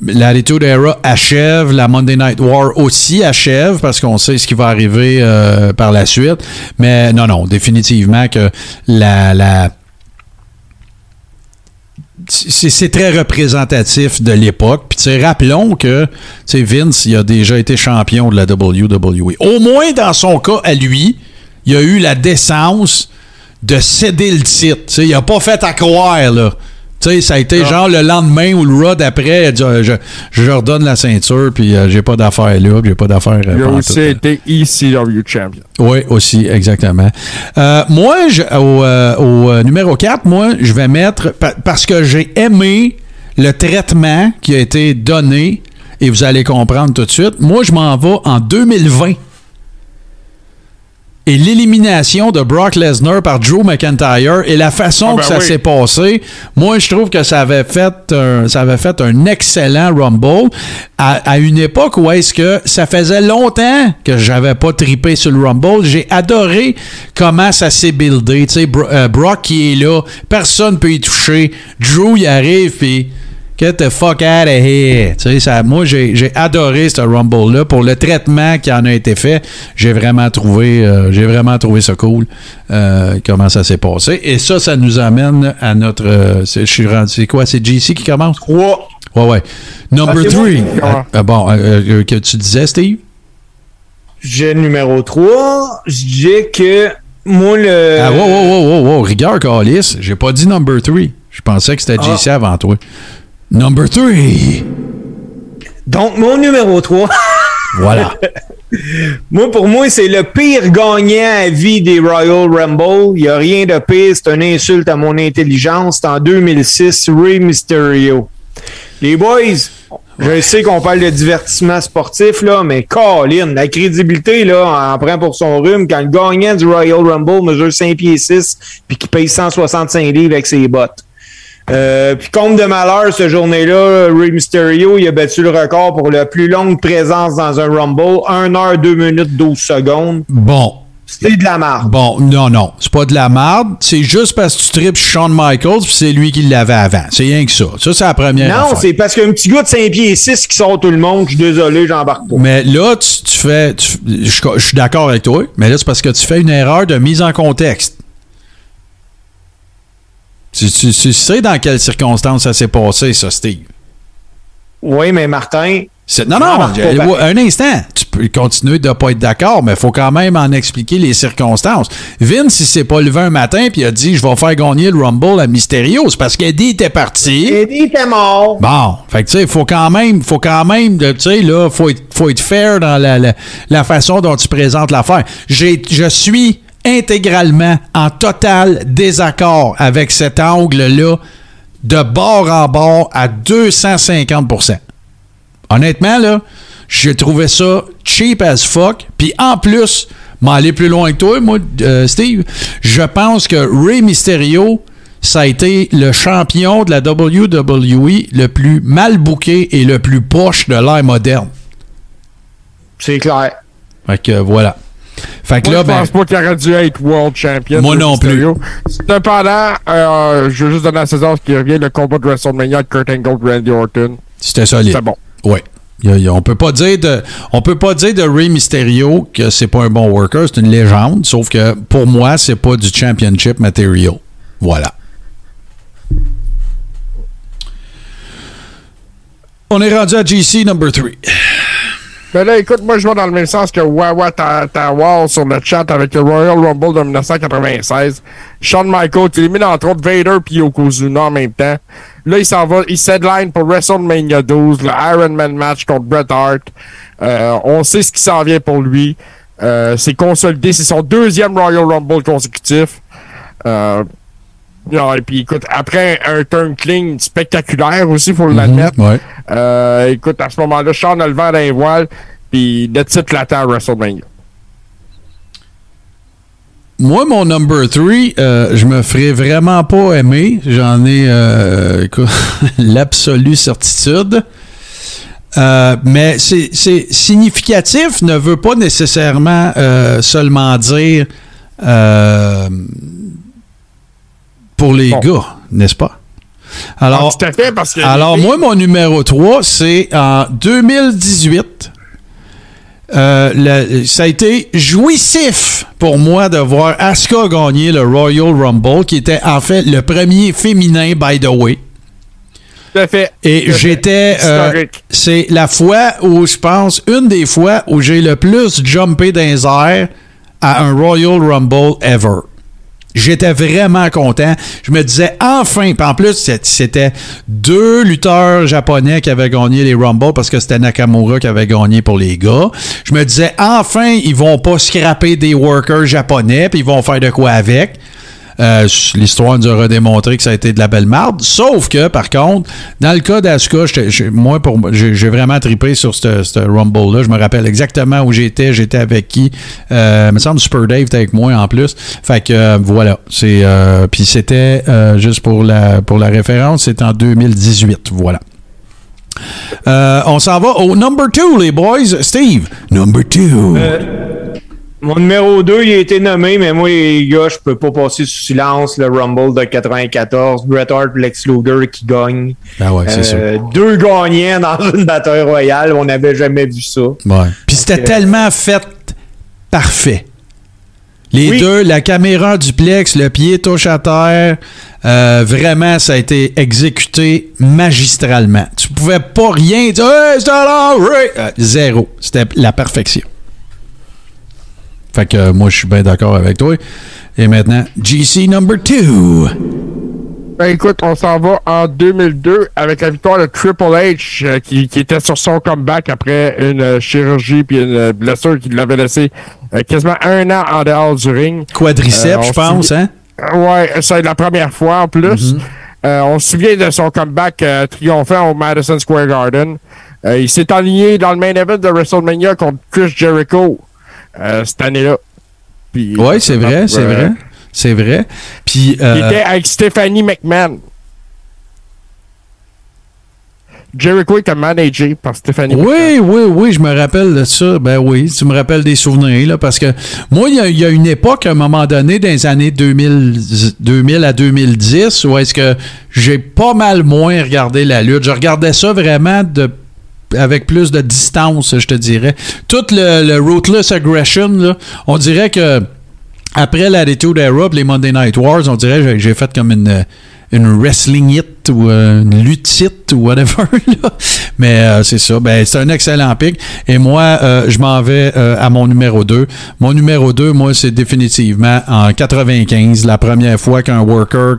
L'Attitude Era achève, la Monday Night War aussi achève, parce qu'on sait ce qui va arriver euh, par la suite. Mais non, non, définitivement que la. la c'est très représentatif de l'époque. Puis, rappelons que, Vince, il a déjà été champion de la WWE. Au moins, dans son cas, à lui, il a eu la décence de céder le titre. Il a pas fait à croire, là. Ça a été genre le lendemain ou le Raw d'après, il a dit, euh, je, je redonne la ceinture, puis euh, j'ai pas d'affaires là, j'ai pas d'affaires. euh, Il a aussi été ECW champion. Oui, aussi, exactement. Euh, moi, je- au, euh, au, numéro 4, moi, je vais mettre, pa- parce que j'ai aimé le traitement qui a été donné, et vous allez comprendre tout de suite, moi, je m'en vais en 2020. Et l'élimination de Brock Lesnar par Drew McIntyre et la façon Ah ben que ça oui. s'est passé, moi je trouve que ça avait fait un, ça avait fait un excellent Rumble à, à une époque où est-ce que ça faisait longtemps que j'avais pas tripé sur le Rumble. J'ai adoré comment ça s'est buildé. Tu sais, Bro- euh, Brock qui est là, personne peut y toucher. Drew y arrive puis Get the fuck out of here. Tu sais, ça, moi, j'ai j'ai adoré ce Rumble-là. Pour le traitement qui en a été fait, j'ai vraiment trouvé euh, j'ai vraiment trouvé ça cool. euh, comment ça s'est passé. Et ça, ça nous amène à notre. euh, je suis rendu. C'est quoi? C'est JC qui commence? Trois. Ouais, ouais. Number Ah, c'est moi? 3. qui commence. bon, euh, euh, que tu disais, Steve? J'ai le numéro 3. Je dis que moi, le. Ah, wow, wow, wow, wow, wow. Rigueur, Calis. J'ai pas dit number 3. Je pensais que c'était Ah. JC avant toi. Number 3. Donc, mon numéro 3. Voilà. Moi, pour moi, c'est le pire gagnant à vie des Royal Rumble. Il n'y a rien de pire. C'est une insulte à mon intelligence. C'est en 2006, Rey Mysterio. Les boys, je sais qu'on parle de divertissement sportif, là, mais Colin, la crédibilité, là, en prend pour son rhume quand le gagnant du Royal Rumble mesure 5 pieds 6 puis qui paye 165 livres avec ses bottes. Euh, puis compte de malheur, cette journée-là, Rey Mysterio, il a battu le record pour la plus longue présence dans un Rumble, 1 heure, 2 minutes, 12 secondes. Bon. C'était de la marde. Bon, non, non. C'est pas de la marde. C'est juste parce que tu tripes Shawn Michaels puis c'est lui qui l'avait avant. C'est rien que ça. Ça, c'est la première Non, c'est parce qu'un petit gars de 5 pieds 6 qui sort tout le monde, je suis désolé, j'embarque pas. Mais là, tu, tu fais. tu- je, je suis d'accord avec toi, mais là, c'est parce que tu fais une erreur de mise en contexte. Tu, tu- tu sais dans quelles circonstances ça s'est passé, ça, Steve? Oui, mais Martin. Non, non, euh, un instant. Tu peux continuer de ne pas être d'accord, mais il faut quand même en expliquer les circonstances. Vince, il s'est pas levé un matin puis il a dit Je vais faire gagner le Rumble à Mysterio. C'est parce qu'Eddie était parti. Eddie était mort. Bon, fait que tu sais, faut quand même, faut quand même, tu sais, là, faut être, faut être fair dans la, la, la façon dont tu présentes l'affaire. Je suis intégralement en total désaccord avec cet angle-là de bord en bord à 250% Honnêtement, là, j'ai trouvé ça cheap as fuck. Puis en plus, m'aller plus loin que toi, moi, euh, Steve, je pense que Rey Mysterio, ça a été le champion de la WWE le plus mal booké et le plus poche de l'ère moderne. C'est clair. Fait que voilà. Fait que Moi, là, je ben. pense pas qu'il aurait dû être World Champion. Moi non Mysterio. Cependant, euh, je veux juste donner à César ce qui revient le combat de WrestleMania de Kurt Angle Randy Orton. C'était solide. C'est bon. Oui. On peut pas dire de on peut pas dire de Rey Mysterio que c'est pas un bon worker, c'est une légende, sauf que pour moi, c'est pas du championship material. Voilà. On est rendu à GC number 3. Ben là, écoute, moi, je vais dans le même sens que Wawa Ta- Tawar sur le chat avec le Royal Rumble de 1996. Shawn Michaels qui élimine entre autres Vader puis Yokozuna en même temps. Là, il s'en va, il line pour WrestleMania 12, le Iron Man match contre Bret Hart. Euh, on sait ce qui s'en vient pour lui. Euh, c'est consolidé, c'est son deuxième Royal Rumble consécutif. Euh, non, et puis écoute, après un turn clean spectaculaire aussi, faut l'admettre. Ouais. Euh, écoute, à ce moment-là, Sean a le vent dans les voiles, puis le titre l'attend à WrestleMania. moi, mon number 3, je me ferai vraiment pas aimer. J'en ai l'absolue certitude. mais c'est significatif ne veut pas nécessairement seulement dire pour les gars, n'est-ce pas? Alors, ah, fait, parce que alors moi, mon numéro 3, c'est en 2018. Euh, ça a été jouissif pour moi de voir Asuka gagner le Royal Rumble, qui était en fait le premier féminin, by the way. Tout à fait. Et j'étais. Euh, c'est la fois où, je pense, une des fois où j'ai le plus jumpé dans les airs à un Royal Rumble ever. J'étais vraiment content. Je me disais enfin, en plus, c'était deux lutteurs japonais qui avaient gagné les Rumble parce que c'était Nakamura qui avait gagné pour les gars. Je me disais enfin, ils vont pas scraper des workers japonais puis ils vont faire de quoi avec. Euh, l'histoire nous aura démontré que ça a été de la belle marde. Sauf que, par contre, dans le cas d'Asuka, moi, j'ai vraiment tripé sur ce Rumble-là. Je me rappelle exactement où j'étais, j'étais avec qui? Euh, il me semble Super Dave était avec moi en plus. Fait que euh, voilà. C'est puis c'était juste pour la pour la référence, c'est en 2018. Voilà. on s'en va au number two, les boys. Steve, number two. Mon numéro 2, il a été nommé, mais moi, les gars, je peux pas passer sous silence le Rumble de 94. Bret Hart Lex Luger qui gagnent. Ah ouais, c'est euh, Deux gagnants dans une bataille royale. On n'avait jamais vu ça. Ouais. Puis c'était euh, tellement fait parfait. Les deux, la caméra duplex, le pied touche à terre. Euh, vraiment, ça a été exécuté magistralement. Tu pouvais pas rien dire. Hey, zéro. C'était la perfection. Fait que euh, moi, je suis bien d'accord avec toi. Et maintenant, GC number 2. Ben écoute, on s'en va en 2002 avec la victoire de Triple H euh, qui, était sur son comeback après une euh, chirurgie puis une blessure qui l'avait laissé quasiment un an en dehors du ring. Quadriceps, je pense, hein? Ouais, c'est la première fois en plus. Mm-hmm. on se souvient de son comeback triomphant au Madison Square Garden. il s'est aligné dans le main event de WrestleMania contre Chris Jericho. Euh, cette année-là. Oui, c'est vrai, c'est vrai. C'est vrai. Puis, euh, Il était avec Stephanie McMahon. Jericho était managé par Stephanie. Oui, oui, oui, je me rappelle de ça. Ben oui, tu me rappelles des souvenirs, là, parce que moi, il y, a une époque, à un moment donné, dans les années 2000, 2000 à 2010, où est-ce que j'ai pas mal moins regardé la lutte. Je regardais ça vraiment de avec plus de distance, je te dirais. Tout le, rootless aggression, on dirait que après l'attitude era, les Monday Night Wars, on dirait que j'ai fait comme une, une wrestling hit ou euh, une lutte ou whatever. Mais euh, c'est ça. Ben, c'est un excellent pic. Et moi, euh, je m'en vais à mon numéro 2. Mon numéro 2, moi, c'est définitivement en 95, la première fois qu'un worker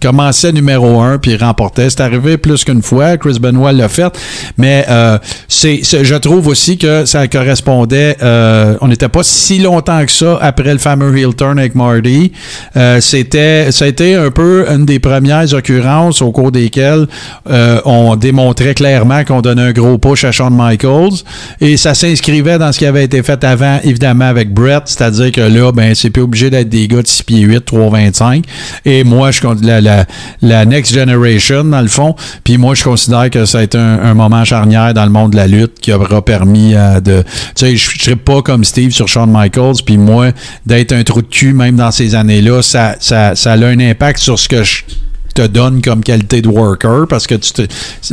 commençait numéro un puis remportait. C'est arrivé plus qu'une fois. Chris Benoit l'a fait. Mais euh, c'est, je trouve aussi que ça correspondait. Euh, on n'était pas si longtemps que ça après le fameux heel turn avec Marty. Euh, c'était, ça a été un peu une des premières occurrences au cours desquelles on démontrait clairement qu'on donnait un gros push à Shawn Michaels. Et ça s'inscrivait dans ce qui avait été fait avant, évidemment, avec Brett. C'est-à-dire que là, ben, c'est plus obligé d'être des gars de 6 pieds 8, 3,25. Et moi, je la, la, next generation, dans le fond. Puis moi, je considère que ça a été un, moment charnière dans le monde de la lutte qui aura permis euh, de. Tu sais, je ne pas comme Steve sur Shawn Michaels. Puis moi, d'être un trou de cul, même dans ces années-là, ça, ça, ça a un impact sur ce que je te donne comme qualité de worker parce que tu te,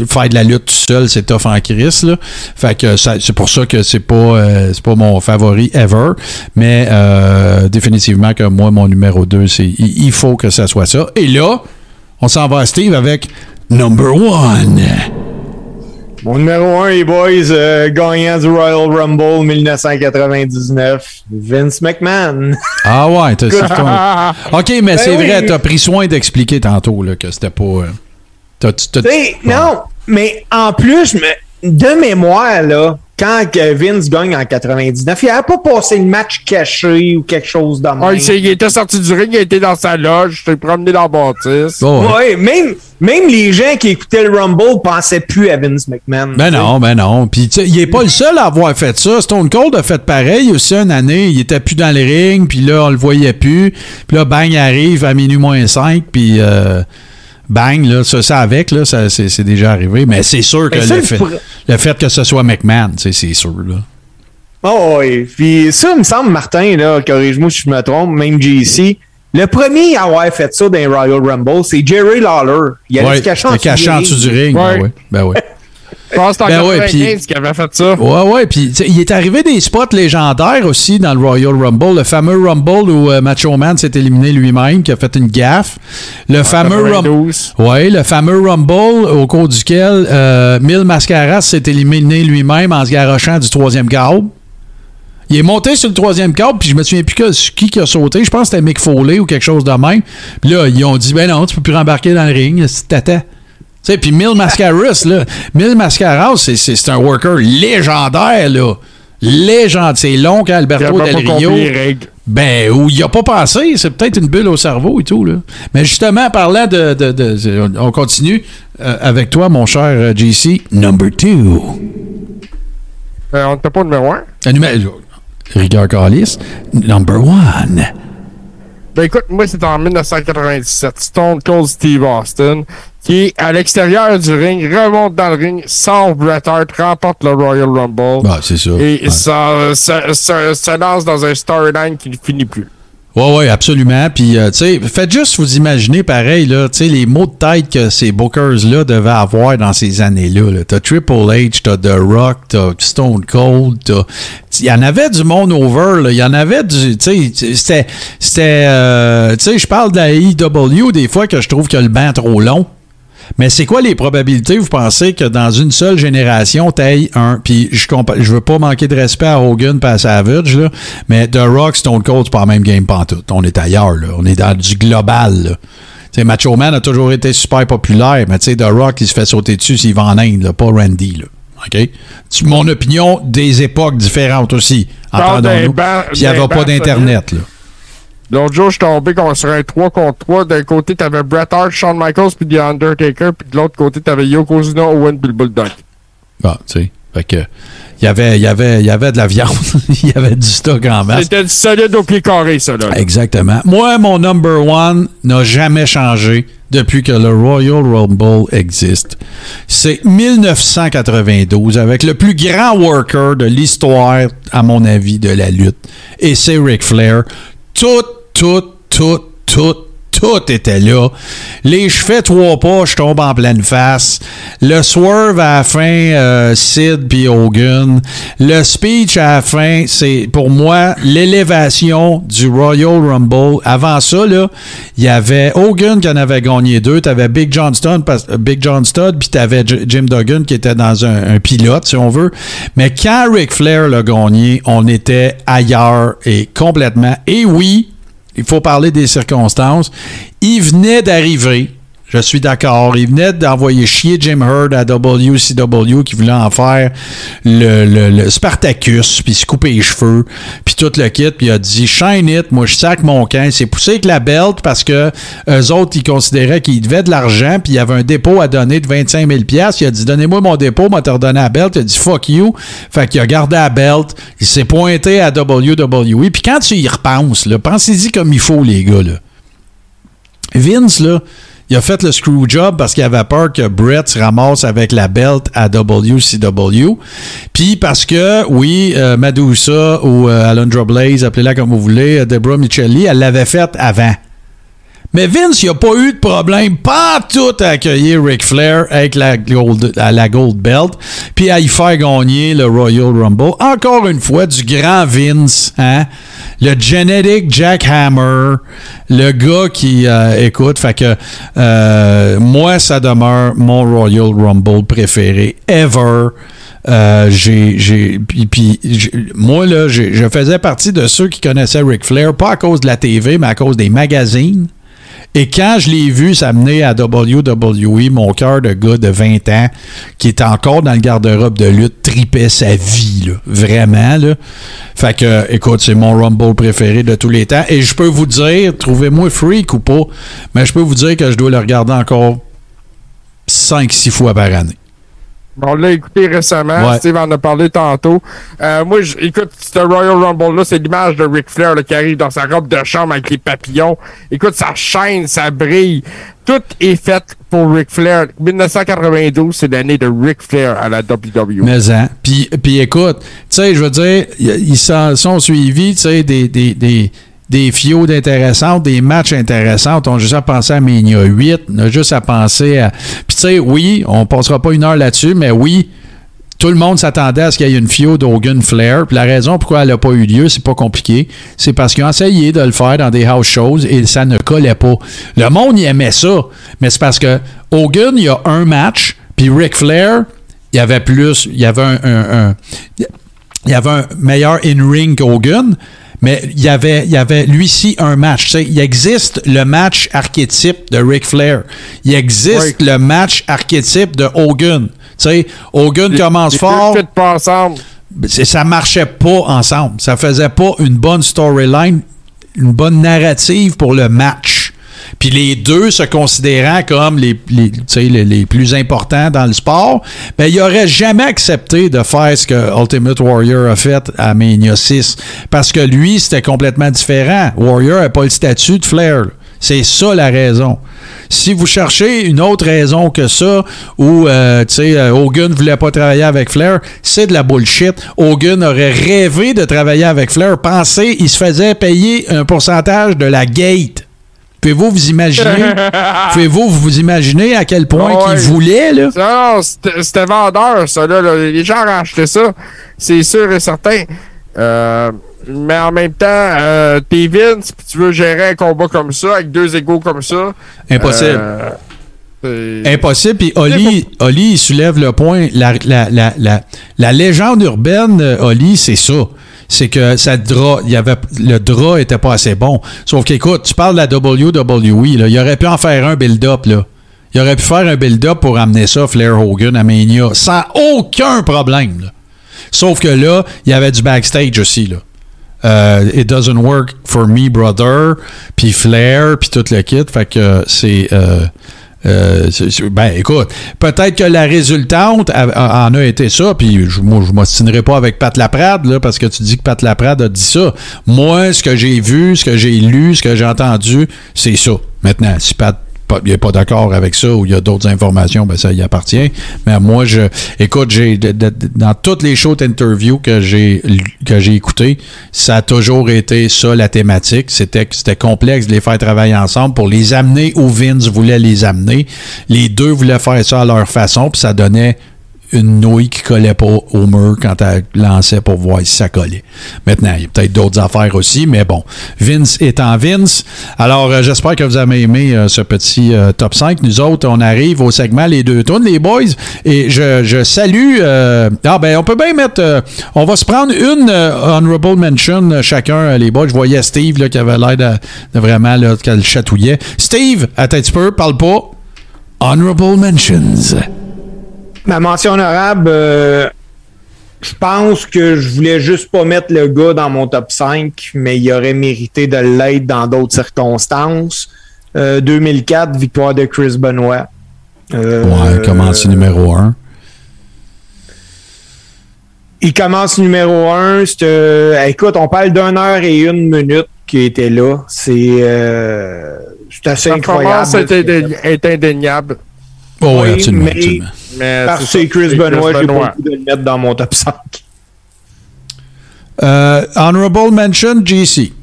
faire de la lutte tout seul, c'est tough en crise. Là. Fait que c'est pour ça que c'est pas euh, c'est pas mon favori ever. Mais euh, définitivement que moi, mon numéro 2, c'est il faut que ça soit ça. Et là, on s'en va à Steve avec number one. Mon numéro 1, les boys, euh, gagnant du Royal Rumble 1999, Vince McMahon. Ah ouais, t'as ça. OK, mais ben c'est vrai, t'as pris soin d'expliquer tantôt là, que c'était pas. Euh, non, mais en plus, de mémoire, là, quand Vince gagne en 99, il n'avait pas passé le match caché ou quelque chose de même. Ah, il, était sorti du ring, il était dans sa loge, il s'est promené dans la bâtisse. Oh, ouais. Ouais, même, même les gens qui écoutaient le Rumble pensaient plus à Vince McMahon. Ben non, ben non. Puis tu sais, il est pas le seul à avoir fait ça. Stone Cold a fait pareil aussi une année. Il était plus dans le ring, puis là, on le voyait plus. Puis là, bang, il arrive à minuit moins 5, puis euh, bang, là, ça, ça avec, là, ça, c'est, c'est déjà arrivé. Mais c'est sûr que Ben, ça, le, fait, pourrais- le fait que ce soit McMahon, c'est sûr, là. Oh, oui. Puis ça, il me semble, Martin, là, corrige-moi si je me trompe, même JC, le premier à avoir fait ça dans Royal Rumble, c'est Jerry Lawler. Il allait Ouais, se cacher en dessous du ring. Ouais. Ben ouais. Ben ouais. Je pense que c'est Ben en ouais, 95 puis- qui avait fait ça. Ouais, ouais. Puis, il est arrivé des spots légendaires aussi dans le Royal Rumble. Le fameux Rumble où euh, Macho Man s'est éliminé lui-même, qui a fait une gaffe. Le fameux Rumble. 92. Oui, le fameux Rumble au cours duquel euh, Mil Mascaras s'est éliminé lui-même en se garochant du troisième câble. Il est monté sur le troisième câble, puis je me souviens plus que, qui qui a sauté. Je pense que c'était Mick Foley ou quelque chose de même. Puis là, ils ont dit, ben non, tu peux plus rembarquer dans le ring, c'est tata. Tu sais, puis Mil Mascaras, là, Mil Mascaras, c'est- un worker légendaire, là. Légendaire. C'est long quand Il a Alberto même Del Rio. Ben, où il a pas pensé, c'est peut-être une bulle au cerveau et tout, là. Mais justement, parlant de. de- de- on continue euh, avec toi, mon cher euh, JC. Number two. Euh, on n'était pas au numéro 1. Un numéro- Rigueur Calis. Number one. Ben écoute, moi c'est en 1997. Stone Cold Steve Austin, qui est à l'extérieur du ring, remonte dans le ring, sauve Bret Hart, remporte le Royal Rumble. Bah, c'est ça. Et Ouais. ça, ça, ça, ça lance dans un storyline qui ne finit plus. Ouais, ouais, absolument. Puis, euh, tu sais, faites juste vous imaginer pareil, là, tu sais, les mots de tête que ces bookers-là devaient avoir dans ces années-là. Là. T'as Triple H, t'as The Rock, t'as Stone Cold, t'as. Il y en avait du monde over, là. Il y en avait du. Tu sais, c'était. C'était. euh, tu sais, je parle de la IW des fois que je trouve que le banc est trop long. Mais c'est quoi les probabilités, vous pensez, que dans une seule génération, t'ailles un? Puis je je veux pas manquer de respect à Hogan et à Savage, là, mais The Rock, Stone Cold, c'est pas la même game pantoute. On est ailleurs, là. On est dans du global, là. Tu sais, Macho Man a toujours été super populaire, mais tu sais, The Rock, il se fait sauter dessus s'il va en Inde, là, pas Randy, là. Mon opinion des époques différentes aussi. Entendons-nous. Puis il n'y avait pas d'Internet, là. L'autre jour, je suis tombé sur un 3 contre 3. D'un côté, t'avais Bret Hart, Shawn Michaels, puis The Undertaker. Puis de l'autre côté, t'avais Yokozuna, Owen, puis le Bulldog. Ah, tu sais. Fait que. Il y avait, y avait, y avait de la viande. il y avait du stock en masse. C'était du solide au pied carré, ça, là. Exactement. Moi, mon number one n'a jamais changé depuis que le Royal Rumble existe. C'est 1992 avec le plus grand worker de l'histoire, à mon avis, de la lutte. Et c'est Ric Flair. Tout, tout, tout, tout, tout était là. Les fais trois pas, je tombe en pleine face. Le swerve à la fin, euh, Sid puis Hogan. Le speech à la fin, c'est pour moi l'élévation du Royal Rumble. Avant ça, il y avait Hogan qui en avait gagné deux. T'avais Big John Studd, euh, Big John puis t'avais Jim Duggan qui était dans un, un pilote, si on veut. Mais quand Ric Flair l'a gagné, on était ailleurs et complètement. Et oui, il faut parler des circonstances. Il venait d'arriver. Je suis d'accord. Il venait d'envoyer chier Jim Hurd à WCW qui voulait en faire le, Spartacus, puis se couper les cheveux, puis tout le kit, puis il a dit Shine it, moi je sac mon camp. Il s'est poussé avec la belt parce que eux autres, ils considéraient qu'il devait de l'argent, puis il y avait un dépôt à donner de 25 000 Il a dit Donnez-moi mon dépôt, moi te redonné la belt. Il a dit Fuck you. Fait qu'il a gardé la belt, il s'est pointé à WWE. Puis quand tu y repenses, pensez-y comme il faut, les gars. Là. Vince, là, il a fait le screw job parce qu'il avait peur que Brett se ramasse avec la belt à WCW. Puis parce que, oui, euh, Madusa ou euh, Alundra Blaze, appelez-la comme vous voulez, euh, Deborah Michelli, elle l'avait faite avant. Mais Vince, il n'a pas eu de problème, pas tout à accueillir Ric Flair avec la gold, la gold belt, puis à y faire gagner le Royal Rumble. Encore une fois, du grand Vince, hein? Le genetic jackhammer, le gars qui euh, écoute, fait que euh, moi, ça demeure mon Royal Rumble préféré ever. Euh, puis, moi je faisais partie de ceux qui connaissaient Ric Flair, pas à cause de la TV, mais à cause des magazines Et quand je l'ai vu s'amener à WWE, mon cœur de gars de 20 ans, qui est encore dans le garde-robe de lutte, tripait sa vie, là, vraiment. Fait que, écoute, c'est mon Rumble préféré de tous les temps. Et je peux vous dire, trouvez-moi freak ou pas, mais je peux vous dire que je dois le regarder encore 5-6 fois par année. On l'a écouté récemment. Steve en a parlé tantôt. Euh, moi, écoute, ce Royal Rumble-là, c'est l'image de Ric Flair qui arrive dans sa robe de chambre avec les papillons. Écoute, ça chaîne, ça brille. Tout est fait pour Ric Flair. 1992, c'est l'année de Ric Flair à la WWE. Mais hein. Puis, puis écoute, tu sais, je veux dire, ils s'en sont suivis, tu sais, des, des, des des fios intéressantes, des matchs intéressants. On a juste à penser à Mania 8, on a juste à penser à. Puis tu sais, oui, on passera pas une heure là-dessus, mais oui, tout le monde s'attendait à ce qu'il y ait une FIO d'Hogan Flair. Puis la raison pourquoi elle n'a pas eu lieu, c'est pas compliqué. C'est parce qu'ils ont essayé de le faire dans des house shows et ça ne collait pas. Le monde y aimait ça, mais c'est parce que Hogan, il y a un match, puis Ric Flair, il y avait plus, il y avait un, un il y avait un meilleur in-ring qu'Hogan. Mais il y avait, il y avait lui-ci un match. il existe le match archétype de Ric Flair. Il existe le match archétype de Hogan. sais, Hogan commence fort. Pas ensemble. Ça marchait pas ensemble. Ça faisait pas une bonne storyline, une bonne narrative pour le match. Puis les deux se considérant comme les, les, les, les plus importants dans le sport, ben, il n'aurait jamais accepté de faire ce que Ultimate Warrior a fait à Mania 6. Parce que lui, c'était complètement différent. Warrior n'a pas le statut de Flair. C'est ça la raison. Si vous cherchez une autre raison que ça, où euh, euh, Hogan ne voulait pas travailler avec Flair, c'est de la bullshit. Hogan aurait rêvé de travailler avec Flair. Pensez, il se faisait payer un pourcentage de la gate. Pouvez-vous vous imaginer? Pouvez-vous vous imaginer à quel point qu'il voulait, là? Non, c'était vendeur, ça, là, Les gens ont acheté ça. C'est sûr et certain. Euh, mais en même temps, euh, t'es Vince, puis tu veux gérer un combat comme ça, avec deux égaux comme ça. Impossible. Euh, Impossible. Puis Oli, Oli, il soulève le point. La, la, la, la légende urbaine, Oli, c'est ça c'est que ça drap, il y avait, le drap était pas assez bon. Sauf qu'écoute, tu parles de la WWE, il aurait pu en faire un build-up, là. Il aurait pu faire un build-up pour amener ça, Flair Hogan à Mania, sans aucun problème. Sauf que là, il y avait du backstage aussi. Là. Euh, It doesn't work for me, brother. Puis Flair, puis tout le kit. Fait que c'est. Euh, euh, ben, écoute, peut-être que la résultante en a été ça, puis je, moi, je m'ostinerai pas avec Pat Laprade, là, parce que tu dis que Pat Laprade a dit ça. Moi, ce que j'ai vu, ce que j'ai lu, ce que j'ai entendu, c'est ça. Maintenant, si Pat il n'est pas d'accord avec ça ou il y a d'autres informations, ben ça y appartient. Mais moi, je écoute, j'ai dans toutes les shows d'interview que j'ai que j'ai ça a toujours été ça la thématique. C'était c'était complexe de les faire travailler ensemble pour les amener où Vince voulait les amener. Les deux voulaient faire ça à leur façon, puis ça donnait une nouille qui collait pas au mur quand elle lançait pour voir si ça collait. Maintenant, il y a peut-être d'autres affaires aussi, mais bon, Vince étant Vince. Alors, euh, j'espère que vous avez aimé euh, ce petit euh, top 5. Nous autres, on arrive au segment Les deux tournes, les boys, et je, salue... ah ben, on peut bien mettre... on va se prendre une honorable mention chacun, les boys. Je voyais Steve là, qui avait l'air de, vraiment là, qu'elle chatouillait. Steve, un petit peu, parle pas. Honorable mentions. Ma mention honorable, euh, je pense que je voulais juste pas mettre le gars dans mon top 5, mais il aurait mérité de l'être dans d'autres circonstances. 2004, euh, victoire de Chris Benoit. Euh, ouais, commence numéro 1. Il commence numéro 1. écoute, on parle d'une heure et une minute qui était là. C'est assez incroyable. C'est indéniable. Oh, oui, absolument, mais, parce que Chris Benoit, j'ai pas de le mettre dans mon top 5. Euh, honorable mention, JC.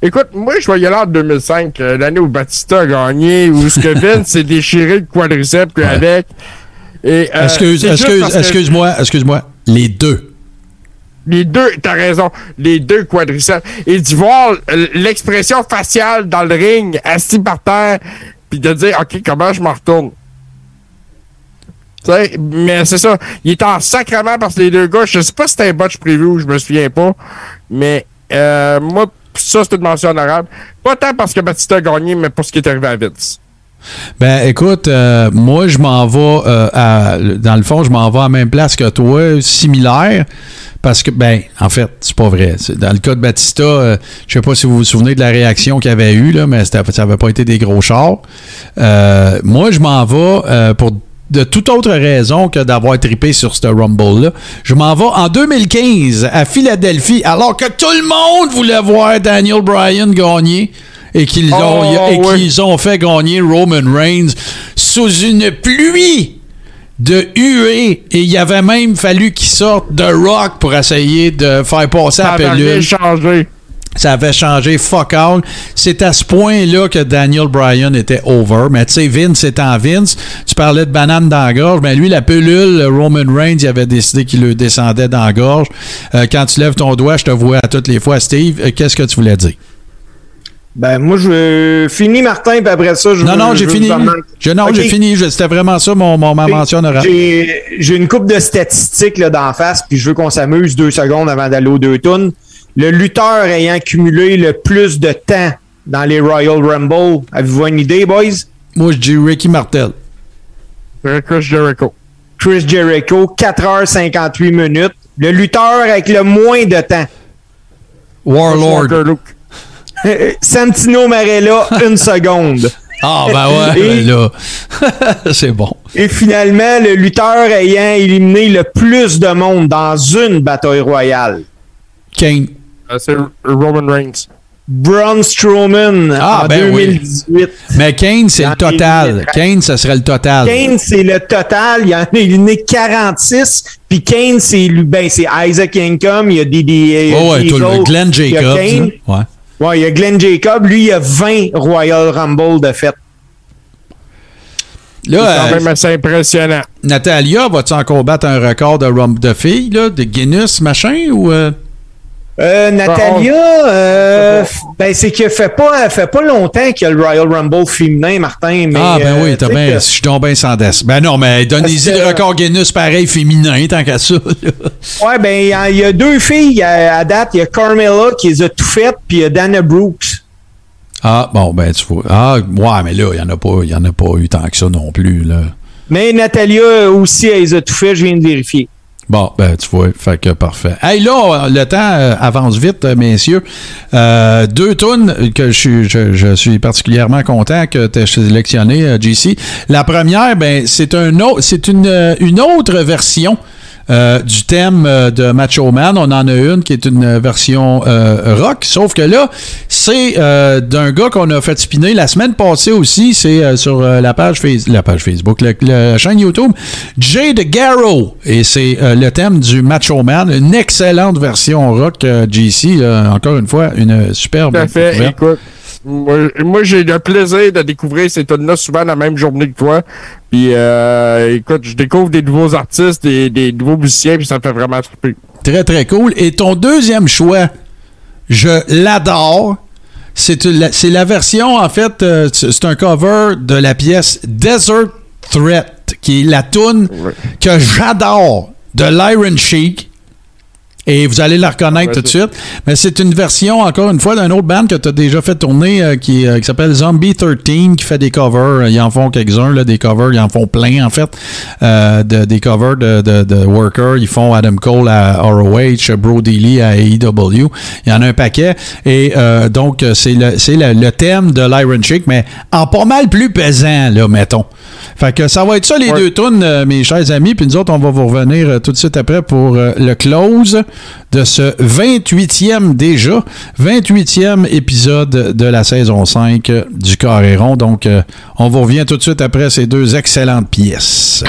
Écoute, moi, je voyais là en 2005, euh, l'année où Batista a gagné, où ce que Vince s'est déchiré le quadriceps avec. Et, euh, excuse, excuse, excuse-moi, excuse-moi. Les deux. Les deux, t'as raison, les deux quadriceps. Et d'y voir l'expression faciale dans le ring, assis par terre, puis de dire, OK, comment je m'en retourne? Mais c'est ça. Il est en sacrement parce que les deux gars, je sais pas si c'était un botch preview, je me souviens pas. Mais euh, moi, ça, c'est une mention honorable. Pas tant parce que Batista a gagné, mais pour ce qui est arrivé à Vince. Ben, écoute, euh, moi, je m'en vais euh, à. Dans le fond, je m'en vais à la même place que toi, similaire. Parce que, ben, en fait, c'est pas vrai. Dans le cas de Batista, euh, je sais pas si vous vous souvenez de la réaction qu'il avait eu, là, mais ça avait pas été des gros chars. Euh, moi, je m'en vais euh, pour de toute autre raison que d'avoir trippé sur ce Rumble-là. Je m'en vais en 2015 à Philadelphie, alors que tout le monde voulait voir Daniel Bryan gagner et qu'ils ont, Oh, et oui. qu'ils ont fait gagner Roman Reigns sous une pluie de huées et il avait même fallu qu'il sorte de Rock pour essayer de faire passer Ça la changé. Ça avait changé fuck all. C'est à ce point-là que Daniel Bryan était over. Mais tu sais, Vince étant Vince, tu parlais de banane dans la gorge, mais lui, la pilule, Roman Reigns, il avait décidé qu'il le descendait dans la gorge. Euh, quand tu lèves ton doigt, je te vois à toutes les fois, Steve. Euh, Qu'est-ce que tu voulais dire? Ben, moi, je finis, Martin, puis après ça, je Non, veux- non, j'ai fini. Je, non, j'ai fini. C'était vraiment ça, mon, mon- ma mention honorable. J'ai une coupe de statistiques là, d'en face, puis je veux qu'on s'amuse deux secondes avant d'aller aux deux tunes. Le lutteur ayant cumulé le plus de temps dans les Royal Rumble, avez-vous une idée, boys? Moi, je dis Ricky Martel. Chris Jericho. Chris Jericho, 4h58 minutes. Le lutteur avec le moins de temps. Warlord. Santino Marella, une seconde. Ah, ben ouais, Et- ben là. c'est bon. Et finalement, le lutteur ayant éliminé le plus de monde dans une bataille royale. Kane. Euh, C'est Roman Reigns. Braun Strowman Ah, en ben oui. 2018. Mais Kane, c'est le total. Kane, ce serait le total. Kane, c'est le total. Il y en a éliminé 46. Puis Kane, c'est lui- ben, c'est Isaac Income. Il y a des. des Oh, ouais, tout le Glenn Il y a Jacobs. Kane. hein. Ouais. Ouais, il y a Glenn Jacob. Lui, il a 20 Royal Rumble de fait. C'est Là, quand euh, même assez impressionnant. Natalia, va-tu encore battre un record de rum de filles, là, de Guinness, machin, ou... euh? Euh, Natalia, euh, ben, c'est que fait pas, fait pas longtemps qu'il y a le Royal Rumble féminin, Martin. Mais, ah, ben euh, oui, t'as tu sais bien... que- Je suis donc bien sans desse. Ben non, mais donnez-y le record Guinness pareil féminin, tant qu'à ça. là. Ouais, ben, il y a- y, deux filles à, à date. Il y a Carmella qui les a tout faites, puis il y a Dana Brooks. Ah, bon, ben tu vois. Ah, ouais, mais là, il n'y en, a pas- il y en a pas eu tant que ça non plus, là. Mais Natalia aussi, elle les a tout fait, je viens de vérifier. Bon, ben, tu vois, fait que parfait. Hey, là, le temps euh, avance vite, euh, messieurs. Euh, deux tunes que je suis, je, je suis particulièrement content que tu aies sélectionné, euh, JC. La première, ben, c'est un autre, c'est une, euh, une autre version. Euh, du thème euh, de Macho Man. On en a une qui est une version euh, rock, sauf que là, c'est euh, d'un gars qu'on a fait spinner la semaine passée aussi. C'est sur la page Face- la page Facebook, le- la chaîne YouTube, Jade Garrow. Et c'est le thème du Macho Man. Une excellente version rock, GC. encore une fois, une superbe. Tout à fait. Écoute, moi, moi, j'ai le plaisir de découvrir ces tunes-là souvent la même journée que toi. Puis, euh, écoute, je découvre des nouveaux artistes, des, des nouveaux musiciens, puis ça me fait vraiment triper. Très, très cool. Et ton deuxième choix, je l'adore. C'est la, c'est la version, en fait, euh, c'est un cover de la pièce Desert Threat, qui est la tune que j'adore de l'Iron Sheik. Et vous allez la reconnaître tout de suite. Mais c'est une version, encore une fois, d'un autre band que tu as déjà fait tourner euh, qui, euh, qui s'appelle Zombie 13, qui fait des covers. Ils en font quelques-uns, là, des covers. Ils en font plein, en fait. euh, de, des covers de, de, de Worker. Ils font Adam Cole à ROH, Brody Lee à AEW. Il y en a un paquet. Et euh, donc, euh, c'est le, c'est le, le thème de l'Iron Chick, mais en pas mal plus pesant, là, mettons. Fait que ça va être ça, les Ouais. deux tunes, euh, mes chers amis. Puis nous autres, on va vous revenir euh, tout de suite après pour euh, le close de ce 28e déjà, 28e épisode de la saison 5 euh, du Carré rond. Donc, on vous revient tout de suite après ces deux excellentes pièces.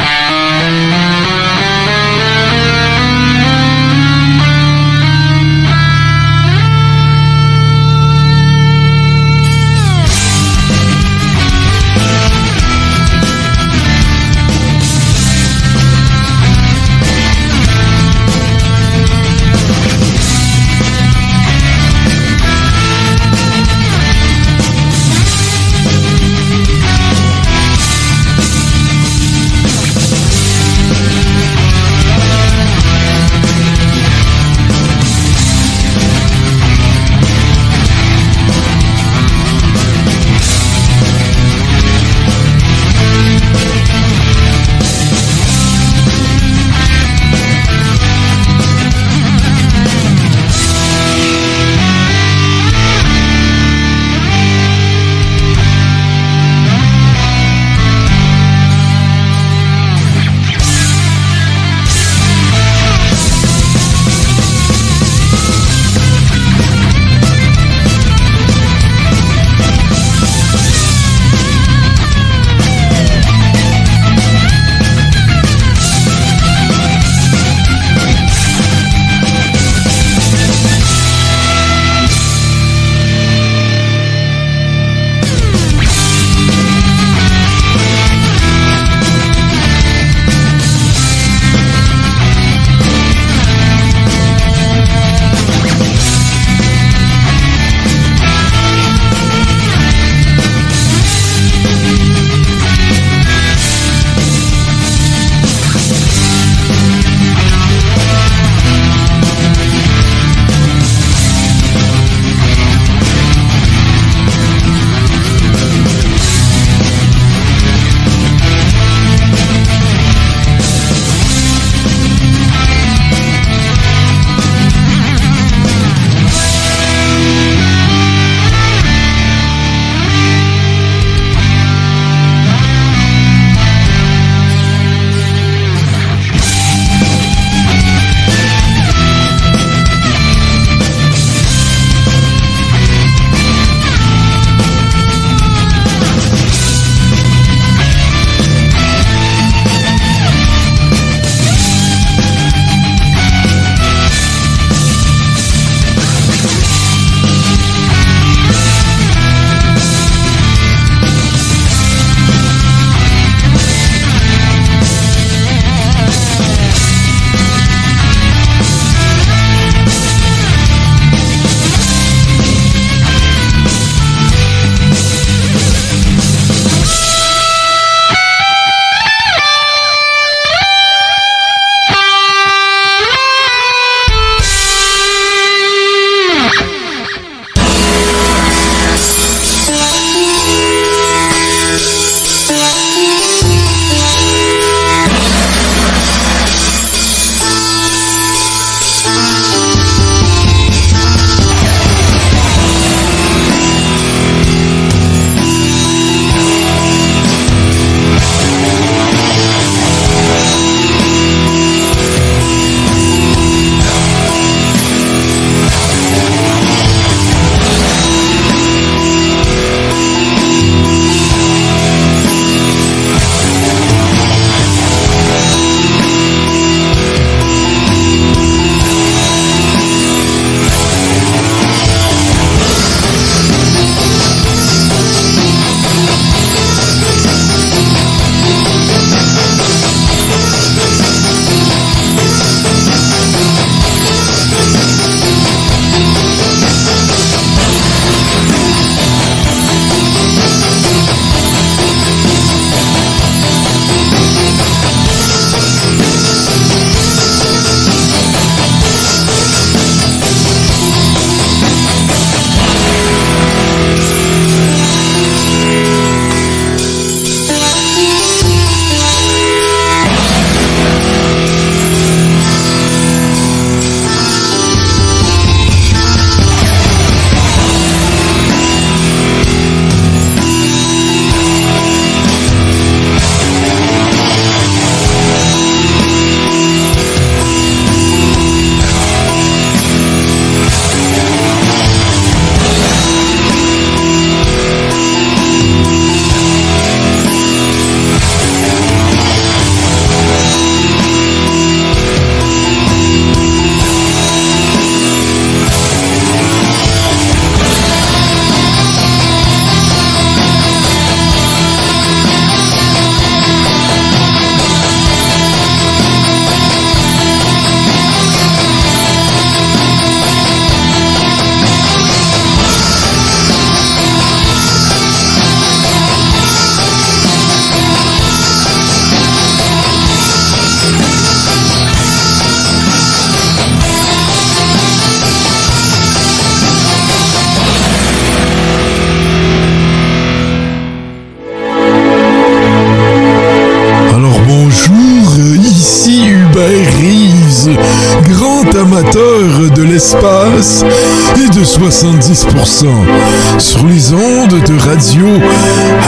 Radio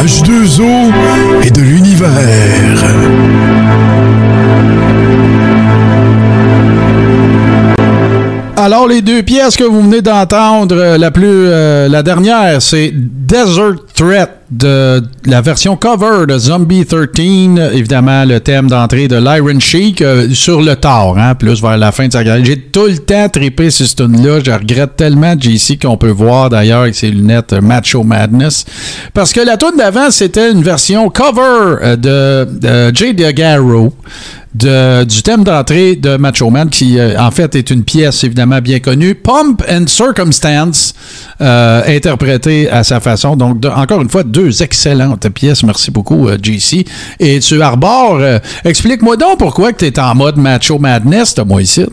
H2O et de l'univers. Alors, les deux pièces que vous venez d'entendre, euh, la plus, euh, la dernière, c'est Desert Threat de la version cover de Zombie 13, évidemment le thème d'entrée de l'Iron Sheik euh, sur le tard, hein, plus vers la fin de sa carrière. J'ai tout le temps trippé ce tune-là. Je regrette tellement JC qu'on peut voir d'ailleurs avec ses lunettes Macho Madness. Parce que la tune d'avant, c'était une version cover de, de Jay DeGarro de, du thème d'entrée de Macho Man, qui euh, en fait est une pièce évidemment bien connue, Pump and Circumstance, euh, interprétée à sa façon. Donc, encore une fois, deux excellentes pièces. Merci beaucoup, euh, JC. Et tu arbores, euh, explique-moi donc pourquoi tu es en mode Macho Madness, moi ici.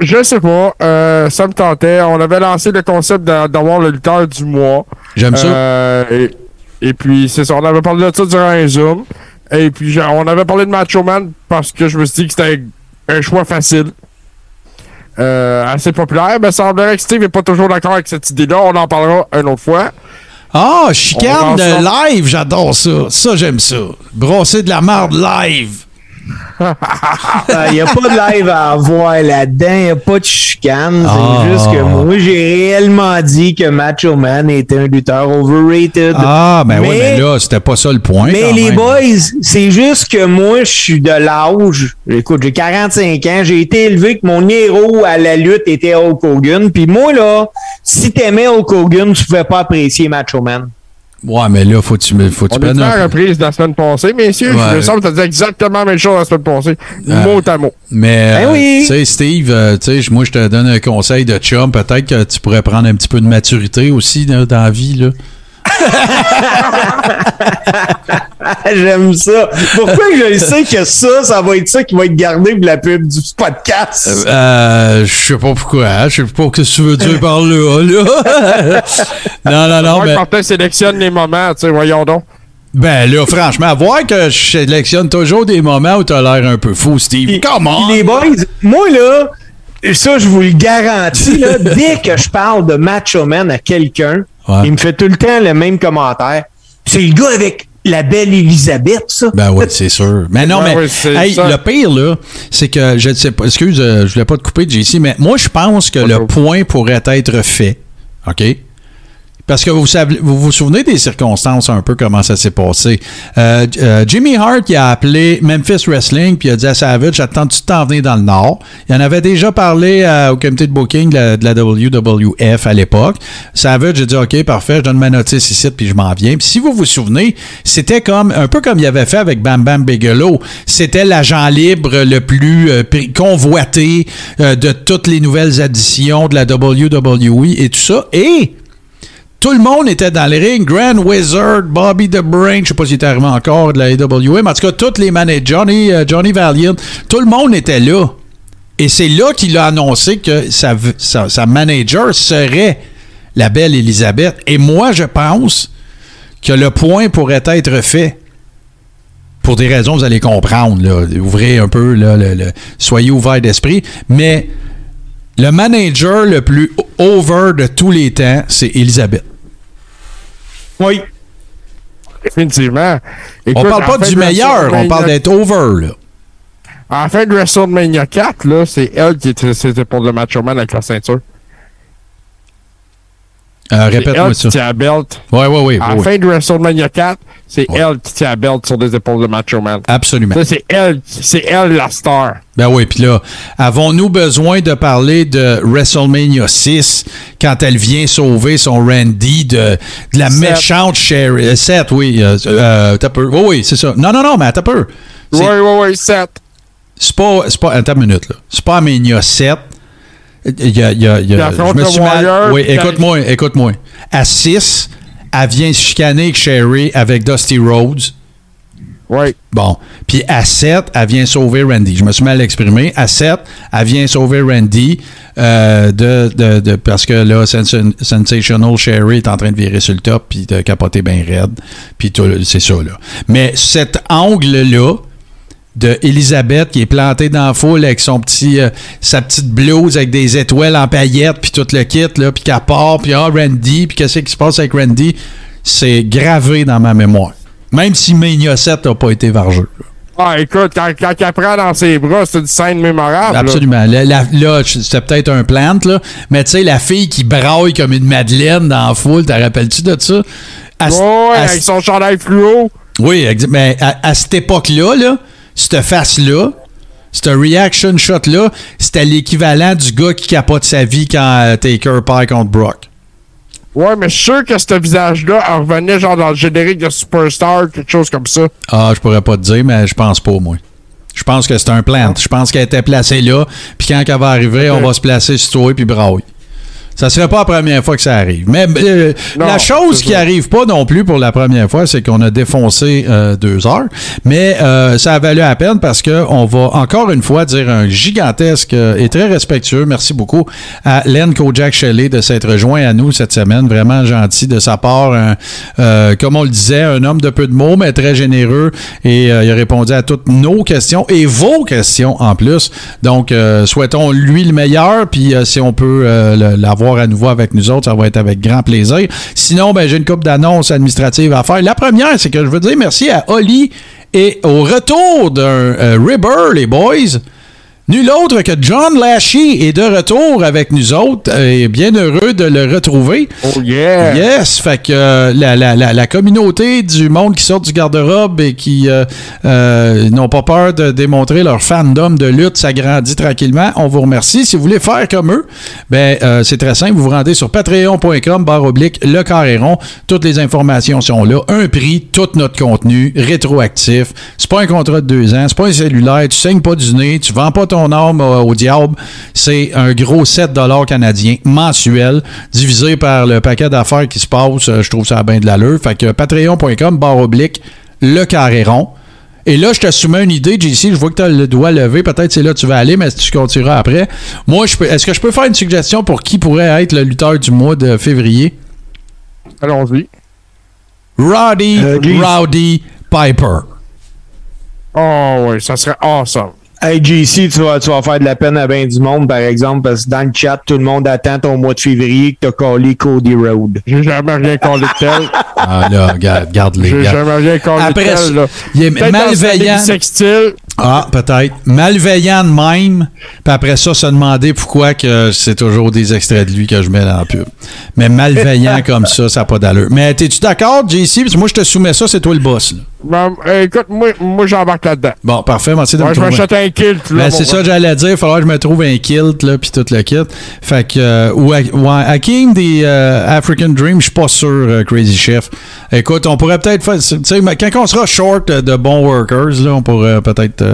je sais pas. ça me tentait. On avait lancé le concept d'avoir le lutteur du mois. J'aime ça. Et, et, puis, c'est ça. On avait parlé de ça durant un Zoom. Et puis, on avait parlé de Macho Man parce que je me suis dit que c'était un choix facile. Euh, assez populaire, mais semblerait que Steve n'est pas toujours d'accord avec cette idée-là. On en parlera une autre fois. Ah, chicane de live, j'adore ça. Ça, j'aime ça. Brosser de la merde live. Il n'y a pas de live à avoir là-dedans, il n'y a pas de chicane. C'est Ah. juste que moi, j'ai réellement dit que Macho Man était un lutteur overrated. Ah, ben oui, mais là, c'était pas ça le point. Mais les même. boys, c'est juste que moi, je suis de l'âge. Écoute, j'ai 45 ans. J'ai été élevé que mon héros à la lutte était Hulk Hogan. Puis moi, là, si t'aimais Hulk Hogan, tu pouvais pas apprécier Macho Man. Ouais, mais là, faut que tu, faut que tu On prennes la peu- reprise de la semaine passée, messieurs. Ouais. Je me semble que tu dit exactement la même chose la semaine passée. Euh, mot à mot. Mais, Ben euh, oui. tu sais, Steve, euh, tu sais, moi, je te donne un conseil de chum. Peut-être que tu pourrais prendre un petit peu de maturité aussi dans la vie. Là. J'aime ça. Pourquoi que je sais que ça, ça va être ça qui va être gardé pour la pub du podcast? Euh, je sais pas pourquoi. hein. Je sais pas ce que tu veux dire par là. là. non, non, non. Moi, Mais, Martin sélectionne les moments, tu sais, voyons donc. ben là, franchement, voir que je sélectionne toujours des moments où t'as l'air un peu fou, Steve. Comment? Les boys, moi là, ça je vous le garantis, là, dès que je parle de Macho Man à quelqu'un, Ouais. il me fait tout le temps le même commentaire. C'est le gars avec la belle Elisabeth, ça. Ben oui, c'est sûr. Mais non, Ouais, mais hey, le pire, là, c'est que je ne sais pas, excuse, euh, je voulais pas te couper, JC, mais moi, je pense que le point pourrait être fait. OK? Parce que vous savez, vous vous souvenez des circonstances un peu comment ça s'est passé. Euh, euh, Jimmy Hart il a appelé Memphis Wrestling puis il a dit à Savage attends-tu de t'en venir dans le Nord? Il en avait déjà parlé euh, au comité de booking de la, de la WWF à l'époque. Savage a dit ok parfait, je donne ma notice ici puis je m'en viens. Puis si vous vous souvenez, c'était comme un peu comme il avait fait avec Bam Bam Bigelow. C'était l'agent libre le plus euh, convoité euh, de toutes les nouvelles additions de la WWE et tout ça. Et tout le monde était dans les rings. Grand Wizard, Bobby the Brain, je sais pas s'il était arrivé encore de la mais en tout cas, tous les managers, Johnny, euh, Johnny Valiant, tout le monde était là. Et c'est là qu'il a annoncé que sa, manager serait la belle Elisabeth. Et moi, je pense que le point pourrait être fait. Pour des raisons, vous allez comprendre. Ouvrez un peu, soyez ouverts d'esprit. Mais le manager le plus over de tous les temps, c'est Elisabeth. Oui. Définitivement. On Écoute, parle à pas du meilleur, on parle d'être over, là. La fin de WrestleMania 4, là, c'est elle qui était pour le Macho Man avec la ceinture. Euh, Répète-moi ça. qui tient la belt. Oui, oui, oui. À la fin de WrestleMania 4, c'est Ouais. elle qui tient la belt sur les épaules de Macho Man. Absolument. Ça, c'est elle, c'est elle la star. Ben oui, puis là, avons-nous besoin de parler de WrestleMania 6 quand elle vient sauver son Randy de, de la Sept. méchante Sherry? 7, oui. Euh, euh, t'as peu. Oui, oui, c'est ça. Non, non, non, mais t'as peu. Oui, oui, oui, 7. C'est pas, c'est pas. Attends une minute, là. C'est pas Mania 7. Il y a, il y a- il y a- Puis affronte je me le suis mal. Warrior, Oui, écoute-moi, écoute-moi. À 6, elle vient chicaner avec Sherry avec Dusty Rhodes. Oui. Bon. Puis à 7, elle vient sauver Randy. Je me suis mal exprimé. À 7, elle vient sauver Randy euh, de, de- de- parce que là, Sens- Sensational Sherry est en train de virer sur le top puis de capoter bien raide. Puis tout- c'est ça, là. Mais cet angle-là de Elisabeth qui est plantée dans la foule avec son petit, euh, sa petite blouse avec des étoiles en paillettes, puis tout le kit, là, puis qu'elle part, puis ah, Randy, puis qu'est-ce qui se passe avec Randy, c'est gravé dans ma mémoire. Même si Mania 7 n'a pas été vargeux. Ah, écoute, quand, quand elle prend dans ses bras, c'est une scène mémorable. Absolument. Là, là, là, c'était peut-être un plant, là. Mais tu sais, la fille qui braille comme une Madeleine dans la foule, t'en rappelles-tu de ça? À, Ouais, à avec son chandail fluo. Oui, mais à, à cette époque-là, là, cette face-là, ce reaction shot-là, c'était l'équivalent du gars qui capote sa vie quand euh, Taker perd contre Brock. Ouais, mais je suis sûr que ce visage-là en revenait genre dans le générique de Superstar, quelque chose comme ça. Ah, je pourrais pas te dire, mais je pense pas, moi. Je pense que c'est un plant. Je pense qu'elle était placée là, puis quand elle va arriver, on va se placer sur toi puis braille. Ça serait pas la première fois que ça arrive. Mais euh, Non, la chose qui arrive pas non plus pour la première fois, c'est qu'on a défoncé euh, deux heures. Mais euh, ça a valu la peine parce que on va encore une fois dire un gigantesque euh, et très respectueux merci beaucoup à Len Kojak Shelley de s'être rejoint à nous cette semaine. Vraiment gentil de sa part. Un, euh, comme on le disait, un homme de peu de mots, mais très généreux. Et euh, il a répondu à toutes nos questions et vos questions en plus. Donc, euh, souhaitons lui le meilleur. Puis euh, si on peut euh, à nouveau avec nous autres, ça va être avec grand plaisir. Sinon, ben, j'ai une coupe d'annonces administratives à faire. La première, c'est que je veux dire merci à Oli et au retour d'un euh, Ribber, les boys. Nul autre que John Lashy est de retour avec nous autres et bien heureux de le retrouver. Oh yeah! Yes, fait que euh, la, la, la, la communauté du monde qui sort du garde-robe et qui euh, euh, n'ont pas peur de démontrer leur fandom de lutte s'agrandit tranquillement. On vous remercie. Si vous voulez faire comme eux, ben euh, c'est très simple. Vous vous rendez sur patreon.com barre oblique le carré rond. Toutes les informations sont là. Un prix, tout notre contenu rétroactif. C'est pas un contrat de deux ans, c'est pas un cellulaire. Tu saignes pas du nez, tu vends pas ton âme euh, au diable. C'est un gros 7 canadiens mensuel divisé par le paquet d'affaires qui se passe. Euh, Je trouve ça a bien de l'allure. Fait que patreon.com barre oblique le carré rond. Et là, je te soumets une idée, JC. Je vois que tu as le doigt levé. Peut-être c'est là que tu vas aller, mais tu continueras après? Moi, je peux- est-ce que je peux faire une suggestion pour qui pourrait être le lutteur du mois de février? Allons-y. Roddy Euh. Rowdy Piper. Oh, ouais, ça serait awesome. Hey, JC, tu vas, tu vas faire de la peine à bien du monde, par exemple, parce que dans le chat, tout le monde attend ton mois de février que t'as collé Cody Road. J'ai jamais rien collé de tel. Ah là, regarde, regarde les J'ai jamais rien collé de Après tel, là. il est Peut-être malveillant. sextile. Ah, peut-être. Malveillant de même. Puis après ça, se demander pourquoi que c'est toujours des extraits de lui que je mets dans la pub. Mais malveillant comme ça, ça n'a pas d'allure. Mais t'es-tu d'accord, JC? Parce que moi, je te soumets ça, c'est toi le boss. là. Ben, euh, écoute, moi, moi j'embarque là-dedans. Bon, parfait. Merci de Ouais, me je m'achète un kilt. Là, Ben, c'est ça que j'allais dire. Il va falloir que je me trouve un kilt, là, puis tout le kit. Fait que, euh, ouais, des euh, African Dream, je suis pas sûr, euh, Crazy Chef. Écoute, on pourrait peut-être faire, tu sais, mais quand on sera short de bons workers, là, on pourrait peut-être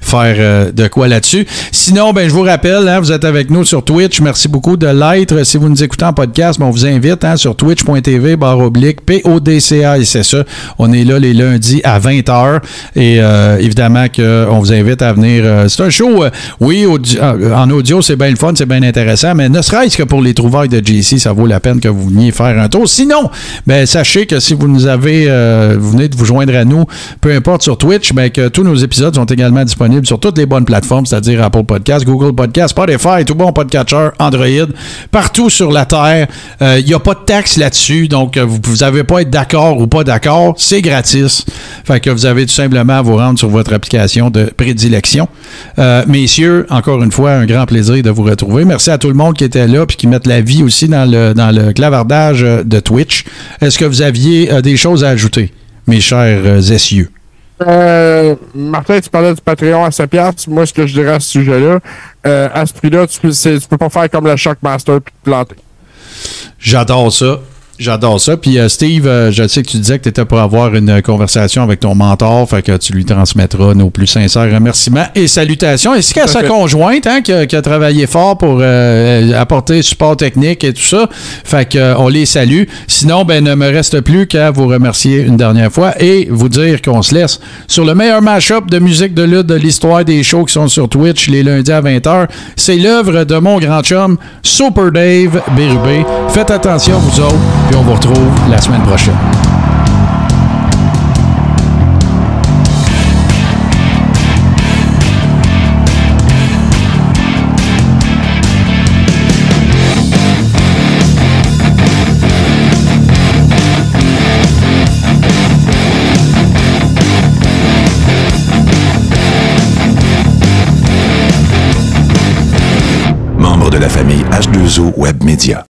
faire de quoi là-dessus. Sinon, ben, je vous rappelle, hein, vous êtes avec nous sur Twitch. Merci beaucoup de l'être. Si vous nous écoutez en podcast, ben, on vous invite hein, sur twitch.tv, barre oblique, P-O-D-C-A, et c'est ça. On est là les lundis à 20h. Et euh, évidemment qu'on vous invite à venir. euh, c'est un show, euh, oui, en audio, c'est bien le fun, c'est bien intéressant, mais ne serait-ce que pour les trouvailles de JC, ça vaut la peine que vous veniez faire un tour. Sinon, ben, sachez que si vous nous avez, vous venez de vous joindre à nous, peu importe sur Twitch, ben, que tous nos épisodes sont également disponibles sur toutes les bonnes plateformes, c'est-à-dire Apple Podcast, Google Podcast, Spotify, tout bon podcatcher, Android, partout sur la Terre. Il n'y a pas de taxe là-dessus, donc vous vous avez pas à être d'accord ou pas d'accord, c'est gratis. Fait que vous avez tout simplement à vous rendre sur votre application de prédilection. Euh, messieurs, encore une fois, un grand plaisir de vous retrouver. Merci à tout le monde qui était là puis qui mettent la vie aussi dans le, dans le clavardage euh, de Twitch. Est-ce que vous aviez euh, des choses à ajouter, mes chers essieux? Euh, Martin, tu parlais du Patreon à 7 piastres. Moi, ce que je dirais à ce sujet-là, euh, à ce prix-là, tu, tu peux pas faire comme le Shockmaster puis te planter. J'adore ça. J'adore ça. Puis euh, Steve, euh, je sais que tu disais que tu étais pour avoir une conversation avec ton mentor, fait que tu lui transmettras nos plus sincères remerciements et salutations. Ainsi qu'à sa fait. conjointe, hein, qui, a, qui a travaillé fort pour euh, apporter support technique et tout ça. Fait que on les salue. Sinon, ben ne me reste plus qu'à vous remercier une dernière fois et vous dire qu'on se laisse sur le meilleur mashup de musique de lutte de l'histoire des shows qui sont sur Twitch les lundis à 20h. C'est l'œuvre de mon grand chum Super Dave Bérubé. Faites attention vous autres, puis on vous retrouve la semaine prochaine. Membre de la famille H2O Web Media.